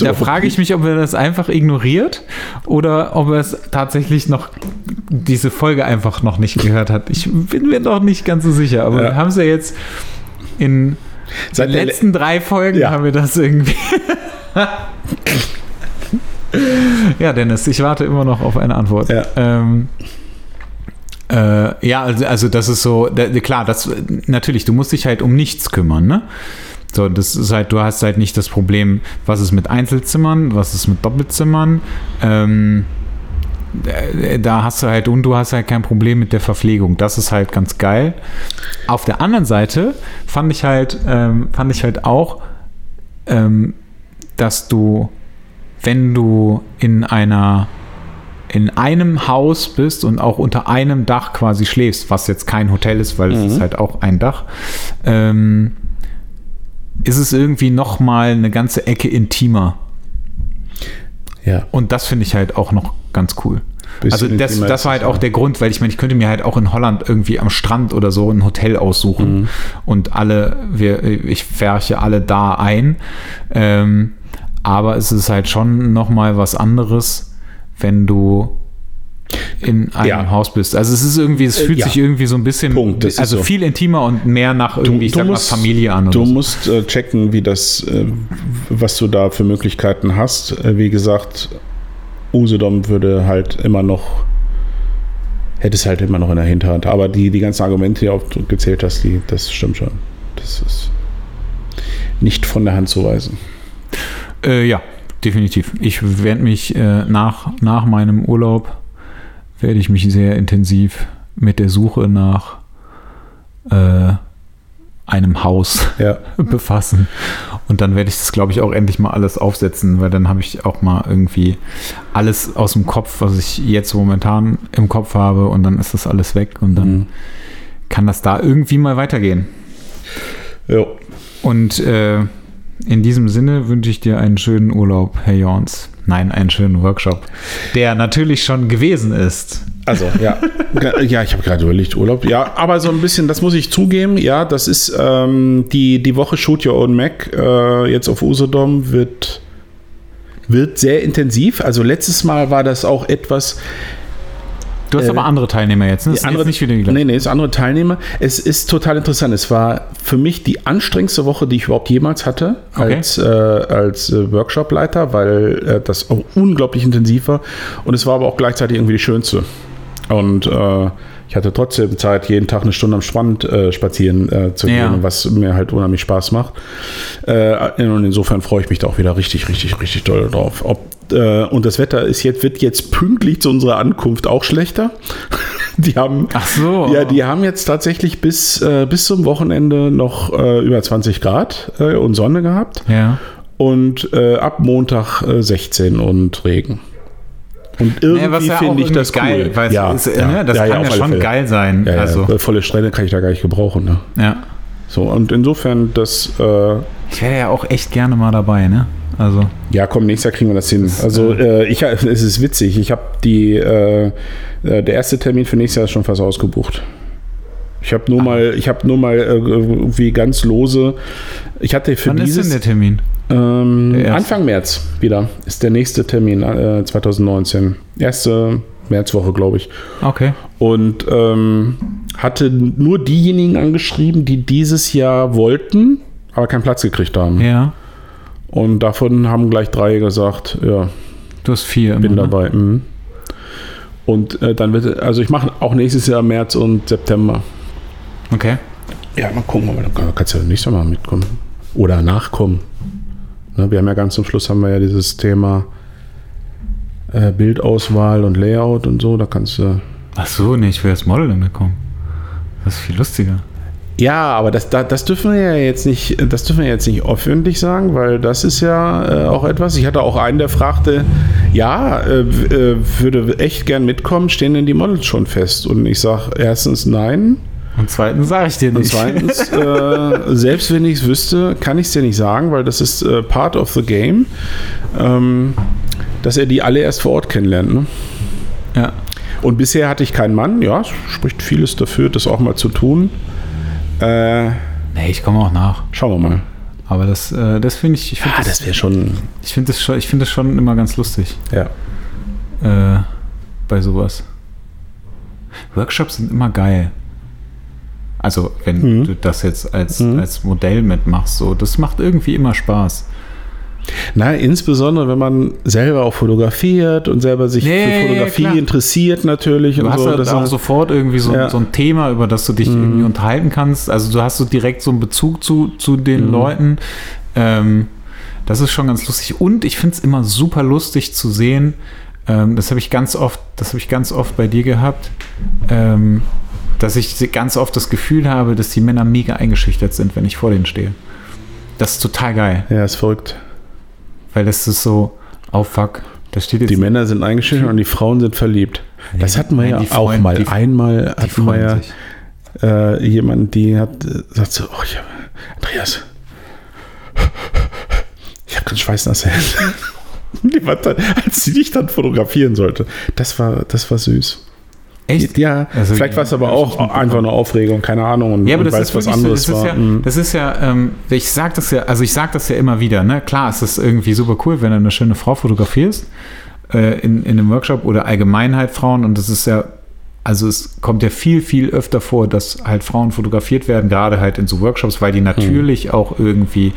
Da frage ich mich, ob er das einfach ignoriert oder ob er es tatsächlich noch diese Folge einfach noch nicht gehört hat. Ich bin mir noch nicht ganz so sicher, aber Ja. wir haben es ja jetzt in Seit den letzten drei Folgen Ja. haben wir das irgendwie. ja, Dennis, ich warte immer noch auf eine Antwort. Ja. Ähm, äh, ja, also, also das ist so, da, klar, das natürlich, du musst dich halt um nichts kümmern, ne? So, das ist halt, du hast halt nicht das Problem, was ist mit Einzelzimmern, was ist mit Doppelzimmern. Ähm, äh, da hast du halt, und du hast halt kein Problem mit der Verpflegung. Das ist halt ganz geil. Auf der anderen Seite fand ich halt, ähm, fand ich halt auch, ähm, dass du, wenn du in einer in einem Haus bist und auch unter einem Dach quasi schläfst, was jetzt kein Hotel ist, weil es ist halt auch ein Dach, ähm, ist es irgendwie noch mal eine ganze Ecke intimer. ja. Und das finde ich halt auch noch ganz cool. Also das, das war halt auch der Grund, weil ich meine, ich könnte mir halt auch in Holland irgendwie am Strand oder so ein Hotel aussuchen Mhm. und alle, wir, ich färche alle da ein. Ähm, aber es ist halt schon noch mal was anderes, wenn du in einem Ja. Haus bist. Also es ist irgendwie, es Äh, fühlt ja. sich irgendwie so ein bisschen, Punkt, also so. viel intimer und mehr nach irgendwie, ich du sag musst- mal, Familie an. Du so. musst äh, checken, wie das, äh, was du da für Möglichkeiten hast. Wie gesagt, Usedom würde halt immer noch, hätte es halt immer noch in der Hinterhand. Aber die, die ganzen Argumente, die du gezählt hast, die, das stimmt schon. Das ist nicht von der Hand zu weisen. Äh, ja, definitiv. Ich werde mich äh, nach, nach meinem Urlaub werde ich mich sehr intensiv mit der Suche nach äh, einem Haus Ja. befassen. Und dann werde ich das, glaube ich, auch endlich mal alles aufsetzen, weil dann habe ich auch mal irgendwie alles aus dem Kopf, was ich jetzt momentan im Kopf habe und dann ist das alles weg und dann Mhm. kann das da irgendwie mal weitergehen. Jo. Und äh, in diesem Sinne wünsche ich dir einen schönen Urlaub, Herr Jorns. Nein, einen schönen Workshop, der natürlich schon gewesen ist. Also, ja. Ja, ich habe gerade überlegt, Urlaub. Ja, aber so ein bisschen, das muss ich zugeben, ja, das ist ähm, die, die Woche Shoot Your Own Mac äh, jetzt auf Usedom wird, wird sehr intensiv. Also letztes Mal war das auch etwas, Du hast Äh, aber andere Teilnehmer jetzt, ne? Das andere, nicht wieder die gleichen. nee, nee, es sind andere Teilnehmer. Es ist total interessant. Es war für mich die anstrengendste Woche, die ich überhaupt jemals hatte Okay. als, äh, als äh, Workshopleiter, weil äh, das auch unglaublich intensiv war. Und es war aber auch gleichzeitig irgendwie die schönste. Und äh, ich hatte trotzdem Zeit, jeden Tag eine Stunde am Strand äh, spazieren äh, zu Ja. gehen, was mir halt unheimlich Spaß macht. Äh, und insofern freue ich mich da auch wieder richtig, richtig, richtig doll drauf. Ob, äh, und das Wetter ist jetzt, wird jetzt pünktlich zu unserer Ankunft auch schlechter. Die haben, Ach so. ja, die haben jetzt tatsächlich bis, äh, bis zum Wochenende noch äh, über 20 Grad äh, und Sonne gehabt Ja. und äh, ab Montag äh, 16 und Regen. Und irgendwie Ja, was ja finde ich das geil, cool. weil es ist, ne, das kann auf ja schon Fälle. geil sein. Ja, ja, also, volle Strände kann ich da gar nicht gebrauchen. Ne? ja. So, und insofern, das, äh, Ich wäre ja auch echt gerne mal dabei, ne? Also, ja, komm, nächstes Jahr kriegen wir das hin. Also, äh, ich, es ist witzig. Ich habe die, äh, äh, der erste Termin für nächstes Jahr ist schon fast ausgebucht. Ich habe Ah. nur mal, ich habe nur mal äh, irgendwie ganz lose. Ich hatte für wann ist dieses denn der Termin? ähm, Der? Anfang März wieder ist der nächste Termin äh, 2019. Erste Märzwoche, glaube ich. Okay. und ähm, hatte nur diejenigen angeschrieben, die dieses Jahr wollten, aber keinen Platz gekriegt haben. Ja. Und davon haben gleich drei gesagt, ja, Du hast vier. bin immer, ne? dabei. Mhm. Und äh, dann wird, also ich mache auch nächstes Jahr März und September. Okay. Ja, mal gucken, aber dann kannst du ja nächstes Mal mitkommen. Oder nachkommen. Ne, wir haben ja ganz zum Schluss haben wir ja dieses Thema äh, Bildauswahl und Layout und so. Da kannst du. Ach so, nee, ich will als Model damit kommen. Das ist viel lustiger. Ja, aber das, das, das dürfen wir ja jetzt nicht, das dürfen wir jetzt nicht öffentlich sagen, weil das ist ja äh, auch etwas. Ich hatte auch einen, der fragte, ja, äh, äh, würde echt gern mitkommen, stehen denn die Models schon fest? Und ich sage erstens nein. Und zweitens sage ich dir Und nicht. zweitens, äh, selbst wenn ich es wüsste, kann ich es dir nicht sagen, weil das ist äh, part of the game, ähm, dass er die alle erst vor Ort kennenlernt. Ne? ja. Und bisher hatte ich keinen Mann. Ja, spricht vieles dafür, das auch mal zu tun. Äh, Nee, ich komme auch nach. schauen wir mal. Aber das, äh, das finde ich, ich finde Ah, das, das wäre schon. ich finde das, schon- ich finde das schon immer ganz lustig. Ja. äh, bei sowas. Workshops sind immer geil. Also, wenn Mhm. du das jetzt als, Mhm. als Modell mitmachst, so, das macht irgendwie immer Spaß. Na, insbesondere wenn man selber auch fotografiert und selber sich Nee, für Fotografie klar. interessiert natürlich. Du und hast so, halt auch sofort irgendwie so, Ja. so ein Thema, über das du dich Mhm. irgendwie unterhalten kannst. Also du hast so direkt so einen Bezug zu, zu den Mhm. Leuten. Ähm, das ist schon ganz lustig. Und ich finde es immer super lustig zu sehen. Ähm, das habe ich ganz oft, das habe ich ganz oft bei dir gehabt, ähm, dass ich ganz oft das Gefühl habe, dass die Männer mega eingeschüchtert sind, wenn ich vor denen stehe. Das ist total geil, ja, ist verrückt. Weil das ist so, oh fuck, da steht jetzt Die Männer sind eingeschüchtert und die Frauen sind verliebt. Das hatten wir ja auch mal. die- Einmal hatten wir ja äh, jemanden, die hat äh, sagt so, oh, ich Andreas, ich habe ganz schweißnasse Hände. Dann, als sie dich dann fotografieren sollte. Das war, das war süß. Echt? Ja, Also, vielleicht war es aber auch mitbekommen. einfach eine Aufregung, keine Ahnung. Und, Ja, aber und das ist was anderes so, das ist ja, Mhm. das ist ja, ähm, ich sag das ja, also ich sag das ja immer wieder, ne? Klar, es ist irgendwie super cool, wenn du eine schöne Frau fotografierst äh, in, in einem Workshop oder Allgemeinheit Frauen und das ist ja, also es kommt ja viel, viel öfter vor, dass halt Frauen fotografiert werden, gerade halt in so Workshops, weil die natürlich auch irgendwie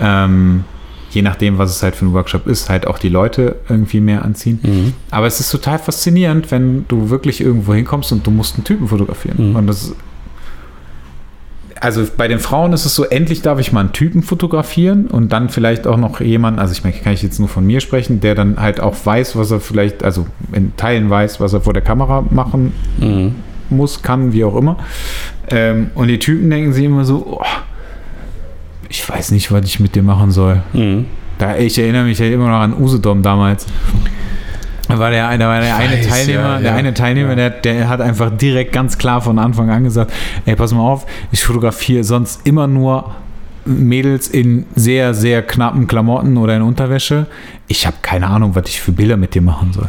ähm, je nachdem, was es halt für ein Workshop ist, halt auch die Leute irgendwie mehr anziehen. Mhm. Aber es ist total faszinierend, wenn du wirklich irgendwo hinkommst und du musst einen Typen fotografieren. Mhm. Und das also bei den Frauen ist es so, endlich darf ich mal einen Typen fotografieren und dann vielleicht auch noch jemanden, also ich meine, kann ich jetzt nur von mir sprechen, der dann halt auch weiß, was er vielleicht, also in Teilen weiß, was er vor der Kamera machen Mhm. muss, kann, wie auch immer. Ähm, und die Typen denken sich immer so, oh, ich weiß nicht, was ich mit dir machen soll. Mhm. Da, ich erinnere mich ja immer noch an Usedom damals. Da war der, da war der eine weiß, Teilnehmer, ja, der ja. eine Teilnehmer, der, der hat einfach direkt ganz klar von Anfang an gesagt, ey, pass mal auf, ich fotografiere sonst immer nur Mädels in sehr, sehr knappen Klamotten oder in Unterwäsche. Ich habe keine Ahnung, was ich für Bilder mit dir machen soll.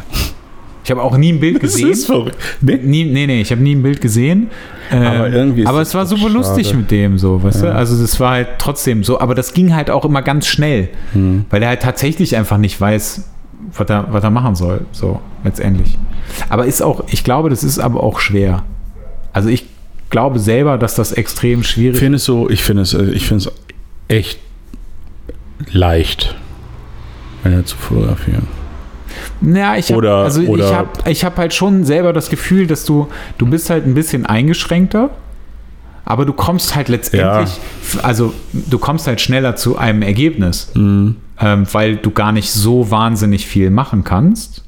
Ich habe auch nie ein Bild Das gesehen. ist verrückt. Nee. Nie, nee, nee, ich habe nie ein Bild gesehen. Ähm, Aber irgendwie ist aber das es war super lustig mit dem so, weißt Ja. du? Also das war halt trotzdem so, aber das ging halt auch immer ganz schnell, Mhm. weil er halt tatsächlich einfach nicht weiß, was er, was er machen soll, so letztendlich. Aber ist auch, ich glaube, das ist aber auch schwer. Also ich glaube selber, dass das extrem Ich schwierig finde es so, ich finde es, äh, ich finde es echt leicht, Männer zu fotografieren. Ja, ich habe also oder- ich hab, ich hab halt schon selber das Gefühl, dass du, du bist halt ein bisschen eingeschränkter, aber du kommst halt letztendlich, also du kommst halt schneller zu einem Ergebnis, Mhm. ähm, weil du gar nicht so wahnsinnig viel machen kannst.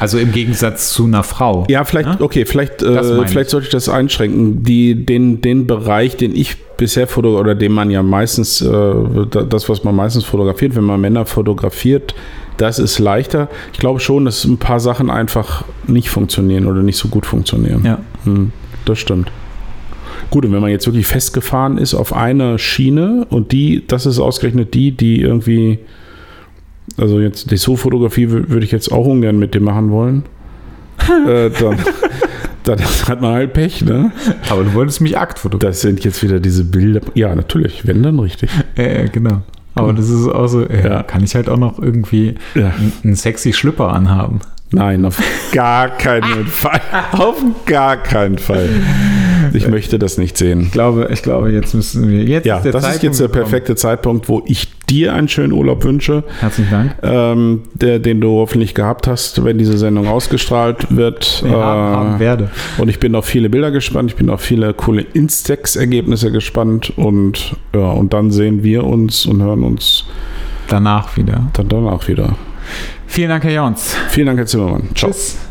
Also im Gegensatz zu einer Frau. Ja, vielleicht, Ne? okay, vielleicht, äh, vielleicht ich. sollte ich das einschränken. Die, den, den Bereich, den ich bisher foto oder den man ja meistens, äh, da- das, was man meistens fotografiert, wenn man Männer fotografiert, das ist leichter. Ich glaube schon, dass ein paar Sachen einfach nicht funktionieren oder nicht so gut funktionieren. Ja. Hm, das stimmt. Gut, und wenn man jetzt wirklich festgefahren ist auf eine Schiene und die, das ist ausgerechnet die, die irgendwie, also jetzt Dessous-Fotografie wür- würde ich jetzt auch ungern mit dem machen wollen, äh, dann, dann hat man halt Pech, ne? Aber du wolltest mich Akt fotografieren. Das sind jetzt wieder diese Bilder. Ja, natürlich, wenn dann richtig. Ja, ja, genau. Aber das ist auch so, ja, Ja. kann ich halt auch noch irgendwie Ja. einen- sexy Schlüpper anhaben. Nein, auf gar keinen Fall. Auf gar keinen Fall. Ich möchte das nicht sehen. Ich glaube, ich glaube, jetzt müssen wir. Jetzt Ja, das ist jetzt der gekommen. perfekte Zeitpunkt, wo ich dir einen schönen Urlaub wünsche, Herzlichen Dank. ähm, der, den du hoffentlich gehabt hast, wenn diese Sendung ausgestrahlt wird. Ja, haben Äh, werde. und ich bin auf viele Bilder gespannt, ich bin auf viele coole Instax-Ergebnisse gespannt und ja, und dann sehen wir uns und hören uns danach wieder. Dann danach wieder. Vielen Dank, Herr Jons. Vielen Dank, Herr Zimmermann. Ciao. Tschüss.